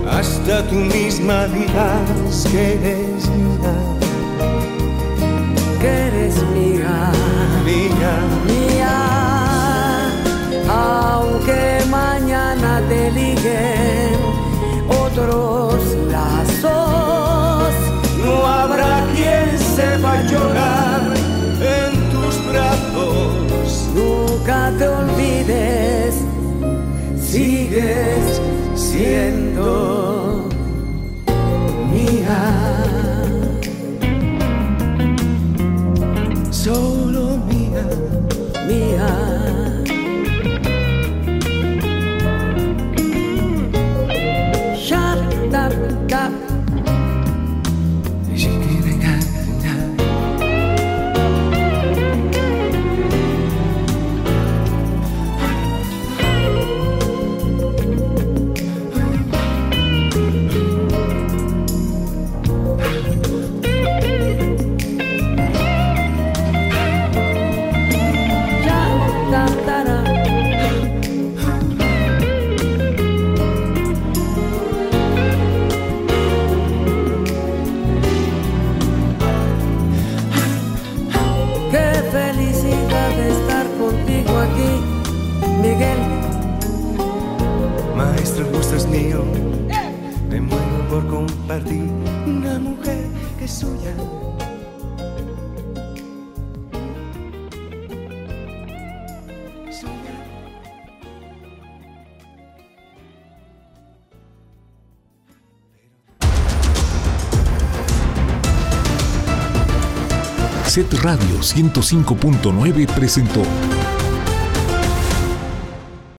hasta tú misma dirás que eres mía, que eres mía, mía, mía, aunque mañana te liguen otros lazos, no habrá quien sepa llorar olvides, sigues siendo mía. Solo Set Radio 105.9 presentó